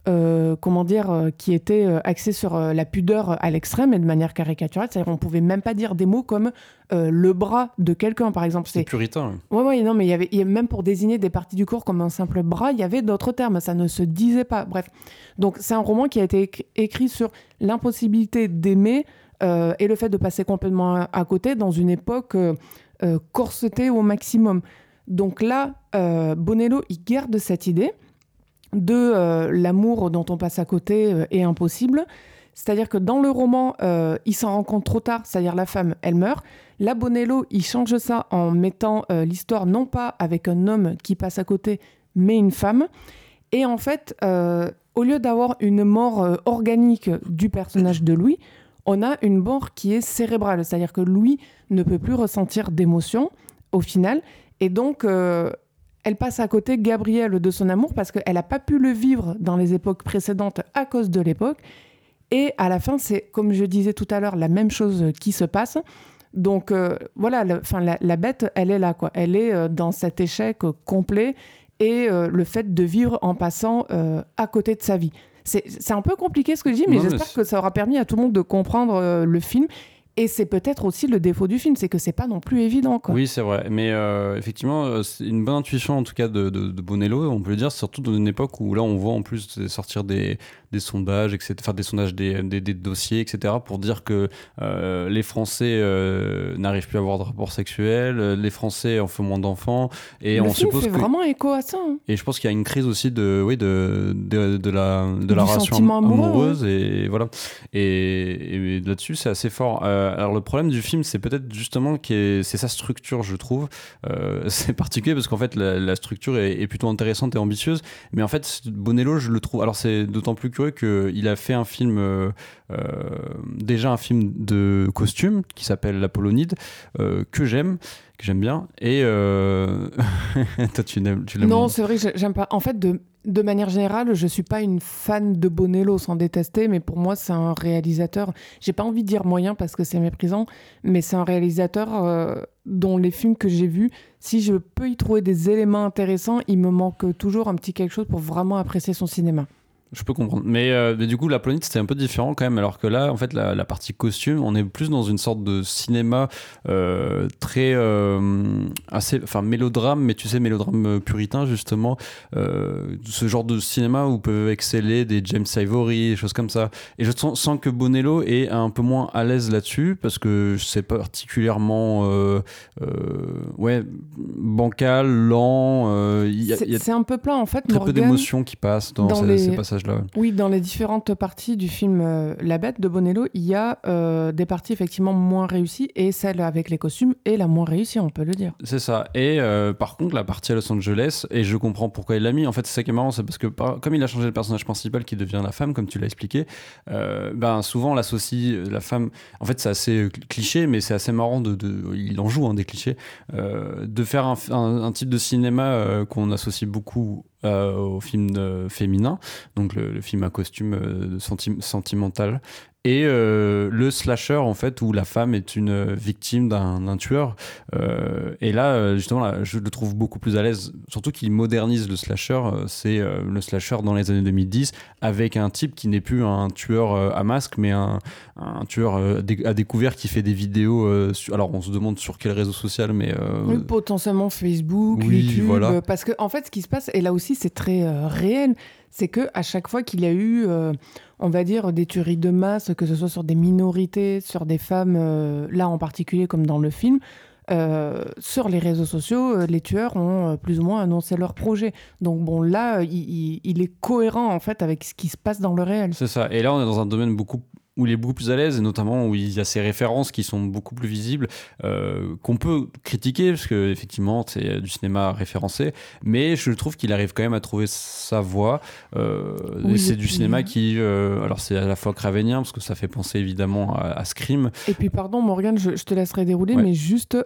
euh, comment dire, euh, qui était euh, axée sur la pudeur à l'extrême et de manière caricaturale. C'est-à-dire on pouvait même pas dire des mots comme le bras de quelqu'un, par exemple. C'est puritain. oui. Ouais, ouais, non, mais il y avait, y avait- même pour désigner des parties du corps comme un simple bras, il y avait d'autres termes, ça ne se disait pas. Bref. Donc, c'est un roman qui a été écrit, sur l'impossibilité d'aimer et le fait de passer complètement à, côté dans une époque corsetée au maximum. Donc là, Bonello, il garde cette idée de euh, l'amour dont on passe à côté euh, est impossible. C'est-à-dire que dans le roman, euh, il s'en rend compte trop tard, c'est-à-dire la femme, elle meurt. Là, Bonello, il change ça en mettant l'histoire non pas avec un homme qui passe à côté, mais une femme. Et en fait, au lieu d'avoir une mort organique du personnage de Louis, on a une mort qui est cérébrale. C'est-à-dire que Louis ne peut plus ressentir d'émotion au final. Et donc, elle passe à côté, Gabrielle, de son amour parce qu'elle n'a pas pu le vivre dans les époques précédentes à cause de l'époque. Et à la fin, c'est, comme je disais tout à l'heure, la même chose qui se passe. Donc euh, voilà, le- la, la bête, elle est là, quoi. Elle est euh, dans cet échec euh, complet et le fait de vivre en passant à côté de sa vie. C'est un peu compliqué ce que je dis, mais j'espère que ça aura permis à tout le monde de comprendre le film. Et c'est peut-être aussi le défaut du film, c'est que c'est pas non plus évident, quoi. Oui, c'est vrai. Mais euh, effectivement, euh, c'est une bonne intuition en tout cas de, de, de Bonello, on peut le dire, surtout dans une époque où là on voit en plus sortir des, des sondages, etc., enfin des sondages, des, des, des dossiers, etc., pour dire que euh, les Français euh, n'arrivent plus à avoir de rapports sexuels, les Français en font moins d'enfants, et le on film suppose fait que. vraiment écho à ça. hein. Et je pense qu'il y a une crise aussi de, oui, de, de, de la, de la relation amoureux, amoureuse, et voilà. Et, et là-dessus, c'est assez fort. Euh, alors le problème du film, c'est peut-être justement que c'est sa structure, je trouve. c'est particulier parce qu'en fait, la, structure est, plutôt intéressante et ambitieuse. Mais en fait, Bonello, je le trouve. Alors c'est d'autant plus curieux qu'il a fait un film, déjà un film de costume qui s'appelle L'Apollonide, que j'aime que j'aime bien. Et euh, toi, tu l'aimes Non, c'est vrai que j'aime pas. En fait, de, de manière générale, je suis pas une fan de Bonello sans détester, mais pour moi, c'est un réalisateur. J'ai pas envie de dire moyen parce que c'est méprisant, mais c'est un réalisateur euh, dont les films que j'ai vus, si je peux y trouver des éléments intéressants, il me manque toujours un petit quelque chose pour vraiment apprécier son cinéma. Je peux comprendre. Mais, euh, mais, du coup, la planète, c'était un peu différent quand même. Alors que là, en fait, la, la partie costume, on est plus dans une sorte de cinéma euh, très. Euh, assez. Enfin, mélodrame, mais tu sais, mélodrame puritain, justement. Ce genre de cinéma où peuvent exceller des James Ivory, des choses comme ça. Et je sens, sens que Bonello est un peu moins à l'aise là-dessus, parce que c'est particulièrement. Ouais, bancal, lent. c'est un peu plat, en fait. Très peu d'émotions qui passent dans, dans ces, les... ces passages oui, dans les différentes parties du film euh, La Bête de Bonello, il y a euh, des parties effectivement moins réussies et celle avec les costumes est la moins réussie, on peut le dire. C'est ça. Et euh, par contre, la partie à Los Angeles, et je comprends pourquoi il l'a mis, en fait, c'est ça qui est marrant, c'est parce que comme il a changé le personnage principal qui devient la femme, comme tu l'as expliqué, ben, souvent on l'associe, la femme, en fait, c'est assez cliché, mais c'est assez marrant de, Il en joue hein, des clichés, de faire un, un type de cinéma qu'on associe beaucoup euh, au film féminin, donc le, film à costume euh, sentimental et euh, le slasher en fait où la femme est une victime d'un tueur euh, et là euh, justement là, je le trouve beaucoup plus à l'aise. Surtout qu'il modernise le slasher c'est le slasher dans les années 2010 avec un type qui n'est plus un tueur à masque mais un, un tueur à découvert qui fait des vidéos alors on se demande sur quel réseau social mais potentiellement Facebook YouTube parce que en fait ce qui se passe et là aussi c'est très réel c'est que à chaque fois qu'il y a eu, euh, on va dire, des tueries de masse, que ce soit sur des minorités, sur des femmes, euh, là en particulier comme dans le film, euh, sur les réseaux sociaux, les tueurs ont plus ou moins annoncé leur projet. Donc bon, là, il, il, est cohérent en fait avec ce qui se passe dans le réel. C'est ça. Et là, on est dans un domaine beaucoup où il est beaucoup plus à l'aise et notamment où il y a ces références qui sont beaucoup plus visibles euh, qu'on peut critiquer parce que effectivement c'est du cinéma référencé. Mais je trouve qu'il arrive quand même à trouver sa voix euh, c'est du cinéma qui euh, alors c'est à la fois cravenien parce que ça fait penser évidemment à, Scream. Et puis pardon Morgane je, te laisserai dérouler mais juste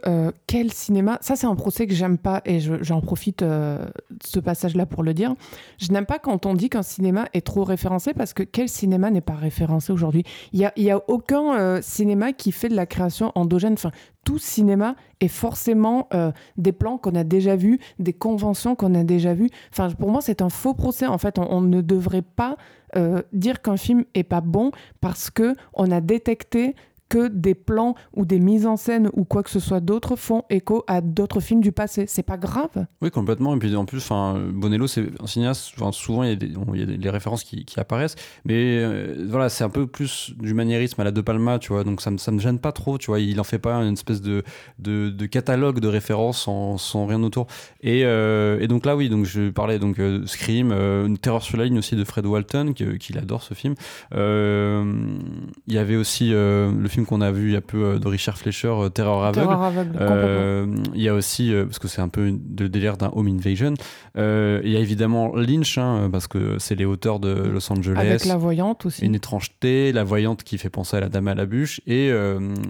quel cinéma ça c'est un procès que j'aime pas et j'en profite euh, ce passage là pour le dire. Je n'aime pas quand on dit qu'un cinéma est trop référencé parce que quel cinéma n'est pas référencé aujourd'hui? Il n'y a, a, aucun euh, cinéma qui fait de la création endogène. Enfin, tout cinéma est forcément euh, des plans qu'on a déjà vus, des conventions qu'on a déjà vues. Enfin, pour moi, c'est un faux procès. En fait, on, ne devrait pas euh, dire qu'un film est pas bon parce que on a détecté que des plans ou des mises en scène ou quoi que ce soit d'autre font écho à d'autres films du passé. C'est pas grave? Oui, complètement. Et puis en plus, Bonello, c'est un cinéaste. souvent, il y a, des, références qui, apparaissent, mais euh, voilà, c'est un peu plus du maniérisme à la De Palma, tu vois. Donc ça, ça me gêne pas trop, tu vois. Il en fait pas une espèce de, de, catalogue de références sans, sans rien autour. Et, euh, et, donc là, oui, donc je parlais donc euh, Scream, une Terreur sur la ligne aussi de Fred Walton, qu'il adore ce film. Il y avait aussi le film qu'on a vu il y a peu euh, de Richard Fleischer, euh, Terror aveugle. Euh, il y a aussi, parce que c'est un peu le délire d'un home invasion, il y a évidemment Lynch, hein, parce que c'est les auteurs de Los Angeles. Avec la voyante aussi. Une étrangeté, la voyante qui fait penser à la dame à la bûche, et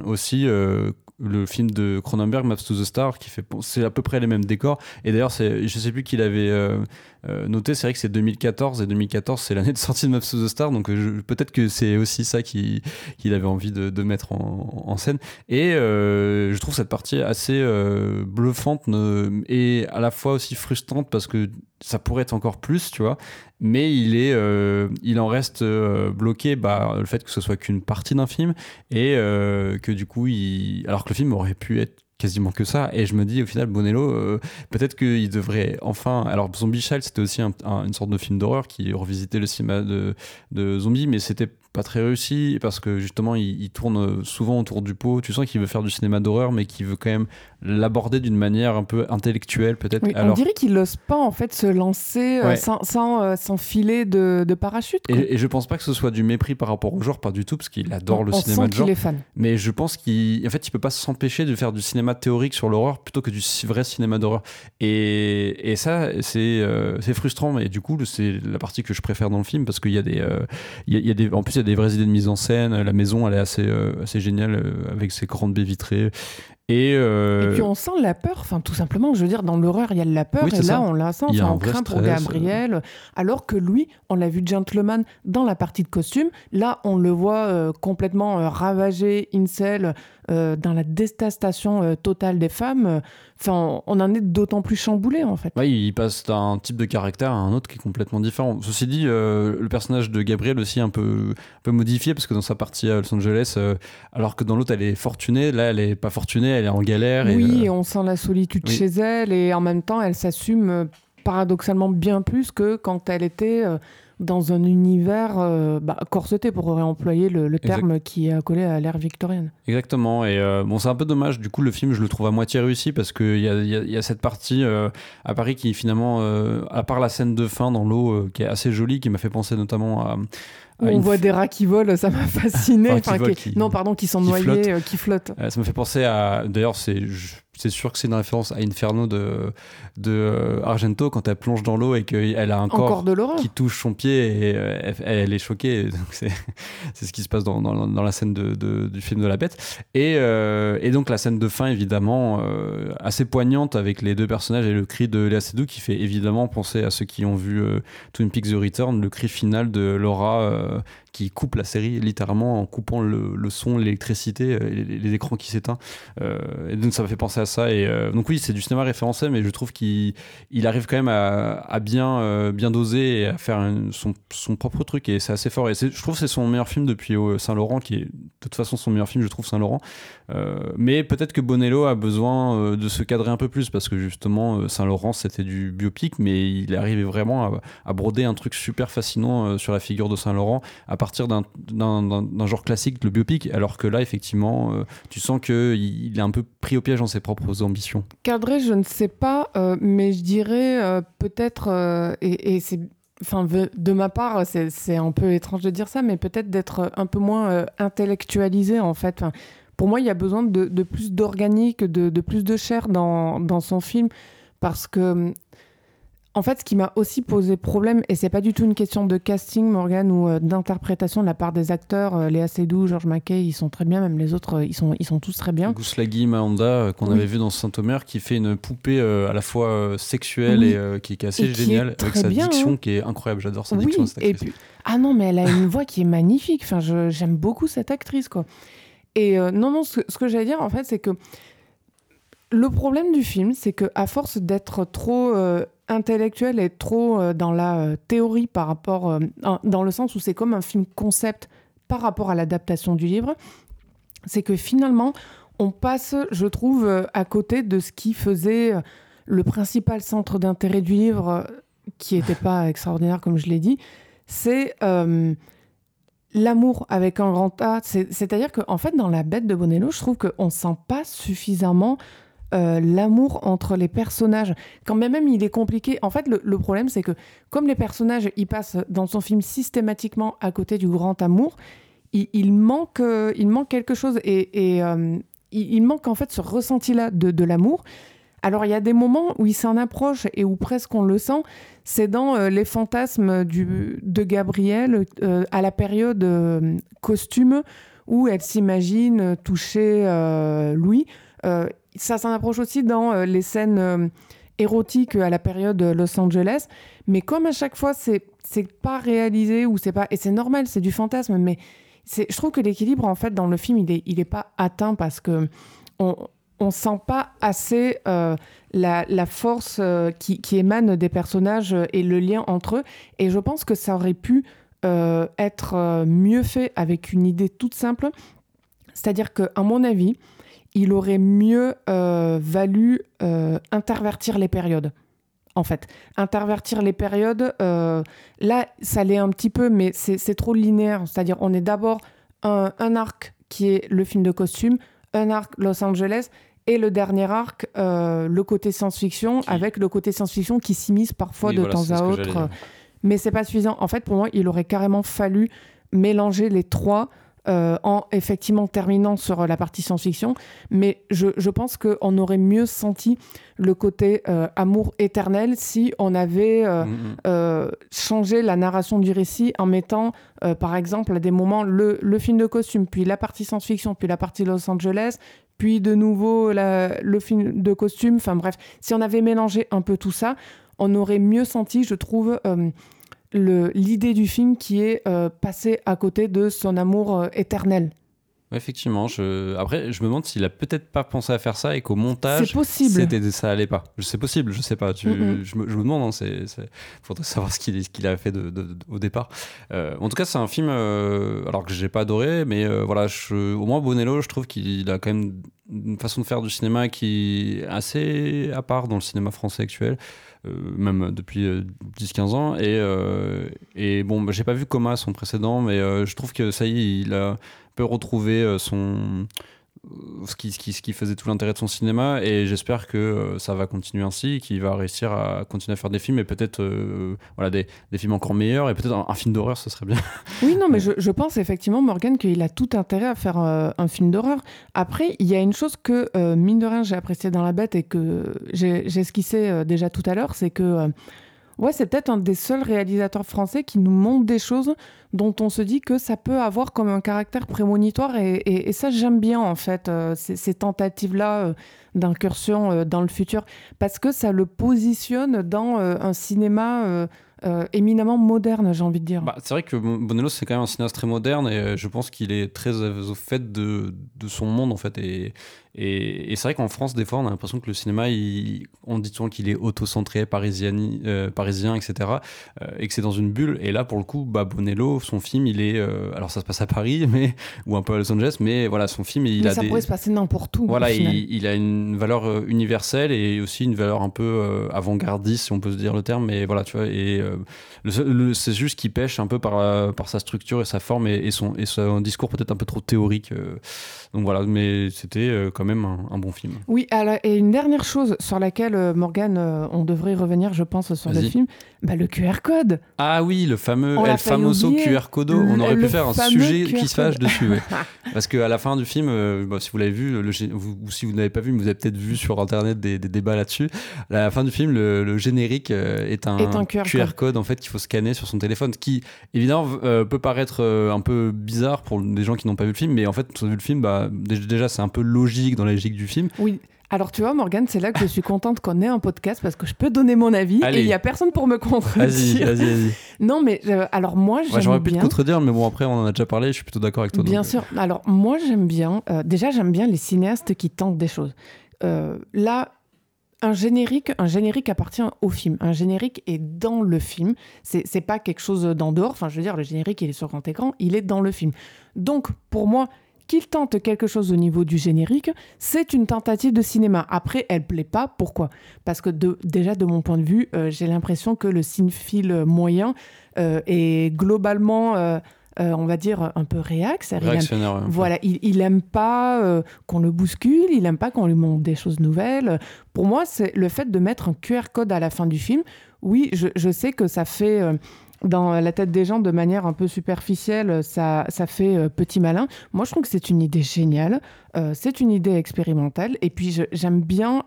aussi le film de Cronenberg, Maps to the Star, qui fait c'est à peu près les mêmes décors. Et d'ailleurs, c'est, je sais plus qui noté, c'est vrai que c'est 2014 et 2014 c'est l'année de sortie de Maps to the Star, donc peut-être que c'est aussi ça qu'il avait envie de, mettre en, scène. Et euh, je trouve cette partie assez euh, bluffante et à la fois aussi frustrante parce que ça pourrait être encore plus, tu vois. Mais il est, euh, il en reste bloqué, bah, le fait que ce soit qu'une partie d'un film et que du coup, alors que le film aurait pu être quasiment que ça. Et je me dis, au final, Bonello, euh, peut-être qu'il devrait enfin. Alors, Zombie Child, c'était aussi une sorte de film d'horreur qui revisitait le cinéma de, de zombies, mais c'était pas très réussi parce que justement il, il tourne souvent autour du pot. Tu sens qu'il veut faire du cinéma d'horreur, mais qu'il veut quand même l'aborder d'une manière un peu intellectuelle peut-être. Oui, Alors, On dirait qu'il n'ose pas en fait se lancer euh, sans, sans, euh, sans filet de, de parachute. quoi. et, et je pense pas que ce soit du mépris par rapport au genre, pas du tout, parce qu'il adore le on cinéma sent de genre. qu'il est fan. Mais je pense qu'il en fait, il peut pas s'empêcher de faire du cinéma théorique sur l'horreur plutôt que du vrai cinéma d'horreur. Et, et ça, c'est euh, frustrant. Mais du coup, c'est la partie que je préfère dans le film parce qu'il y a des, euh, il y a- il y a des, en plus, il y a des vraies idées de mise en scène. La maison, elle est assez, euh, assez géniale euh, avec ses grandes baies vitrées. Et, euh, Et puis on sent la peur, enfin tout simplement, je veux dire, dans l'horreur, il y a de la peur, Oui, et là ça. on la sent, enfin, on craint pour Gabriel, alors que lui, on l'a vu gentleman dans la partie de costume, là on le voit euh, complètement ravagé, incel, dans la détestation totale des femmes, enfin on en est d'autant plus chamboulé en fait. Ouais, il passe d'un type de caractère à un autre qui est complètement différent. Ceci dit, euh, le personnage de Gabriel aussi un peu, un peu modifié parce que dans sa partie à Los Angeles, euh, alors que dans l'autre elle est fortunée, là elle est pas fortunée, elle est en galère. et, Oui, euh, on sent la solitude oui. chez elle et en même temps, elle s'assume paradoxalement bien plus que quand elle était dans un univers euh, bah, corseté, pour réemployer le, le Exact. terme qui est accolé à l'ère victorienne. Exactement. Et euh, bon, c'est un peu dommage. Du coup, le film, je le trouve à moitié réussi parce qu'il y a, y, y cette partie euh, à Paris qui finalement, à part la scène de fin dans l'eau, qui est assez jolie, qui m'a fait penser notamment à. Où à on voit des rats qui volent, ça m'a fasciné. Enfin, qui Enfin, volent, qui- qui- Non, pardon, qui sont qui noyés, flottent. euh, qui flottent. Euh, ça me fait penser à. D'ailleurs, c'est. sûr que c'est une référence à Inferno de, de euh, Argento quand elle plonge dans l'eau et qu'elle a un corps de qui touche son pied et euh, elle, elle est choquée. C'est ce qui se passe dans, dans, dans la scène de, de- du film de la bête. Et, euh, et donc la scène de fin, évidemment, assez poignante avec les deux personnages et le cri de Léa Seydoux qui fait évidemment penser à ceux qui ont vu Twin Peaks The Return, le cri final de Laura euh, qui coupe la série littéralement en coupant le, son, l'électricité, euh, les, écrans qui s'éteignent. Euh, et donc ça m'a fait penser à ça. Et euh, donc oui, c'est du cinéma référencé, mais je trouve qu'il il arrive quand même à, bien, doser et à faire son, propre truc. Et c'est assez fort. Et je trouve que c'est son meilleur film depuis Saint-Laurent, qui est de toute façon son meilleur film, je trouve, Saint-Laurent. Mais peut-être que Bonello a besoin de se cadrer un peu plus parce que justement, Saint-Laurent, c'était du biopic, mais il est arrivé vraiment à, broder un truc super fascinant sur la figure de Saint-Laurent partir d'un- genre classique, le biopic. Alors que là, effectivement, euh, tu sens qu'il il est un peu pris au piège dans ses propres ambitions. Cadré, je ne sais pas, euh, mais je dirais euh, peut-être, et, c'est, enfin, de ma part, c'est un peu étrange de dire ça, mais peut-être d'être un peu moins intellectualisé en fait. Pour moi, il y a besoin de, de plus d'organique, de, de plus de chair dans, dans son film, parce que en fait, ce qui m'a aussi posé problème, et c'est pas du tout une question de casting, Morgan, ou euh, d'interprétation de la part des acteurs, euh, Léa Seydoux, Georges Mackay, ils sont très bien, même les autres, euh, ils sont, ils sont tous très bien. Gouslagi Mahanda, euh, qu'on Oui. avait vu dans Saint-Omer, qui fait une poupée à la fois sexuelle Oui. et qui, qui est assez Et qui est géniale, avec sa bien, diction hein. qui est incroyable. J'adore sa Oui, diction, cette et actrice. puis... Ah non, mais elle a une voix qui est magnifique. Enfin, j'aime beaucoup cette actrice, quoi. Et non, non, ce, ce que j'allais dire, en fait, c'est que le problème du film, c'est que à force d'être trop intellectuel et trop euh, dans la euh, théorie par rapport, euh, dans le sens où c'est comme un film concept par rapport à l'adaptation du livre, c'est que finalement, on passe, je trouve, à côté de ce qui faisait le principal centre d'intérêt du livre, qui n'était pas extraordinaire, comme je l'ai dit, c'est euh, l'amour avec un grand A. C'est- C'est-à-dire qu'en en fait, dans La Bête de Bonello, je trouve qu'on ne sent pas suffisamment euh, l'amour entre les personnages. Quand même, même il est compliqué. En fait, le, problème, c'est que comme les personnages, ils passent dans son film systématiquement à côté du grand amour, il, manque, euh, il manque quelque chose. Et, euh, il, manque en fait ce ressenti-là de, l'amour. Alors, il y a des moments où il s'en approche et où presque on le sent. C'est dans les fantasmes de Gabrielle euh, à la période costume où elle s'imagine toucher Louis. Euh, ça s'en approche aussi dans euh, les scènes euh, érotiques à la période Los Angeles. Mais comme à chaque fois, c'est pas réalisé ou c'est pas et c'est normal, c'est du fantasme. Mais je trouve que l'équilibre en fait dans le film il est il est pas atteint parce que on on sent pas assez euh, la, la force euh, qui, qui émane des personnages euh, et le lien entre eux. Et je pense que ça aurait pu euh, être euh, mieux fait avec une idée toute simple. C'est-à-dire que, à mon avis, il aurait mieux euh, valu euh, intervertir les périodes. en fait. Intervertir les périodes, euh, là, ça l'est un petit peu, mais c'est trop linéaire. C'est-à-dire, on est d'abord un, un, arc qui est le film de costume, un arc Los Angeles, et le dernier arc, le côté science-fiction, avec le côté science-fiction qui s'immisce parfois de temps à autre. Mais c'est pas suffisant. En fait, pour moi, il aurait carrément fallu mélanger les trois euh, en effectivement terminant sur la partie science-fiction, mais je, je pense qu'on aurait mieux senti le côté euh, amour éternel si on avait euh, mm-hmm. changé la narration du récit en mettant, par exemple, à des moments le, le, film de costume, puis la partie science-fiction, puis la partie Los Angeles, puis de nouveau la, le film de costume. Enfin bref, si on avait mélangé un peu tout ça, on aurait mieux senti, je trouve l'idée du film qui est euh, passé à côté de son amour euh, éternel. Effectivement, je... après, je me demande s'il a peut-être pas pensé à faire ça et qu'au montage, possible. ça allait pas. C'est possible, je sais pas. Tu... je, me, je, me, demande, hein, il faudrait savoir ce qu'il qu'il a fait de, au départ. Euh, en tout cas, c'est un film, alors que j'ai pas adoré, mais voilà, je... au moins Bonello, je trouve qu'il a quand même une façon de faire du cinéma qui est assez à part dans le cinéma français actuel. Euh, même depuis 10-15 euh, ans. Et, euh, et bon, bah, j'ai pas vu Coma, son précédent, mais je trouve que ça y est, il a un peu retrouvé son ce qui, ce, qui, ce qui faisait tout l'intérêt de son cinéma et j'espère que euh, ça va continuer ainsi qu'il va réussir à continuer à faire des films et peut-être euh, voilà des, des, films encore meilleurs et peut-être un, film d'horreur ce serait bien. Oui non mais je, je pense effectivement Morgan qu'il a tout intérêt à faire euh, un film d'horreur. Après il y a une chose que mine de rien j'ai apprécié dans La Bête et que j'ai esquissé déjà tout à l'heure c'est que Ouais, c'est peut-être un des seuls réalisateurs français qui nous montre des choses dont on se dit que ça peut avoir comme un caractère prémonitoire. Et, ça, j'aime bien, en fait, euh, ces, tentatives-là euh, d'incursion euh, dans le futur, parce que ça le positionne dans un cinéma éminemment moderne, j'ai envie de dire. Bah, c'est vrai que Bonello, c'est quand même un cinéaste très moderne et je pense qu'il est très au fait de, de, son monde en fait. Et, et, c'est vrai qu'en France, des fois, on a l'impression que le cinéma, on dit souvent qu'il est auto-centré, parisien, euh, parisien, etc. et que c'est dans une bulle. Et là, pour le coup, bah, Bonello, son film, il est. alors, ça se passe à Paris, mais, ou un peu à Los Angeles, mais voilà, son film, il mais a ça pourrait se passer n'importe où. Voilà, il, il, a une valeur universelle et aussi une valeur un peu avant-gardiste, si on peut se dire le terme. Mais voilà, tu vois. Et euh, c'est juste qu'il pêche un peu par, par sa structure et sa forme et, son, et son discours peut-être un peu trop théorique. Euh. donc voilà, mais c'était euh, quand même un, bon film. Oui, et une dernière chose sur laquelle, Morgan, on devrait revenir, je pense, sur le film, bah, le QR code. Ah oui, le fameux El Famoso QR Code. On aurait pu faire un sujet qui se fâche dessus. Parce qu'à la fin du film, bah, si vous l'avez vu, le, ou si vous n'avez pas vu, mais vous avez peut-être vu sur Internet des, débats là-dessus, à la fin du film, le, générique est un, est un QR, QR code en fait qu'il faut scanner sur son téléphone, ce qui évidemment euh, peut paraître euh, un peu bizarre pour des gens qui n'ont pas vu le film, mais en fait, quand on a vu le film, bah, déjà c'est un peu logique dans la logique du film. Oui. Alors tu vois, Morgane, c'est là que je suis contente qu'on ait un podcast parce que je peux donner mon avis et il n'y a personne pour me contredire. Vas-y, vas-y, vas-y. Non, mais euh, alors moi, j'aime J'aurais pu te contredire, mais bon, après, on en a déjà parlé, je suis plutôt d'accord avec toi. Bien sûr. Alors moi, j'aime bien, déjà, j'aime bien les cinéastes qui tentent des choses. là, un générique, un générique appartient au film. Un générique est dans le film. C'est pas quelque chose d'en dehors. Enfin, je veux dire, le générique, il est sur grand écran, il est dans le film. Donc, pour moi, qu'il tente quelque chose au niveau du générique, c'est une tentative de cinéma. Après, elle plaît pas. Pourquoi? Parce que déjà, de mon point de vue, euh, j'ai l'impression que le cinéphile moyen euh, est globalement euh, on va dire, un peu. Réactionnaire. voilà, il, il aime pas euh, qu'on le bouscule, il aime pas qu'on lui montre des choses nouvelles. Pour moi, c'est le fait de mettre un QR code à la fin du film. Oui, je, sais que ça fait. Euh, dans la tête des gens, de manière un peu superficielle, ça, ça fait petit malin. Moi, je trouve que c'est une idée géniale. c'est une idée expérimentale. Et puis, j'aime bien,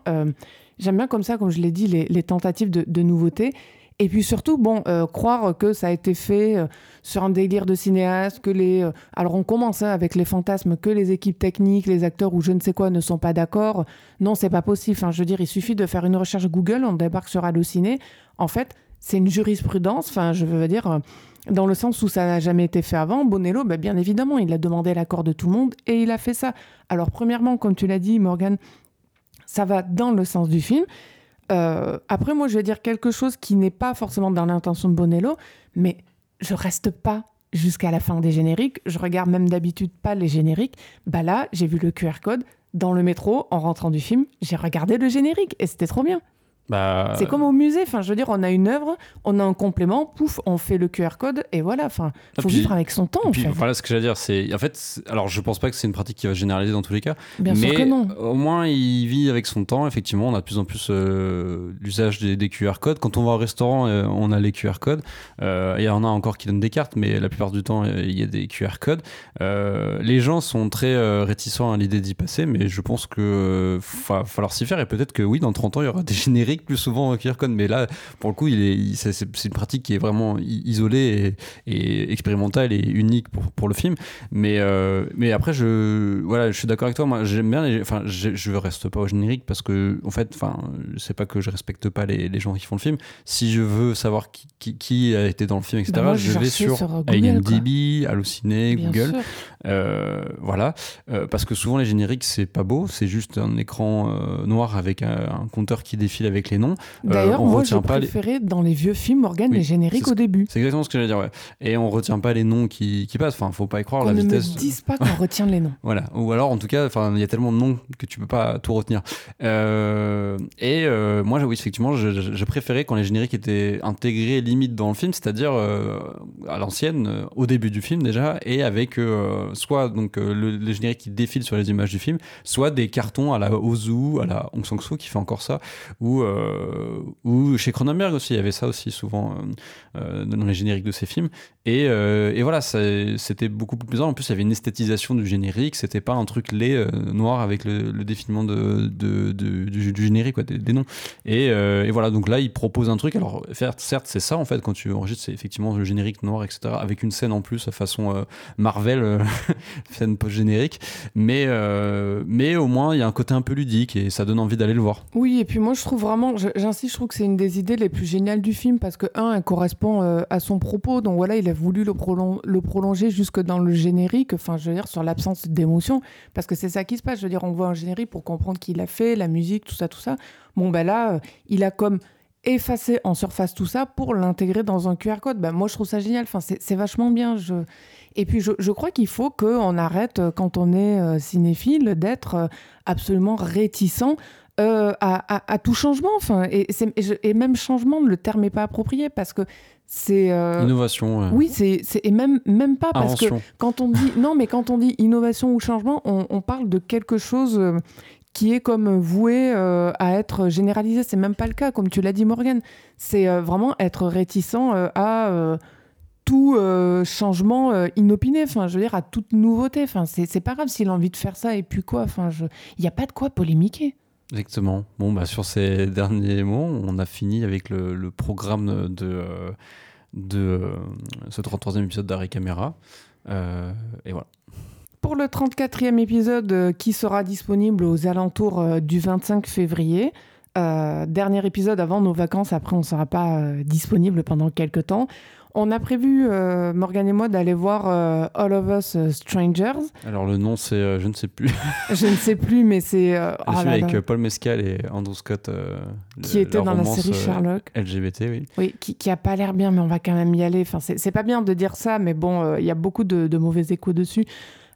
j'aime bien comme ça, comme je l'ai dit, les, tentatives de, de nouveautés. Et puis surtout, bon, euh, croire que ça a été fait euh, sur un délire de cinéaste, que les... Euh, alors on commence hein, avec les fantasmes que les équipes techniques, les acteurs ou je ne sais quoi ne sont pas d'accord. Non, c'est pas possible. Enfin, je veux dire, il suffit de faire une recherche Google, on débarque sur Allociné. En fait, c'est une jurisprudence, enfin, je veux dire, dans le sens où ça n'a jamais été fait avant. Bonello, ben, bien évidemment, il a demandé l'accord de tout le monde et il a fait ça. Alors, premièrement, comme tu l'as dit, Morgan, ça va dans le sens du film. Euh, après, moi, je vais dire quelque chose qui n'est pas forcément dans l'intention de Bonello, mais je reste pas jusqu'à la fin des génériques. Je regarde même d'habitude pas les génériques. Bah là, j'ai vu le QR code dans le métro en rentrant du film. J'ai regardé le générique et c'était trop bien. Bah, C'est comme au musée, enfin, je veux dire, on a une œuvre, on a un complément, pouf, on fait le QR code, et voilà, enfin, Ah, faut puis- vivre avec son temps, en puis fait. voilà ce que j'allais dire, c'est en fait, alors je pense pas que c'est une pratique qui va se généraliser dans tous les cas, Bien mais sûr que non. au moins il vit avec son temps. Effectivement, on a de plus en plus euh, l'usage des, des QR codes. Quand on va au restaurant, euh, on a les QR codes. Euh, Il y en a encore qui donnent des cartes, mais la plupart du temps, euh, il y a des QR codes. Les gens sont très réticents à l'idée d'y passer, mais je pense que va falloir s'y faire et peut-être que oui, dans 30 ans, il y aura des génériques plus souvent QR code. Mais là, pour le coup, il est, il- c'est une pratique qui est vraiment isolée et, et expérimentale et unique pour, pour le film. Mais, euh, mais après, je, voilà, je suis d'accord avec toi. Moi, j'aime bien. les- Enfin, je, reste pas au générique parce que, en fait, enfin, c'est pas que je respecte pas les, les gens qui font le film. Si je veux savoir qui, qui, qui a été dans le film, etc., Bah, moi, je vais sur, sur, euh, Google, IMDb, Halluciné, Bien Google. Euh, voilà, Euh, parce que souvent les génériques c'est pas beau, c'est juste un écran noir avec un, un compteur qui défile avec les noms. D'ailleurs, on moi, retient pas les- préférais dans les vieux films, Morgane, Oui, les génériques au début. C'est exactement ce que j'allais dire, ouais. Et on retient pas les noms qui, qui passent. Enfin, faut pas y croire Qu'on la ne vitesse. me dise pas qu'on retient les noms. Voilà. Ou alors, en tout cas, enfin, il y a tellement de noms que tu peux pas tout retenir. Euh, et euh, moi, oui, effectivement, je, je- je préférais quand les génériques étaient intégrés limite dans le film, c'est-à-dire euh, à l'ancienne, euh, au début du film déjà, et avec euh, soit donc euh, le, les génériques qui défilent sur les images du film, soit des cartons à la Ozu, à la Hong Sang-soo qui fait encore ça, ou euh, ou chez Cronenberg aussi, il y avait ça aussi souvent euh, euh, dans les génériques de ses films. Et, euh, et voilà, c'était beaucoup plus plaisant. En plus, il y avait une esthétisation du générique. C'était pas un truc laid noir avec le, le de, du, générique, quoi, des, noms. Et, et voilà, donc là, il propose un truc. Alors, certes, c'est ça en fait quand tu enregistres, c'est effectivement le générique noir, etc. Avec une scène en plus, façon Marvel, scène post-générique. Mais, mais au moins, il y a un côté un peu ludique et ça donne envie d'aller le voir. Oui, et puis moi, je trouve vraiment, j'insiste, je trouve que c'est une des idées les plus géniales du film parce que, un, elle correspond euh, à son propos. Donc voilà, il a voulu le, prolon- le prolonger jusque dans le générique, enfin, je veux dire, sur l'absence d'émotion. Parce que c'est ça qui se passe. Je veux dire, on voit un générique pour comprendre qui l'a fait, la musique, tout ça, tout ça. Bon, ben là, euh, il a comme effacé en surface tout ça pour l'intégrer dans un QR code. Ben, moi, je trouve ça génial. Enfin, c'est vachement bien. Et puis, je, crois qu'il faut qu'on arrête, euh, quand on est cinéphile, d'être absolument réticent euh, à, à- à tout changement. Enfin, et, c'est- et je- et même changement, le terme n'est pas approprié parce que c'est. euh, Innovation. euh, oui, c'est et même même pas parce que quand on dit non, mais quand on dit innovation ou changement, on, on parle de quelque chose euh, qui est comme voué euh, à être généralisé. C'est même pas le cas, comme tu l'as dit, Morgan. C'est euh, vraiment être réticent euh, à tout changement inopiné. Enfin, je veux dire, à toute nouveauté. Enfin, c'est pas grave s'il a envie de faire ça et puis quoi. Enfin, je... il n'y a pas de quoi polémiquer. Exactement. Bon, bah, sur ces derniers mots, on a fini avec le, programme de, euh, de euh, ce 33e épisode d'Arrêt Caméra. Euh, et voilà. Pour le 34e épisode qui sera disponible aux alentours du 25 février, dernier épisode avant nos vacances, après on ne sera pas disponible pendant quelques temps, on a prévu, euh, Morgane et moi, d'aller voir euh, All of Us euh, Strangers. Alors, le nom, c'est, euh, je ne sais plus, Je ne sais plus, mais c'est... oh avec là, Paul Mescal et Andrew Scott. qui le- était dans la série Sherlock. LGBT, oui. Oui, qui, qui a pas l'air bien, mais on va quand même y aller. Enfin, c'est pas bien de dire ça, mais bon, il y a beaucoup de, de mauvais échos dessus.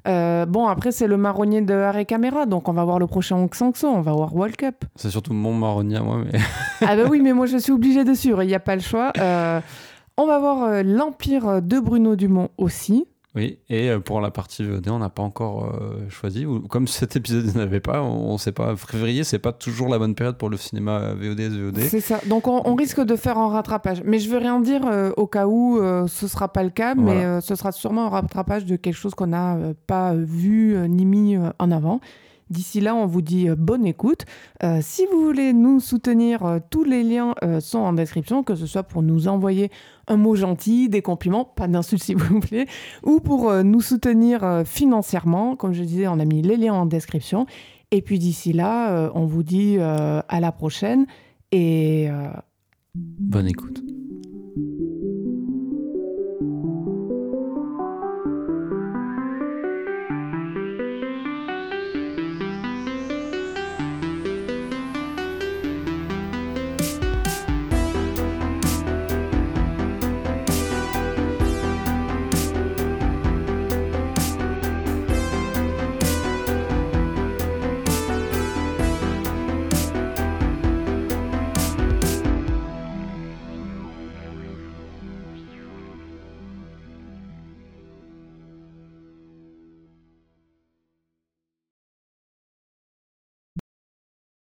Euh, bon, après, c'est le marronnier de Arrêt Caméra, donc on va voir le prochain Hong on va voir World Cup. C'est surtout mon marronnier à moi, mais ah bah oui, mais moi je suis obligée de suivre, il n'y a pas le choix. Euh, on va voir euh, l'Empire de Bruno Dumont aussi. oui. Et euh, pour la partie VOD, on n'a pas encore euh, choisi. Comme cet épisode n'avait pas, on ne sait pas. Février, c'est pas toujours la bonne période pour le cinéma VOD, VOD. C'est ça. Donc on, on risque de faire un rattrapage. Mais je veux rien dire euh, au cas où euh, ce sera pas le cas, mais Voilà. euh, ce sera sûrement un rattrapage de quelque chose qu'on n'a euh, pas euh, vu euh, ni mis euh, en avant. D'ici là, on vous dit euh, bonne écoute. Euh, si vous voulez nous soutenir, euh, tous les liens euh, sont en description, que ce soit pour nous envoyer un mot gentil, des compliments, pas d'insultes s'il vous plaît, ou pour euh, nous soutenir euh, financièrement. Comme je disais, on a mis les liens en description. Et puis d'ici là, euh, on vous dit à la prochaine et Bonne écoute.